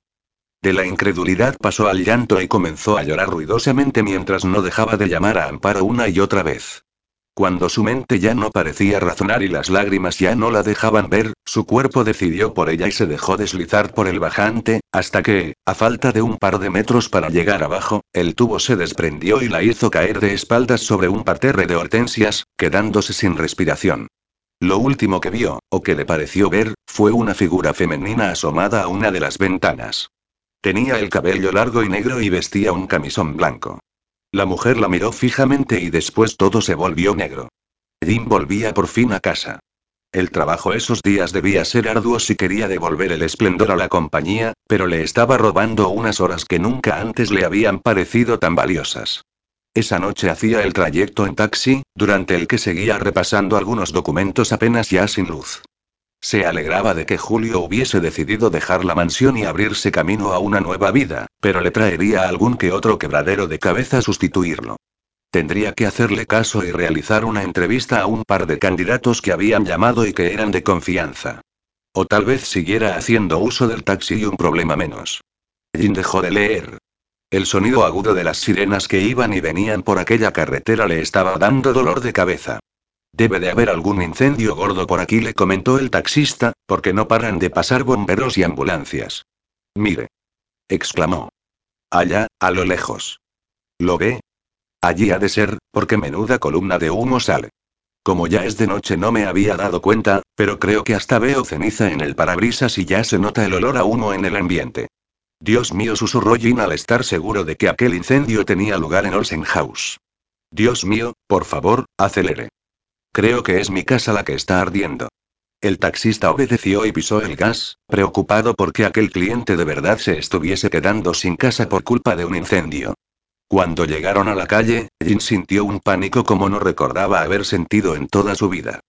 [SPEAKER 1] De la incredulidad pasó al llanto y comenzó a llorar ruidosamente mientras no dejaba de llamar a Amparo una y otra vez. Cuando su mente ya no parecía razonar y las lágrimas ya no la dejaban ver, su cuerpo decidió por ella y se dejó deslizar por el bajante, hasta que, a falta de un par de metros para llegar abajo, el tubo se desprendió y la hizo caer de espaldas sobre un parterre de hortensias, quedándose sin respiración. Lo último que vio, o que le pareció ver, fue una figura femenina asomada a una de las ventanas. Tenía el cabello largo y negro y vestía un camisón blanco. La mujer la miró fijamente y después todo se volvió negro. Jim volvía por fin a casa. El trabajo esos días debía ser arduo si quería devolver el esplendor a la compañía, pero le estaba robando unas horas que nunca antes le habían parecido tan valiosas. Esa noche hacía el trayecto en taxi, durante el que seguía repasando algunos documentos apenas ya sin luz. Se alegraba de que Julio hubiese decidido dejar la mansión y abrirse camino a una nueva vida, pero le traería algún que otro quebradero de cabeza sustituirlo. Tendría que hacerle caso y realizar una entrevista a un par de candidatos que habían llamado y que eran de confianza. O tal vez siguiera haciendo uso del taxi y un problema menos. Jin dejó de leer. El sonido agudo de las sirenas que iban y venían por aquella carretera le estaba dando dolor de cabeza. Debe de haber algún incendio gordo por aquí, le comentó el taxista, porque no paran de pasar bomberos y ambulancias. Mire. exclamó. Allá, a lo lejos. ¿Lo ve? Allí ha de ser, porque menuda columna de humo sale. Como ya es de noche no me había dado cuenta, pero creo que hasta veo ceniza en el parabrisas y ya se nota el olor a humo en el ambiente. Dios mío, susurró Jin al estar seguro de que aquel incendio tenía lugar en Olsen House. Dios mío, por favor, acelere. Creo que es mi casa la que está ardiendo. El taxista obedeció y pisó el gas, preocupado porque aquel cliente de verdad se estuviese quedando sin casa por culpa de un incendio. Cuando llegaron a la calle, Jin sintió un pánico como no recordaba haber sentido en toda su vida.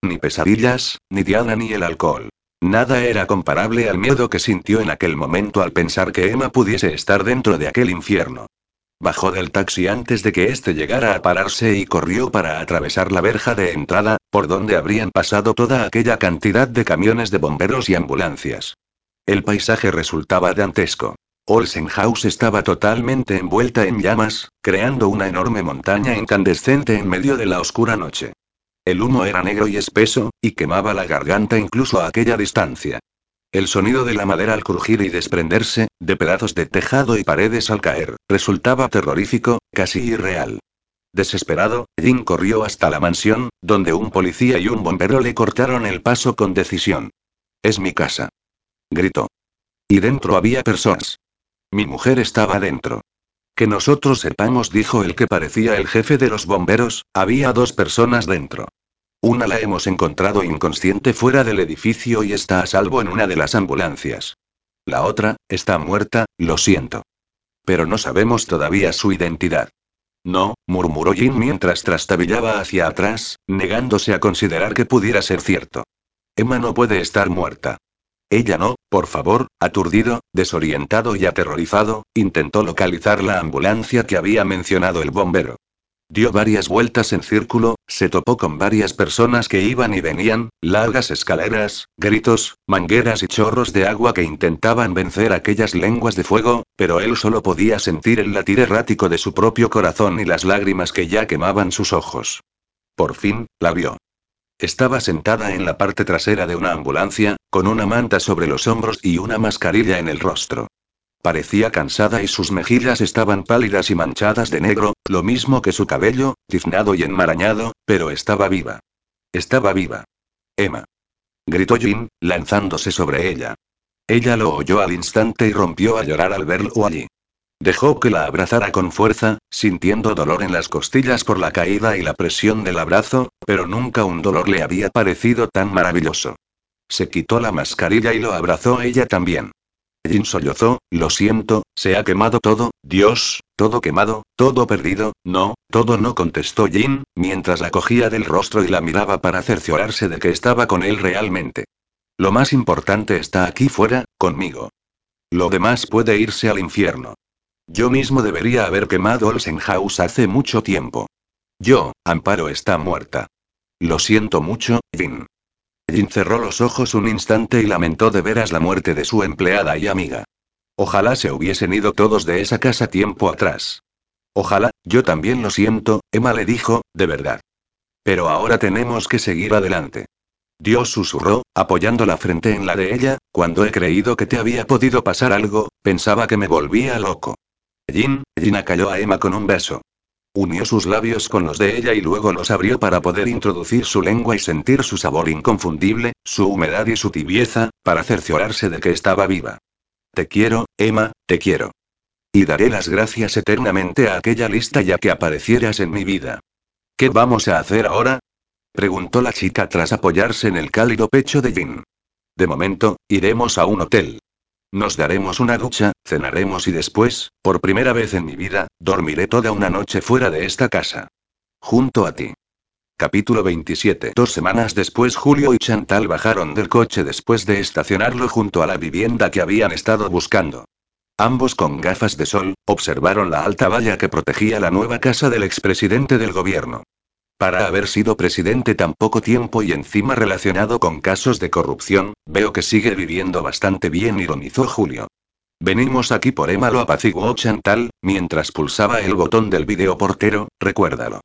[SPEAKER 1] Ni pesadillas, ni Diana ni el alcohol. Nada era comparable al miedo que sintió en aquel momento al pensar que Emma pudiese estar dentro de aquel infierno. Bajó del taxi antes de que éste llegara a pararse y corrió para atravesar la verja de entrada, por donde habrían pasado toda aquella cantidad de camiones de bomberos y ambulancias. El paisaje resultaba dantesco. Olsen House estaba totalmente envuelta en llamas, creando una enorme montaña incandescente en medio de la oscura noche. El humo era negro y espeso, y quemaba la garganta incluso a aquella distancia. El sonido de la madera al crujir y desprenderse, de pedazos de tejado y paredes al caer, resultaba terrorífico, casi irreal. Desesperado, Jim corrió hasta la mansión, donde un policía y un bombero le cortaron el paso con decisión. Es mi casa. Gritó. Y dentro había personas. Mi mujer estaba dentro. Que nosotros sepamos, dijo el que parecía el jefe de los bomberos, había dos personas dentro. Una la hemos encontrado inconsciente fuera del edificio y está a salvo en una de las ambulancias. La otra, está muerta, lo siento. Pero no sabemos todavía su identidad. No, murmuró Jim mientras trastabillaba hacia atrás, negándose a considerar que pudiera ser cierto. Emma no puede estar muerta. Ella no, por favor, aturdido, desorientado y aterrorizado, intentó localizar la ambulancia que había mencionado el bombero. Dio varias vueltas en círculo, se topó con varias personas que iban y venían, largas escaleras, gritos, mangueras y chorros de agua que intentaban vencer aquellas lenguas de fuego, pero él solo podía sentir el latir errático de su propio corazón y las lágrimas que ya quemaban sus ojos. Por fin, la vio. Estaba sentada en la parte trasera de una ambulancia, con una manta sobre los hombros y una mascarilla en el rostro. Parecía cansada y sus mejillas estaban pálidas y manchadas de negro, lo mismo que su cabello, tiznado y enmarañado, pero estaba viva. Estaba viva. Emma. Gritó Jin, lanzándose sobre ella. Ella lo oyó al instante y rompió a llorar al verlo allí. Dejó que la abrazara con fuerza, sintiendo dolor en las costillas por la caída y la presión del abrazo, pero nunca un dolor le había parecido tan maravilloso. Se quitó la mascarilla y lo abrazó ella también. Jin sollozó, lo siento, se ha quemado todo, Dios, todo quemado, todo perdido, no, todo no contestó Jin, mientras la cogía del rostro y la miraba para cerciorarse de que estaba con él realmente. Lo más importante está aquí fuera, conmigo. Lo demás puede irse al infierno. Yo mismo debería haber quemado Olsenhaus hace mucho tiempo. Yo, Amparo está muerta. Lo siento mucho, Jin. Jin cerró los ojos un instante y lamentó de veras la muerte de su empleada y amiga. Ojalá se hubiesen ido todos de esa casa tiempo atrás. Ojalá, yo también lo siento, Emma le dijo, de verdad. Pero ahora tenemos que seguir adelante. Dios susurró, apoyando la frente en la de ella, cuando he creído que te había podido pasar algo, pensaba que me volvía loco. Jin, Jin acalló a Emma con un beso. Unió sus labios con los de ella y luego los abrió para poder introducir su lengua y sentir su sabor inconfundible, su humedad y su tibieza, para cerciorarse de que estaba viva. Te quiero, Emma, te quiero. Y daré las gracias eternamente a aquella lista ya que aparecieras en mi vida. ¿Qué vamos a hacer ahora? preguntó la chica tras apoyarse en el cálido pecho de Jin. De momento, iremos a un hotel. Nos daremos una ducha, cenaremos y después, por primera vez en mi vida, dormiré toda una noche fuera de esta casa. Junto a ti. Capítulo 27. Dos semanas después Julio y Chantal bajaron del coche después de estacionarlo junto a la vivienda que habían estado buscando. Ambos con gafas de sol, observaron la alta valla que protegía la nueva casa del expresidente del gobierno. Para haber sido presidente tan poco tiempo y encima relacionado con casos de corrupción, veo que sigue viviendo bastante bien, ironizó Julio. Venimos aquí por Emma, lo apaciguó Chantal, mientras pulsaba el botón del videoportero, recuérdalo.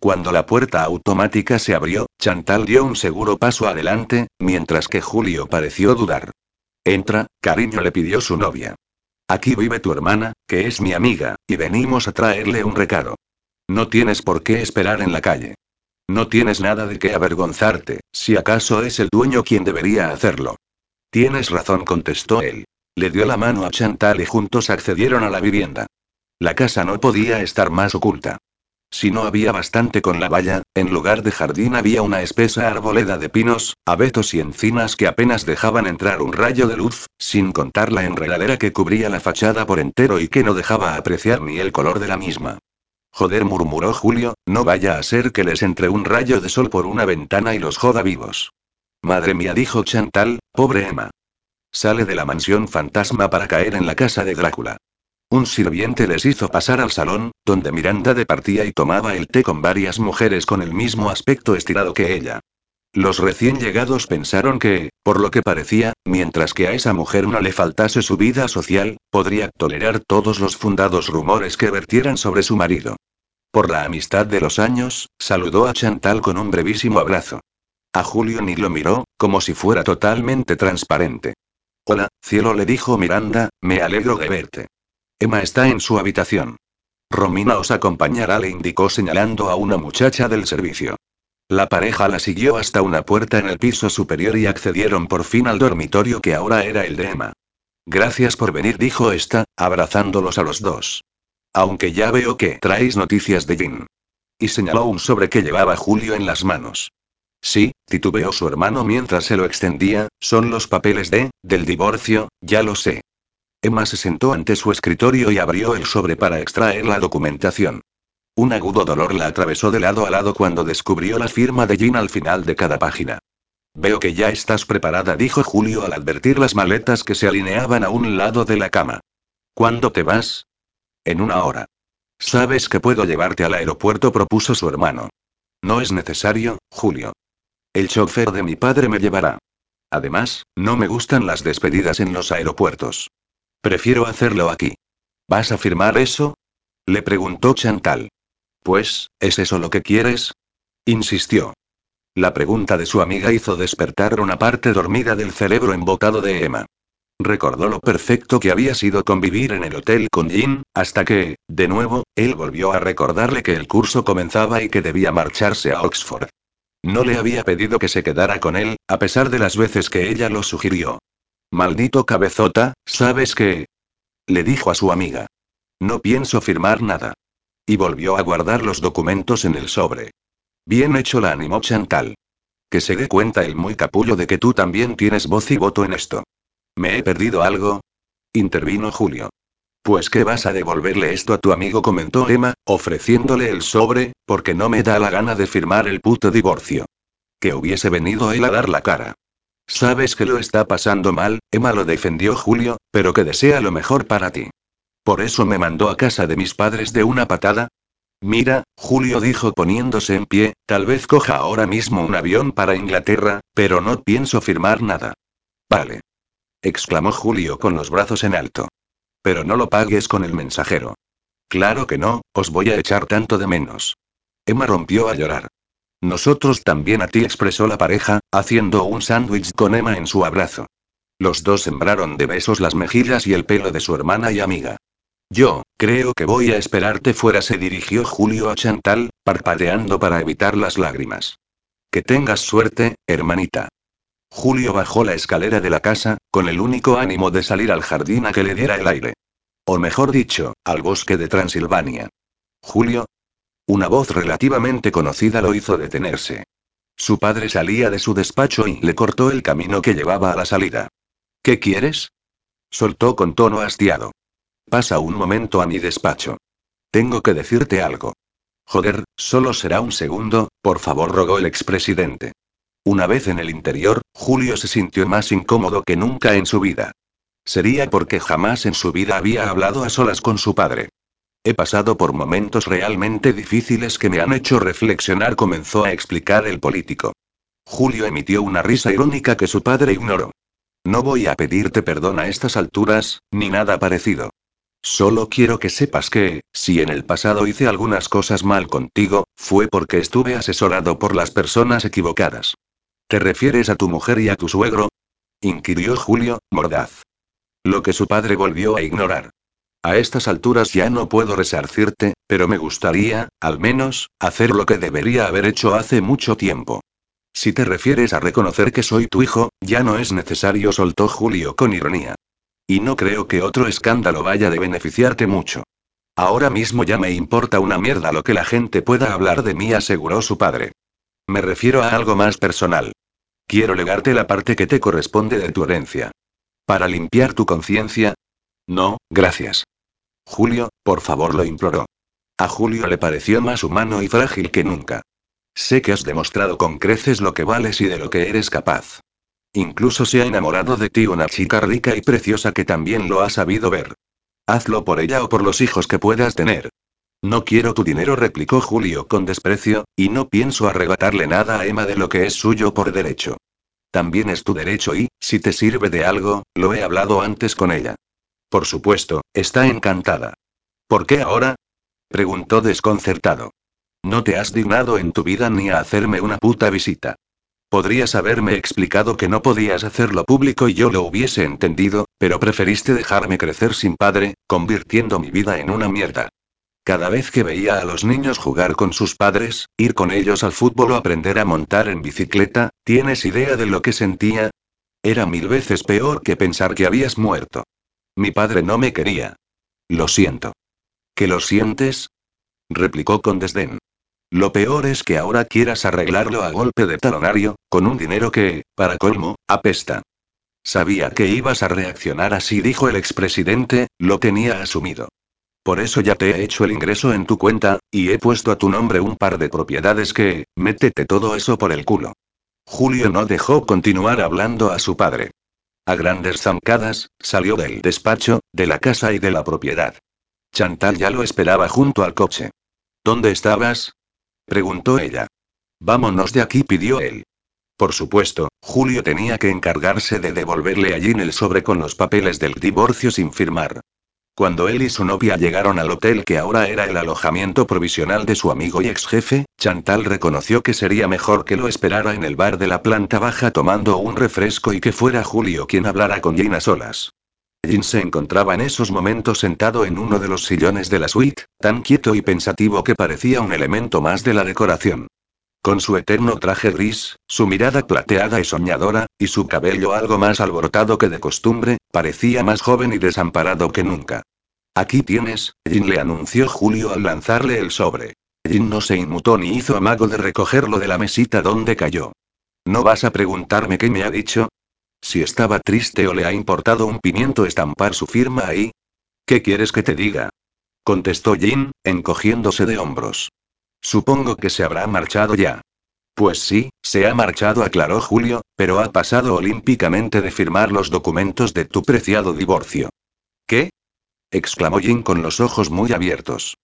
[SPEAKER 1] Cuando la puerta automática se abrió, Chantal dio un seguro paso adelante, mientras que Julio pareció dudar. Entra, cariño, le pidió su novia. Aquí vive tu hermana, que es mi amiga, y venimos a traerle un recado. No tienes por qué esperar en la calle. No tienes nada de qué avergonzarte, si acaso es el dueño quien debería hacerlo. Tienes razón, contestó él. Le dio la mano a Chantal y juntos accedieron a la vivienda. La casa no podía estar más oculta. Si no había bastante con la valla, en lugar de jardín había una espesa arboleda de pinos, abetos y encinas que apenas dejaban entrar un rayo de luz, sin contar la enredadera que cubría la fachada por entero y que no dejaba apreciar ni el color de la misma. Joder, murmuró Julio, no vaya a ser que les entre un rayo de sol por una ventana y los joda vivos. Madre mía, dijo Chantal, pobre Emma. Sale de la mansión fantasma para caer en la casa de Drácula. Un sirviente les hizo pasar al salón, donde Miranda departía y tomaba el té con varias mujeres con el mismo aspecto estirado que ella. Los recién llegados pensaron que, por lo que parecía, mientras que a esa mujer no le faltase su vida social, podría tolerar todos los fundados rumores que vertieran sobre su marido. Por la amistad de los años, saludó a Chantal con un brevísimo abrazo. A Julio ni lo miró, como si fuera totalmente transparente. Hola, cielo le dijo Miranda, me alegro de verte. Emma está en su habitación. Romina os acompañará, le indicó señalando a una muchacha del servicio. La pareja la siguió hasta una puerta en el piso superior y accedieron por fin al dormitorio que ahora era el de Emma. Gracias por venir, dijo esta, abrazándolos a los dos. Aunque ya veo que traéis noticias de Jin. Y señaló un sobre que llevaba Julio en las manos. Sí, titubeó su hermano mientras se lo extendía, son los papeles de, del divorcio, ya lo sé. Emma se sentó ante su escritorio y abrió el sobre para extraer la documentación. Un agudo dolor la atravesó de lado a lado cuando descubrió la firma de Jean al final de cada página. Veo que ya estás preparada, dijo Julio al advertir las maletas que se alineaban a un lado de la cama. ¿Cuándo te vas? En una hora. Sabes que puedo llevarte al aeropuerto, propuso su hermano. No es necesario, Julio. El chofer de mi padre me llevará. Además, no me gustan las despedidas en los aeropuertos. Prefiero hacerlo aquí. ¿Vas a firmar eso? Le preguntó Chantal. Pues, ¿es eso lo que quieres? Insistió. La pregunta de su amiga hizo despertar una parte dormida del cerebro embotado de Emma. Recordó lo perfecto que había sido convivir en el hotel con Jin, hasta que, de nuevo, él volvió a recordarle que el curso comenzaba y que debía marcharse a Oxford. No le había pedido que se quedara con él, a pesar de las veces que ella lo sugirió. Maldito cabezota, ¿sabes qué? Le dijo a su amiga. No pienso firmar nada. Y volvió a guardar los documentos en el sobre. Bien hecho la animó Chantal. Que se dé cuenta el muy capullo de que tú también tienes voz y voto en esto. ¿Me he perdido algo? Intervino Julio. Pues que vas a devolverle esto a tu amigo, comentó Emma, ofreciéndole el sobre, porque no me da la gana de firmar el puto divorcio. Que hubiese venido él a dar la cara. Sabes que lo está pasando mal, Emma lo defendió Julio, pero que desea lo mejor para ti. ¿Por eso me mandó a casa de mis padres de una patada? Mira, Julio dijo poniéndose en pie, tal vez coja ahora mismo un avión para Inglaterra, pero no pienso firmar nada. Vale. exclamó Julio con los brazos en alto. Pero no lo pagues con el mensajero. Claro que no, os voy a echar tanto de menos. Emma rompió a llorar. Nosotros también a ti, expresó la pareja, haciendo un sándwich con Emma en su abrazo. Los dos sembraron de besos las mejillas y el pelo de su hermana y amiga. Yo, creo que voy a esperarte fuera, se dirigió Julio a Chantal, parpadeando para evitar las lágrimas. Que tengas suerte, hermanita. Julio bajó la escalera de la casa, con el único ánimo de salir al jardín a que le diera el aire. O mejor dicho, al bosque de Transilvania. Julio. Una voz relativamente conocida lo hizo detenerse. Su padre salía de su despacho y le cortó el camino que llevaba a la salida. ¿Qué quieres? Soltó con tono hastiado. Pasa un momento a mi despacho. Tengo que decirte algo. Joder, solo será un segundo, por favor, rogó el expresidente. Una vez en el interior, Julio se sintió más incómodo que nunca en su vida. Sería porque jamás en su vida había hablado a solas con su padre. He pasado por momentos realmente difíciles que me han hecho reflexionar, comenzó a explicar el político. Julio emitió una risa irónica que su padre ignoró. No voy a pedirte perdón a estas alturas, ni nada parecido. Solo quiero que sepas que, si en el pasado hice algunas cosas mal contigo, fue porque estuve asesorado por las personas equivocadas. ¿Te refieres a tu mujer y a tu suegro? inquirió Julio, mordaz. Lo que su padre volvió a ignorar. A estas alturas ya no puedo resarcirte, pero me gustaría, al menos, hacer lo que debería haber hecho hace mucho tiempo. Si te refieres a reconocer que soy tu hijo, ya no es necesario, soltó Julio con ironía. Y no creo que otro escándalo vaya de beneficiarte mucho. Ahora mismo ya me importa una mierda lo que la gente pueda hablar de mí, aseguró su padre. Me refiero a algo más personal. Quiero legarte la parte que te corresponde de tu herencia. ¿Para limpiar tu conciencia? No, gracias. Julio, por favor, lo imploró. A Julio le pareció más humano y frágil que nunca. Sé que has demostrado con creces lo que vales y de lo que eres capaz. Incluso se ha enamorado de ti una chica rica y preciosa que también lo ha sabido ver. Hazlo por ella o por los hijos que puedas tener. No quiero tu dinero, replicó Julio con desprecio, y no pienso arrebatarle nada a Emma de lo que es suyo por derecho. También es tu derecho y, si te sirve de algo, lo he hablado antes con ella. Por supuesto, está encantada. ¿Por qué ahora? preguntó desconcertado. No te has dignado en tu vida ni a hacerme una puta visita. Podrías haberme explicado que no podías hacerlo público y yo lo hubiese entendido, pero preferiste dejarme crecer sin padre, convirtiendo mi vida en una mierda. Cada vez que veía a los niños jugar con sus padres, ir con ellos al fútbol o aprender a montar en bicicleta, ¿tienes idea de lo que sentía? Era mil veces peor que pensar que habías muerto. Mi padre no me quería. Lo siento. ¿Que lo sientes? replicó con desdén. Lo peor es que ahora quieras arreglarlo a golpe de talonario, con un dinero que, para colmo, apesta. Sabía que ibas a reaccionar así, dijo el expresidente, lo tenía asumido. Por eso ya te he hecho el ingreso en tu cuenta, y he puesto a tu nombre un par de propiedades que, métete todo eso por el culo. Julio no dejó continuar hablando a su padre. A grandes zancadas, salió del despacho, de la casa y de la propiedad. Chantal ya lo esperaba junto al coche. ¿Dónde estabas? Preguntó ella. Vámonos de aquí, pidió él. Por supuesto, Julio tenía que encargarse de devolverle a Jean el sobre con los papeles del divorcio sin firmar. Cuando él y su novia llegaron al hotel que ahora era el alojamiento provisional de su amigo y ex jefe, Chantal reconoció que sería mejor que lo esperara en el bar de la planta baja tomando un refresco y que fuera Julio quien hablara con Jean a solas. Jean se encontraba en esos momentos sentado en uno de los sillones de la suite, tan quieto y pensativo que parecía un elemento más de la decoración. Con su eterno traje gris, su mirada plateada y soñadora, y su cabello algo más alborotado que de costumbre, parecía más joven y desamparado que nunca. Aquí tienes, Jin le anunció Julio al lanzarle el sobre. Jin no se inmutó ni hizo amago de recogerlo de la mesita donde cayó. ¿No vas a preguntarme qué me ha dicho? Si estaba triste o le ha importado un pimiento estampar su firma ahí. ¿Qué quieres que te diga? Contestó Jin, encogiéndose de hombros. Supongo que se habrá marchado ya. Pues sí, se ha marchado, aclaró Julio, pero ha pasado olímpicamente de firmar los documentos de tu preciado divorcio. ¿Qué? exclamó Jin con los ojos muy abiertos.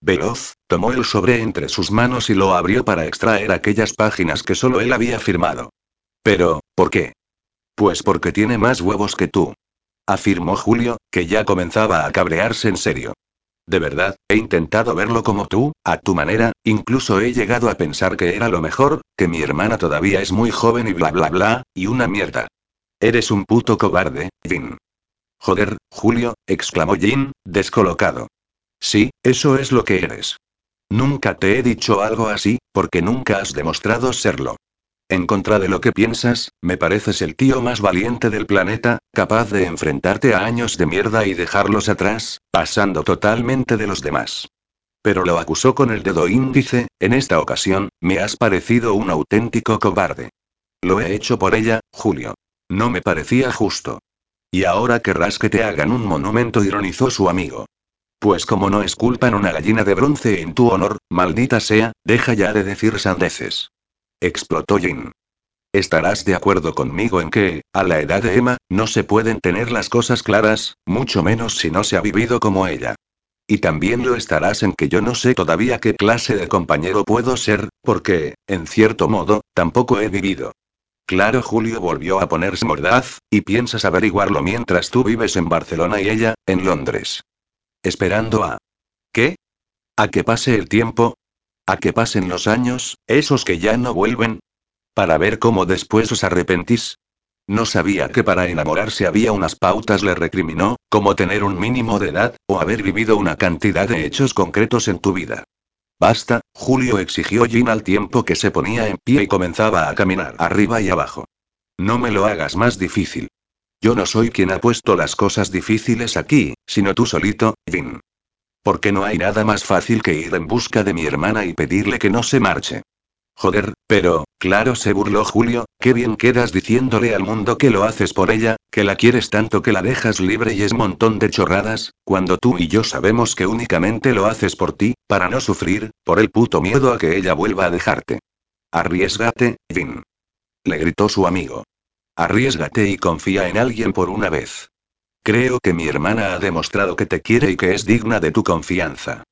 [SPEAKER 1] Veloz, tomó el sobre entre sus manos y lo abrió para extraer aquellas páginas que solo él había firmado. Pero, ¿por qué? Pues porque tiene más huevos que tú. Afirmó Julio, que ya comenzaba a cabrearse en serio. De verdad, he intentado verlo como tú, a tu manera, incluso he llegado a pensar que era lo mejor, que mi hermana todavía es muy joven y bla bla bla, y una mierda. Eres un puto cobarde, Jin. Joder, Julio, exclamó Jin, descolocado. Sí, eso es lo que eres. Nunca te he dicho algo así, porque nunca has demostrado serlo. En contra de lo que piensas, me pareces el tío más valiente del planeta, capaz de enfrentarte a años de mierda y dejarlos atrás, pasando totalmente de los demás. Pero lo acusó con el dedo índice, en esta ocasión, me has parecido un auténtico cobarde. Lo he hecho por ella, Julio. No me parecía justo. Y ahora querrás que te hagan un monumento, ironizó su amigo. Pues como no esculpan una gallina de bronce en tu honor, maldita sea, deja ya de decir sandeces. Explotó Jin. Estarás de acuerdo conmigo en que, a la edad de Emma, no se pueden tener las cosas claras, mucho menos si no se ha vivido como ella. Y también lo estarás en que yo no sé todavía qué clase de compañero puedo ser, porque, en cierto modo, tampoco he vivido. Claro, Julio volvió a ponerse mordaz, y piensas averiguarlo mientras tú vives en Barcelona y ella, en Londres. Esperando a... ¿Qué? ¿A que pase el tiempo? ¿A que pasen los años, esos que ya no vuelven? ¿Para ver cómo después os arrepentís? No sabía que para enamorarse había unas pautas, le recriminó, como tener un mínimo de edad, o haber vivido una cantidad de hechos concretos en tu vida. Basta, Julio exigió Jin al tiempo que se ponía en pie y comenzaba a caminar arriba y abajo. No me lo hagas más difícil. Yo no soy quien ha puesto las cosas difíciles aquí, sino tú solito, Jin. Porque no hay nada más fácil que ir en busca de mi hermana y pedirle que no se marche. Joder, pero, claro, se burló Julio, qué bien quedas diciéndole al mundo que lo haces por ella, que la quieres tanto que la dejas libre y es montón de chorradas, cuando tú y yo sabemos que únicamente lo haces por ti, para no sufrir, por el puto miedo a que ella vuelva a dejarte. Arriesgate, Jin. Le gritó su amigo. Arriesgate y confía en alguien por una vez. Creo que mi hermana ha demostrado que te quiere y que es digna de tu confianza.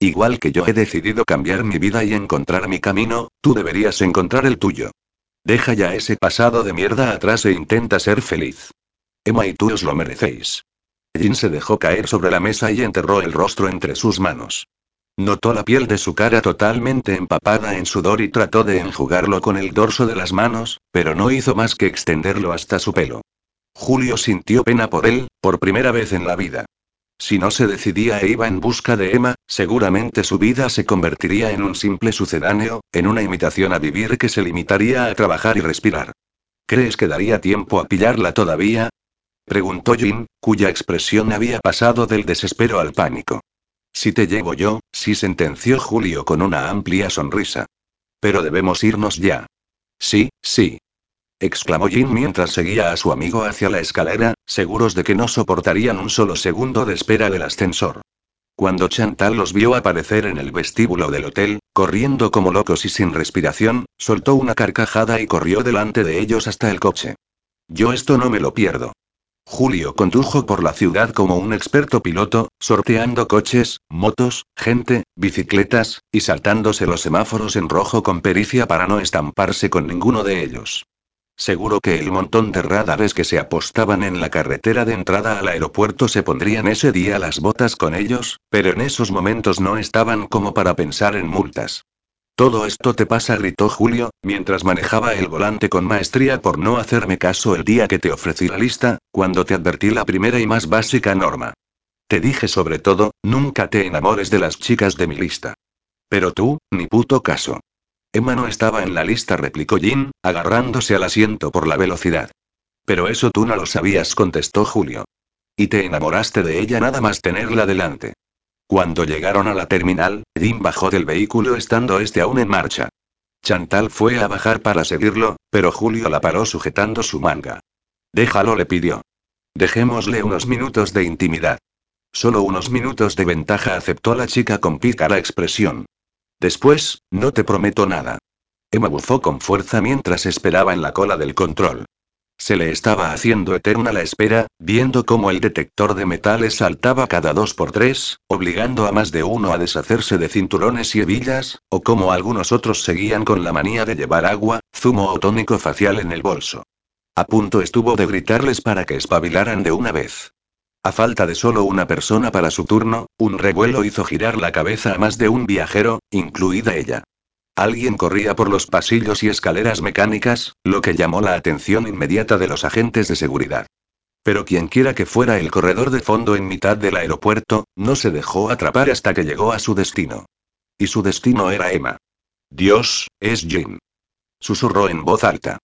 [SPEAKER 1] Igual que yo he decidido cambiar mi vida y encontrar mi camino, tú deberías encontrar el tuyo. Deja ya ese pasado de mierda atrás e intenta ser feliz. Emma y tú os lo merecéis. Jin se dejó caer sobre la mesa y enterró el rostro entre sus manos. Notó la piel de su cara totalmente empapada en sudor y trató de enjugarlo con el dorso de las manos, pero no hizo más que extenderlo hasta su pelo. Julio sintió pena por él, por primera vez en la vida. Si no se decidía e iba en busca de Emma, seguramente su vida se convertiría en un simple sucedáneo, en una imitación a vivir que se limitaría a trabajar y respirar. ¿Crees que daría tiempo a pillarla todavía? Preguntó Jim, cuya expresión había pasado del desespero al pánico. Si te llevo yo, sí sentenció Julio con una amplia sonrisa. Pero debemos irnos ya. Sí, sí. Exclamó Jin mientras seguía a su amigo hacia la escalera, seguros de que no soportarían un solo segundo de espera del ascensor. Cuando Chantal los vio aparecer en el vestíbulo del hotel, corriendo como locos y sin respiración, soltó una carcajada y corrió delante de ellos hasta el coche. Yo esto no me lo pierdo. Julio condujo por la ciudad como un experto piloto, sorteando coches, motos, gente, bicicletas, y saltándose los semáforos en rojo con pericia para no estamparse con ninguno de ellos. Seguro que el montón de radares que se apostaban en la carretera de entrada al aeropuerto se pondrían ese día las botas con ellos, pero en esos momentos no estaban como para pensar en multas. Todo esto te pasa, gritó Julio, mientras manejaba el volante con maestría por no hacerme caso el día que te ofrecí la lista, cuando te advertí la primera y más básica norma. Te dije sobre todo, nunca te enamores de las chicas de mi lista. Pero tú, ni puto caso. Emma no estaba en la lista, replicó Jin, agarrándose al asiento por la velocidad. Pero eso tú no lo sabías, contestó Julio. Y te enamoraste de ella nada más tenerla delante. Cuando llegaron a la terminal, Jim bajó del vehículo estando este aún en marcha. Chantal fue a bajar para seguirlo, pero Julio la paró sujetando su manga. Déjalo, le pidió. Dejémosle unos minutos de intimidad. Solo unos minutos de ventaja, aceptó la chica con pícara expresión. Después, no te prometo nada. Emma bufó con fuerza mientras esperaba en la cola del control. Se le estaba haciendo eterna la espera, viendo cómo el detector de metales saltaba cada dos por tres, obligando a más de uno a deshacerse de cinturones y hebillas, o como algunos otros seguían con la manía de llevar agua, zumo o tónico facial en el bolso. A punto estuvo de gritarles para que espabilaran de una vez. A falta de solo una persona para su turno, un revuelo hizo girar la cabeza a más de un viajero, incluida ella. Alguien corría por los pasillos y escaleras mecánicas, lo que llamó la atención inmediata de los agentes de seguridad. Pero quienquiera que fuera el corredor de fondo en mitad del aeropuerto, no se dejó atrapar hasta que llegó a su destino. Y su destino era Emma. Dios, es Jim. Susurró en voz alta.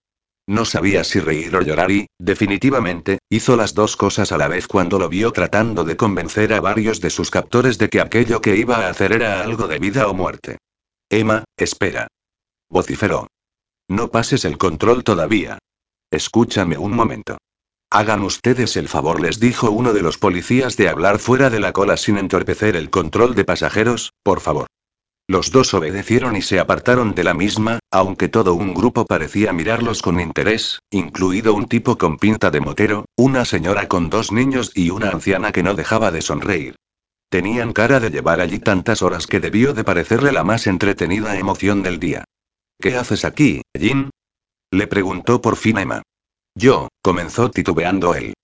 [SPEAKER 1] No sabía si reír o llorar y, definitivamente, hizo las dos cosas a la vez cuando lo vio tratando de convencer a varios de sus captores de que aquello que iba a hacer era algo de vida o muerte. Emma, espera. Vociferó. No pases el control todavía. Escúchame un momento. Hagan ustedes el favor, les dijo uno de los policías de hablar fuera de la cola sin entorpecer el control de pasajeros, por favor. Los dos obedecieron y se apartaron de la misma, aunque todo un grupo parecía mirarlos con interés, incluido un tipo con pinta de motero, una señora con dos niños y una anciana que no dejaba de sonreír. Tenían cara de llevar allí tantas horas que debió de parecerle la más entretenida emoción del día. ¿Qué haces aquí, Jin? Le preguntó por fin Emma. Yo, comenzó titubeando él.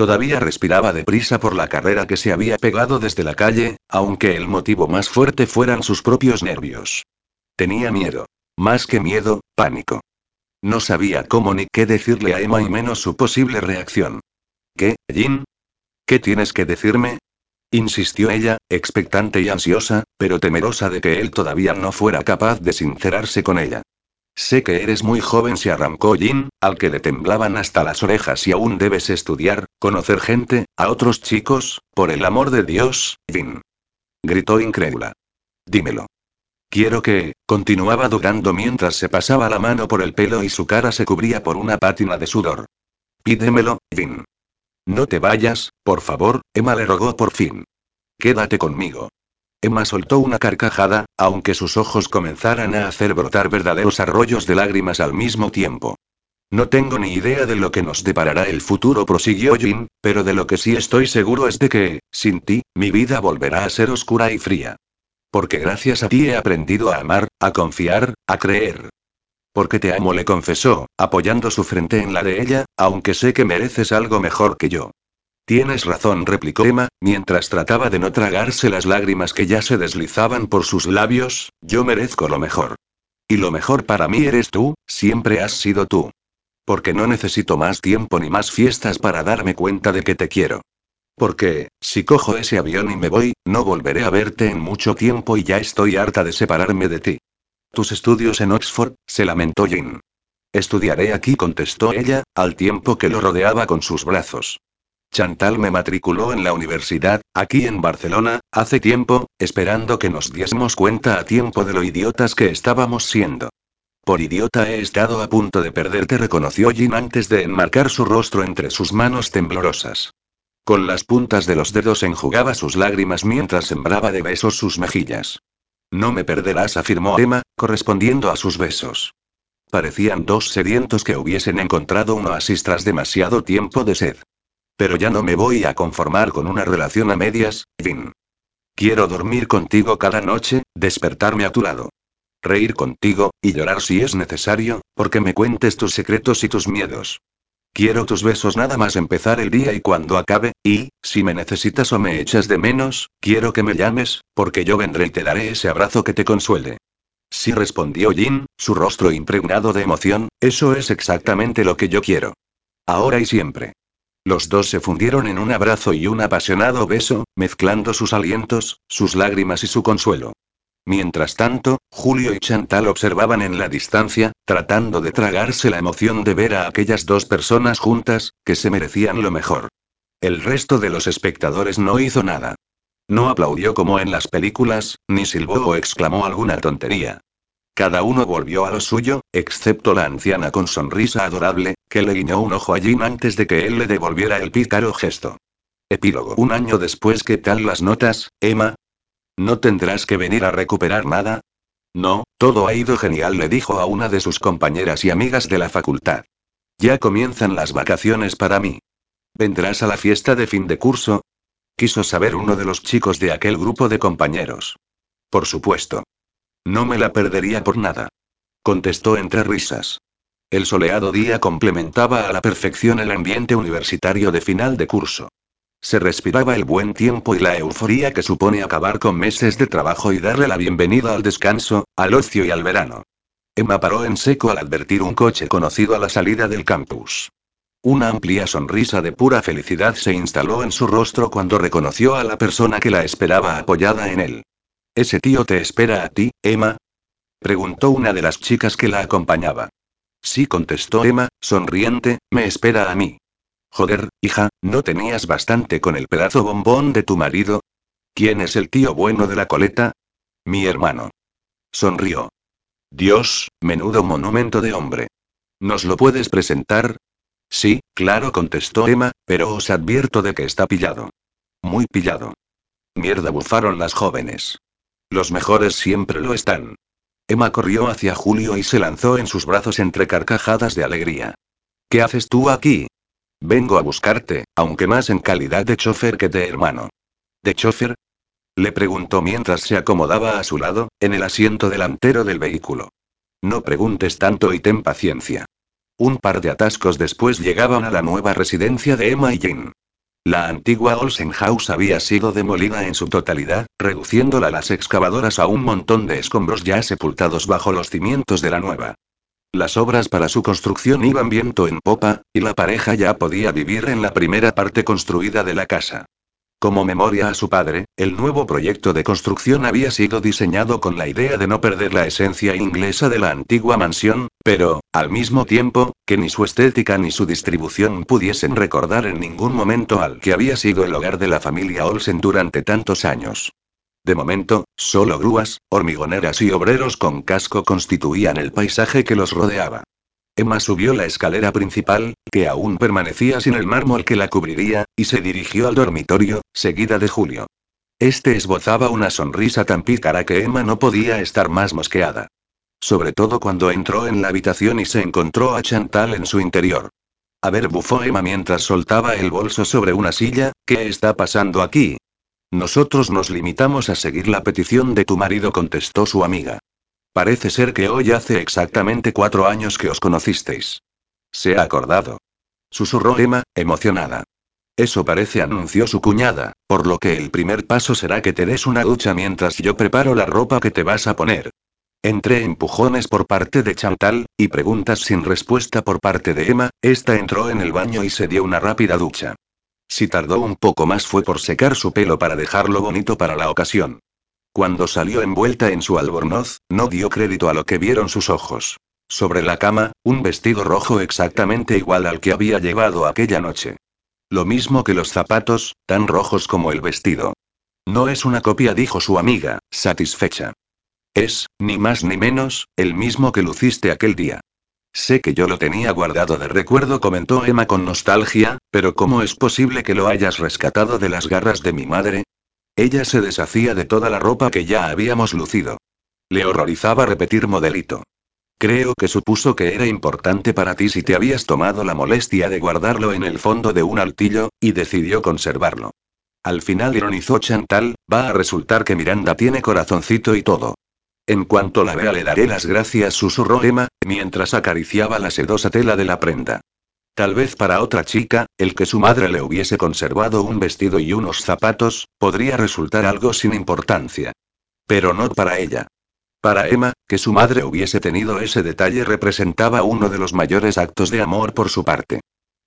[SPEAKER 1] Todavía respiraba deprisa por la carrera que se había pegado desde la calle, aunque el motivo más fuerte fueran sus propios nervios. Tenía miedo. Más que miedo, pánico. No sabía cómo ni qué decirle a Emma y menos su posible reacción. ¿Qué, Jin? ¿Qué tienes que decirme? Insistió ella, expectante y ansiosa, pero temerosa de que él todavía no fuera capaz de sincerarse con ella. Sé que eres muy joven, se arrancó Jin, al que le temblaban hasta las orejas y aún debes estudiar, conocer gente, a otros chicos, por el amor de Dios, Jin. Gritó incrédula. Dímelo. Quiero que, continuaba dudando mientras se pasaba la mano por el pelo y su cara se cubría por una pátina de sudor. Pídemelo, Jin. No te vayas, por favor, Emma le rogó por fin. Quédate conmigo. Emma soltó una carcajada, aunque sus ojos comenzaran a hacer brotar verdaderos arroyos de lágrimas al mismo tiempo. No tengo ni idea de lo que nos deparará el futuro, prosiguió Jin, pero de lo que sí estoy seguro es de que, sin ti, mi vida volverá a ser oscura y fría. Porque gracias a ti he aprendido a amar, a confiar, a creer. Porque te amo, le confesó, apoyando su frente en la de ella, aunque sé que mereces algo mejor que yo. Tienes razón, replicó Emma, mientras trataba de no tragarse las lágrimas que ya se deslizaban por sus labios, yo merezco lo mejor. Y lo mejor para mí eres tú, siempre has sido tú. Porque no necesito más tiempo ni más fiestas para darme cuenta de que te quiero. Porque, si cojo ese avión y me voy, no volveré a verte en mucho tiempo y ya estoy harta de separarme de ti. Tus estudios en Oxford, se lamentó Jane. Estudiaré aquí, contestó ella, al tiempo que lo rodeaba con sus brazos. Chantal me matriculó en la universidad, aquí en Barcelona, hace tiempo, esperando que nos diésemos cuenta a tiempo de lo idiotas que estábamos siendo. Por idiota he estado a punto de perderte, reconoció Jin antes de enmarcar su rostro entre sus manos temblorosas. Con las puntas de los dedos enjugaba sus lágrimas mientras sembraba de besos sus mejillas. No me perderás, afirmó Emma, correspondiendo a sus besos. Parecían dos sedientos que hubiesen encontrado un oasis tras demasiado tiempo de sed. Pero ya no me voy a conformar con una relación a medias, Vin. Quiero dormir contigo cada noche, despertarme a tu lado. Reír contigo, y llorar si es necesario, porque me cuentes tus secretos y tus miedos. Quiero tus besos nada más empezar el día y cuando acabe, y, si me necesitas o me echas de menos, quiero que me llames, porque yo vendré y te daré ese abrazo que te consuele. Sí respondió Jin, su rostro impregnado de emoción, eso es exactamente lo que yo quiero. Ahora y siempre. Los dos se fundieron en un abrazo y un apasionado beso, mezclando sus alientos, sus lágrimas y su consuelo. Mientras tanto, Julio y Chantal observaban en la distancia, tratando de tragarse la emoción de ver a aquellas dos personas juntas, que se merecían lo mejor. El resto de los espectadores no hizo nada. No aplaudió como en las películas, ni silbó o exclamó alguna tontería. Cada uno volvió a lo suyo, excepto la anciana con sonrisa adorable, que le guiñó un ojo a Jim antes de que él le devolviera el pícaro gesto. Epílogo. Un año después, ¿qué tal las notas, Emma? ¿No tendrás que venir a recuperar nada? No, todo ha ido genial, le dijo a una de sus compañeras y amigas de la facultad. Ya comienzan las vacaciones para mí. ¿Vendrás a la fiesta de fin de curso? Quiso saber uno de los chicos de aquel grupo de compañeros. Por supuesto. No me la perdería por nada. Contestó entre risas. El soleado día complementaba a la perfección el ambiente universitario de final de curso. Se respiraba el buen tiempo y la euforía que supone acabar con meses de trabajo y darle la bienvenida al descanso, al ocio y al verano. Emma paró en seco al advertir un coche conocido a la salida del campus. Una amplia sonrisa de pura felicidad se instaló en su rostro cuando reconoció a la persona que la esperaba apoyada en él. ¿Ese tío te espera a ti, Emma? preguntó una de las chicas que la acompañaba. Sí, contestó Emma, sonriente, me espera a mí. Joder, hija, ¿no tenías bastante con el pedazo bombón de tu marido? ¿Quién es el tío bueno de la coleta? Mi hermano. Sonrió. Dios, menudo monumento de hombre. ¿Nos lo puedes presentar? Sí, claro, contestó Emma, pero os advierto de que está pillado. Muy pillado. Mierda, bufaron las jóvenes. Los mejores siempre lo están. Emma corrió hacia Julio y se lanzó en sus brazos entre carcajadas de alegría. ¿Qué haces tú aquí? Vengo a buscarte, aunque más en calidad de chofer que de hermano. ¿De chofer? Le preguntó mientras se acomodaba a su lado, en el asiento delantero del vehículo. No preguntes tanto y ten paciencia. Un par de atascos después llegaban a la nueva residencia de Emma y Jean. La antigua Olsen House había sido demolida en su totalidad, reduciéndola las excavadoras a un montón de escombros ya sepultados bajo los cimientos de la nueva. Las obras para su construcción iban viento en popa, y la pareja ya podía vivir en la primera parte construida de la casa. Como memoria a su padre, el nuevo proyecto de construcción había sido diseñado con la idea de no perder la esencia inglesa de la antigua mansión, pero, al mismo tiempo, que ni su estética ni su distribución pudiesen recordar en ningún momento al que había sido el hogar de la familia Olsen durante tantos años. De momento, solo grúas, hormigoneras y obreros con casco constituían el paisaje que los rodeaba. Emma subió la escalera principal, que aún permanecía sin el mármol que la cubriría, y se dirigió al dormitorio, seguida de Julio. Este esbozaba una sonrisa tan pícara que Emma no podía estar más mosqueada. Sobre todo cuando entró en la habitación y se encontró a Chantal en su interior. A ver, bufó Emma mientras soltaba el bolso sobre una silla, ¿qué está pasando aquí? Nosotros nos limitamos a seguir la petición de tu marido, contestó su amiga. Parece ser que hoy hace exactamente cuatro años que os conocisteis. Se ha acordado. Susurró Emma, emocionada. Eso parece, anunció su cuñada, por lo que el primer paso será que te des una ducha mientras yo preparo la ropa que te vas a poner. Entre empujones por parte de Chantal, y preguntas sin respuesta por parte de Emma, esta entró en el baño y se dio una rápida ducha. Si tardó un poco más fue por secar su pelo para dejarlo bonito para la ocasión. Cuando salió envuelta en su albornoz, no dio crédito a lo que vieron sus ojos. Sobre la cama, un vestido rojo exactamente igual al que había llevado aquella noche. Lo mismo que los zapatos, tan rojos como el vestido. No es una copia, dijo su amiga, satisfecha. Es, ni más ni menos, el mismo que luciste aquel día. Sé que yo lo tenía guardado de recuerdo, comentó Emma con nostalgia, pero ¿cómo es posible que lo hayas rescatado de las garras de mi madre? Ella se deshacía de toda la ropa que ya habíamos lucido. Le horrorizaba repetir modelito. Creo que supuso que era importante para ti si te habías tomado la molestia de guardarlo en el fondo de un altillo, y decidió conservarlo. Al final ironizó Chantal, va a resultar que Miranda tiene corazoncito y todo. En cuanto la vea le daré las gracias, susurró Emma, mientras acariciaba la sedosa tela de la prenda. Tal vez para otra chica, el que su madre le hubiese conservado un vestido y unos zapatos, podría resultar algo sin importancia. Pero no para ella. Para Emma, que su madre hubiese tenido ese detalle representaba uno de los mayores actos de amor por su parte.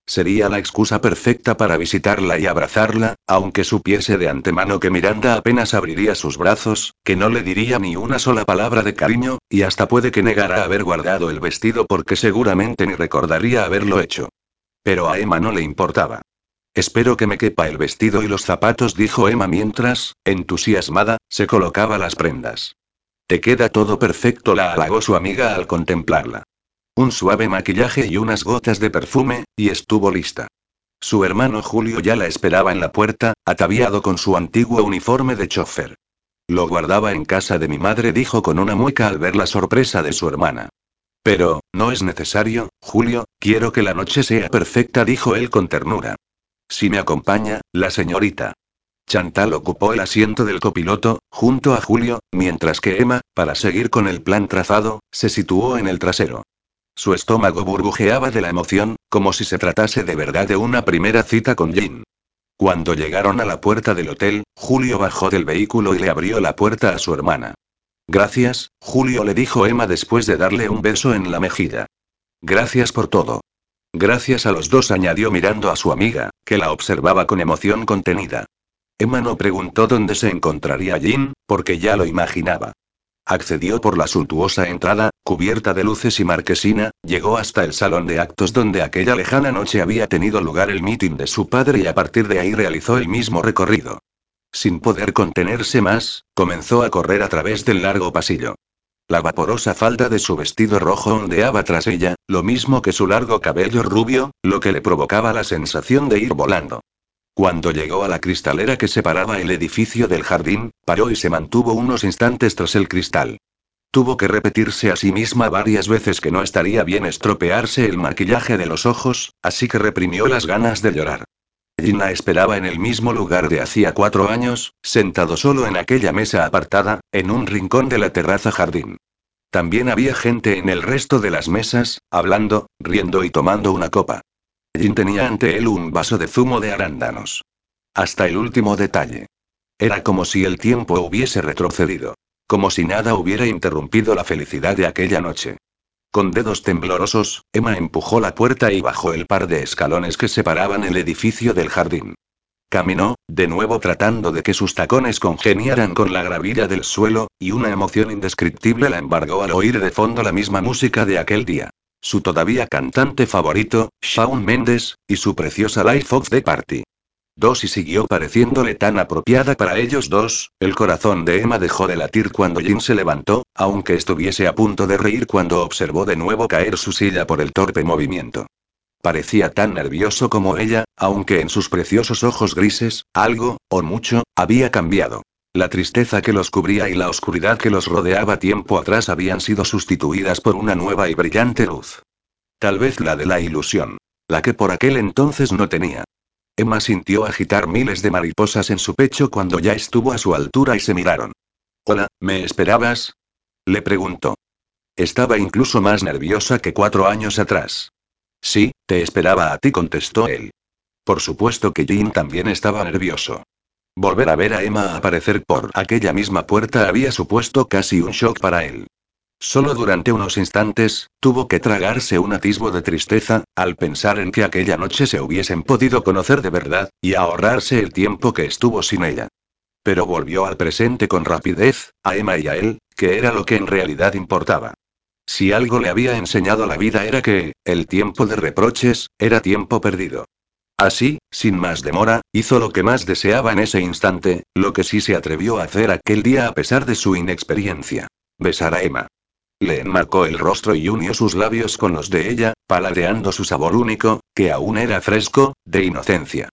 [SPEAKER 1] Sería la excusa perfecta para visitarla y abrazarla, aunque supiese de antemano que Miranda apenas abriría sus brazos, que no le diría ni una sola palabra de cariño, y hasta puede que negara haber guardado el vestido porque seguramente ni recordaría haberlo hecho. Pero a Emma no le importaba. Espero que me quepa el vestido y los zapatos, dijo Emma mientras, entusiasmada, se colocaba las prendas. Te queda todo perfecto, la halagó su amiga al contemplarla. Un suave maquillaje y unas gotas de perfume, y estuvo lista. Su hermano Julio ya la esperaba en la puerta, ataviado con su antiguo uniforme de chofer. Lo guardaba en casa de mi madre, dijo con una mueca al ver la sorpresa de su hermana. Pero, no es necesario, Julio, quiero que la noche sea perfecta, dijo él con ternura. Si me acompaña, la señorita. Chantal ocupó el asiento del copiloto, junto a Julio, mientras que Emma, para seguir con el plan trazado, se situó en el trasero. Su estómago burbujeaba de la emoción, como si se tratase de verdad de una primera cita con Jean. Cuando llegaron a la puerta del hotel, Julio bajó del vehículo y le abrió la puerta a su hermana. Gracias, Julio le dijo Emma después de darle un beso en la mejilla. Gracias por todo. Gracias a los dos, añadió mirando a su amiga, que la observaba con emoción contenida. Emma no preguntó dónde se encontraría Jean, porque ya lo imaginaba. Accedió por la suntuosa entrada, cubierta de luces y marquesina, llegó hasta el salón de actos donde aquella lejana noche había tenido lugar el mitin de su padre y a partir de ahí realizó el mismo recorrido. Sin poder contenerse más, comenzó a correr a través del largo pasillo. La vaporosa falda de su vestido rojo ondeaba tras ella, lo mismo que su largo cabello rubio, lo que le provocaba la sensación de ir volando. Cuando llegó a la cristalera que separaba el edificio del jardín, paró y se mantuvo unos instantes tras el cristal. Tuvo que repetirse a sí misma varias veces que no estaría bien estropearse el maquillaje de los ojos, así que reprimió las ganas de llorar. Gina esperaba en el mismo lugar de hacía cuatro años, sentado solo en aquella mesa apartada, en un rincón de la terraza jardín. También había gente en el resto de las mesas, hablando, riendo y tomando una copa. Jin tenía ante él un vaso de zumo de arándanos. Hasta el último detalle. Era como si el tiempo hubiese retrocedido. Como si nada hubiera interrumpido la felicidad de aquella noche. Con dedos temblorosos, Emma empujó la puerta y bajó el par de escalones que separaban el edificio del jardín. Caminó, de nuevo tratando de que sus tacones congeniaran con la gravilla del suelo, y una emoción indescriptible la embargó al oír de fondo la misma música de aquel día su todavía cantante favorito, Shawn Mendes, y su preciosa Life of the Party. Dos y siguió pareciéndole tan apropiada para ellos dos, el corazón de Emma dejó de latir cuando Jin se levantó, aunque estuviese a punto de reír cuando observó de nuevo caer su silla por el torpe movimiento. Parecía tan nervioso como ella, aunque en sus preciosos ojos grises, algo, o mucho, había cambiado. La tristeza que los cubría y la oscuridad que los rodeaba tiempo atrás habían sido sustituidas por una nueva y brillante luz. Tal vez la de la ilusión. La que por aquel entonces no tenía. Emma sintió agitar miles de mariposas en su pecho cuando ya estuvo a su altura y se miraron. Hola, ¿me esperabas? Le preguntó. Estaba incluso más nerviosa que cuatro años atrás. Sí, te esperaba a ti, contestó él. Por supuesto que Jean también estaba nervioso. Volver a ver a Emma aparecer por aquella misma puerta había supuesto casi un shock para él. Solo durante unos instantes, tuvo que tragarse un atisbo de tristeza, al pensar en que aquella noche se hubiesen podido conocer de verdad, y ahorrarse el tiempo que estuvo sin ella. Pero volvió al presente con rapidez, a Emma y a él, que era lo que en realidad importaba. Si algo le había enseñado la vida era que, el tiempo de reproches, era tiempo perdido. Así, sin más demora, hizo lo que más deseaba en ese instante, lo que sí se atrevió a hacer aquel día a pesar de su inexperiencia. Besar a Emma. Le enmarcó el rostro y unió sus labios con los de ella, paladeando su sabor único, que aún era fresco, de inocencia.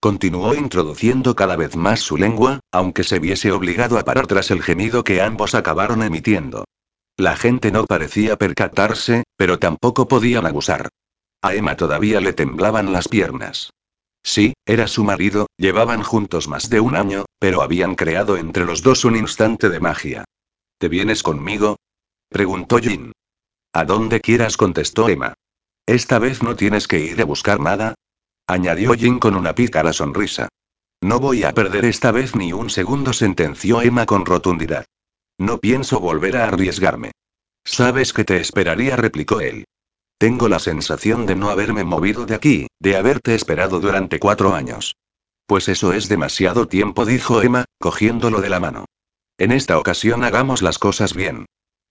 [SPEAKER 1] Continuó introduciendo cada vez más su lengua, aunque se viese obligado a parar tras el gemido que ambos acabaron emitiendo. La gente no parecía percatarse, pero tampoco podían abusar. A Emma todavía le temblaban las piernas. Sí, era su marido, llevaban juntos más de un año, pero habían creado entre los dos un instante de magia. ¿Te vienes conmigo? preguntó Jin. A donde quieras, contestó Emma. Esta vez no tienes que ir a buscar nada. Añadió Jin con una pícara sonrisa. No voy a perder esta vez ni un segundo, sentenció Emma con rotundidad. No pienso volver a arriesgarme. Sabes que te esperaría, replicó él. Tengo la sensación de no haberme movido de aquí, de haberte esperado durante cuatro años. Pues eso es demasiado tiempo, dijo Emma, cogiéndolo de la mano. En esta ocasión hagamos las cosas bien.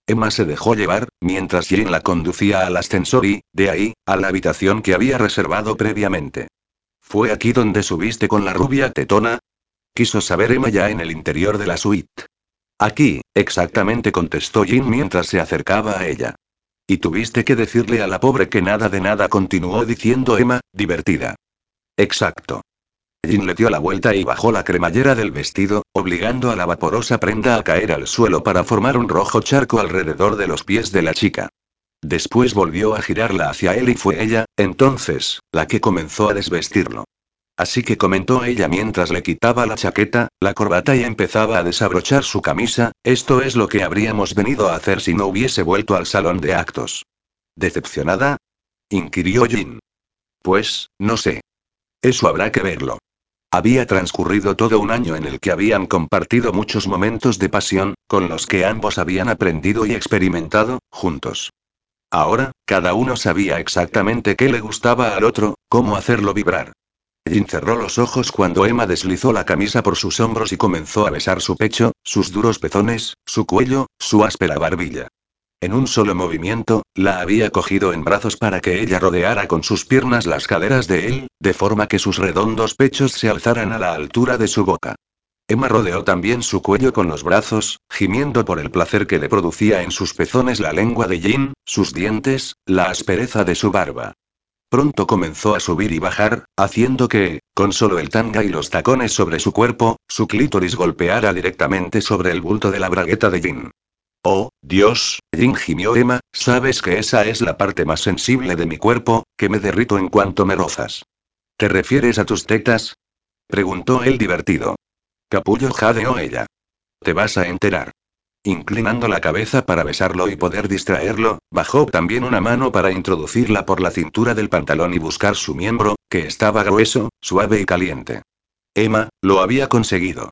[SPEAKER 1] Emma se dejó llevar, mientras Jane la conducía al ascensor y, de ahí, a la habitación que había reservado previamente. ¿Fue aquí donde subiste con la rubia tetona? Quiso saber Emma ya en el interior de la suite. Aquí, exactamente contestó Jin mientras se acercaba a ella. Y tuviste que decirle a la pobre que nada de nada continuó diciendo Emma, divertida. Exacto. Jin le dio la vuelta y bajó la cremallera del vestido, obligando a la vaporosa prenda a caer al suelo para formar un rojo charco alrededor de los pies de la chica. Después volvió a girarla hacia él y fue ella, entonces, la que comenzó a desvestirlo. Así que comentó ella mientras le quitaba la chaqueta, la corbata y empezaba a desabrochar su camisa, esto es lo que habríamos venido a hacer si no hubiese vuelto al salón de actos. ¿Decepcionada? inquirió Jin. Pues, no sé. Eso habrá que verlo. Había transcurrido todo un año en el que habían compartido muchos momentos de pasión, con los que ambos habían aprendido y experimentado, juntos. Ahora, cada uno sabía exactamente qué le gustaba al otro, cómo hacerlo vibrar. Jin cerró los ojos cuando Emma deslizó la camisa por sus hombros y comenzó a besar su pecho, sus duros pezones, su cuello, su áspera barbilla. En un solo movimiento, la había cogido en brazos para que ella rodeara con sus piernas las caderas de él, de forma que sus redondos pechos se alzaran a la altura de su boca. Emma rodeó también su cuello con los brazos, gimiendo por el placer que le producía en sus pezones la lengua de Jin, sus dientes, la aspereza de su barba. Pronto comenzó a subir y bajar, haciendo que, con solo el tanga y los tacones sobre su cuerpo, su clítoris golpeara directamente sobre el bulto de la bragueta de Jin. Oh, Dios, Jin gimió Emma, sabes que esa es la parte más sensible de mi cuerpo, que me derrito en cuanto me rozas. ¿Te refieres a tus tetas? Preguntó él divertido. Capullo jadeó ella. Te vas a enterar. Inclinando la cabeza para besarlo y poder distraerlo, bajó también una mano para introducirla por la cintura del pantalón y buscar su miembro, que estaba grueso, suave y caliente. Emma, lo había conseguido.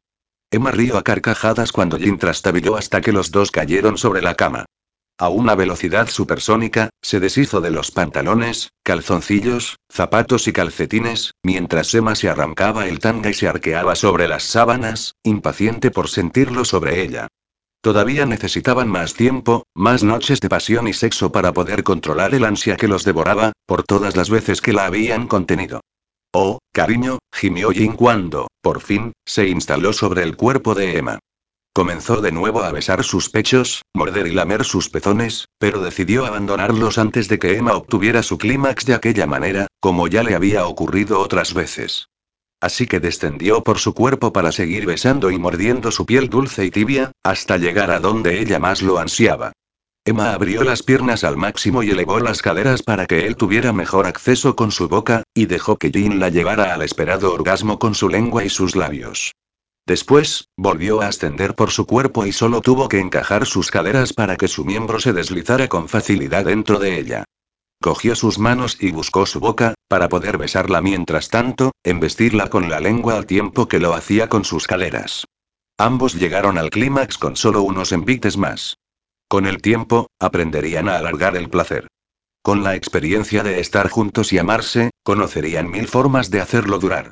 [SPEAKER 1] Emma rió a carcajadas cuando Jin trastabilló hasta que los dos cayeron sobre la cama. A una velocidad supersónica, se deshizo de los pantalones, calzoncillos, zapatos y calcetines, mientras Emma se arrancaba el tanga y se arqueaba sobre las sábanas, impaciente por sentirlo sobre ella. Todavía necesitaban más tiempo, más noches de pasión y sexo para poder controlar el ansia que los devoraba, por todas las veces que la habían contenido. Oh, cariño, gimió Jin cuando, por fin, se instaló sobre el cuerpo de Emma. Comenzó de nuevo a besar sus pechos, morder y lamer sus pezones, pero decidió abandonarlos antes de que Emma obtuviera su clímax de aquella manera, como ya le había ocurrido otras veces. Así que descendió por su cuerpo para seguir besando y mordiendo su piel dulce y tibia, hasta llegar a donde ella más lo ansiaba. Emma abrió las piernas al máximo y elevó las caderas para que él tuviera mejor acceso con su boca, y dejó que Jean la llevara al esperado orgasmo con su lengua y sus labios. Después, volvió a ascender por su cuerpo y solo tuvo que encajar sus caderas para que su miembro se deslizara con facilidad dentro de ella. Cogió sus manos y buscó su boca, para poder besarla mientras tanto, embestirla con la lengua al tiempo que lo hacía con sus caderas. Ambos llegaron al clímax con solo unos envites más. Con el tiempo, aprenderían a alargar el placer. Con la experiencia de estar juntos y amarse, conocerían mil formas de hacerlo durar.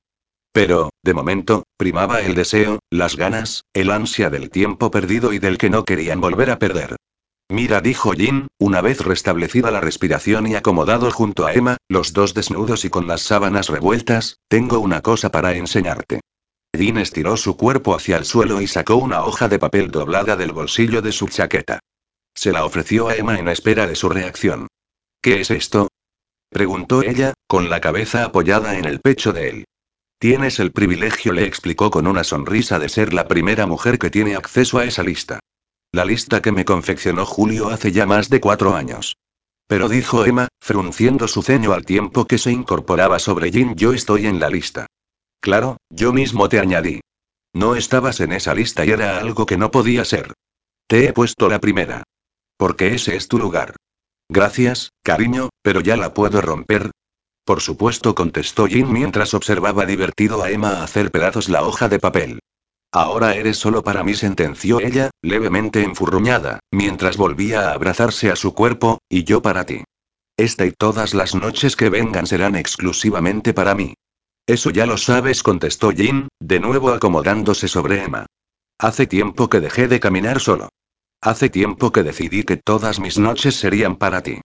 [SPEAKER 1] Pero, de momento, primaba el deseo, las ganas, el ansia del tiempo perdido y del que no querían volver a perder. Mira, dijo Jin, una vez restablecida la respiración y acomodado junto a Emma, los dos desnudos y con las sábanas revueltas, tengo una cosa para enseñarte. Jin estiró su cuerpo hacia el suelo y sacó una hoja de papel doblada del bolsillo de su chaqueta. Se la ofreció a Emma en espera de su reacción. ¿Qué es esto? preguntó ella, con la cabeza apoyada en el pecho de él. Tienes el privilegio, le explicó con una sonrisa de ser la primera mujer que tiene acceso a esa lista. La lista que me confeccionó Julio hace ya más de cuatro años. Pero dijo Emma, frunciendo su ceño al tiempo que se incorporaba sobre Jim, yo estoy en la lista. Claro, yo mismo te añadí. No estabas en esa lista y era algo que no podía ser. Te he puesto la primera. Porque ese es tu lugar. Gracias, cariño, pero ya la puedo romper. Por supuesto, contestó Jin mientras observaba divertido a Emma hacer pedazos la hoja de papel. Ahora eres solo para mí, sentenció ella, levemente enfurruñada, mientras volvía a abrazarse a su cuerpo, y yo para ti. Esta y todas las noches que vengan serán exclusivamente para mí. Eso ya lo sabes, contestó Jin, de nuevo acomodándose sobre Emma. Hace tiempo que dejé de caminar solo. Hace tiempo que decidí que todas mis noches serían para ti.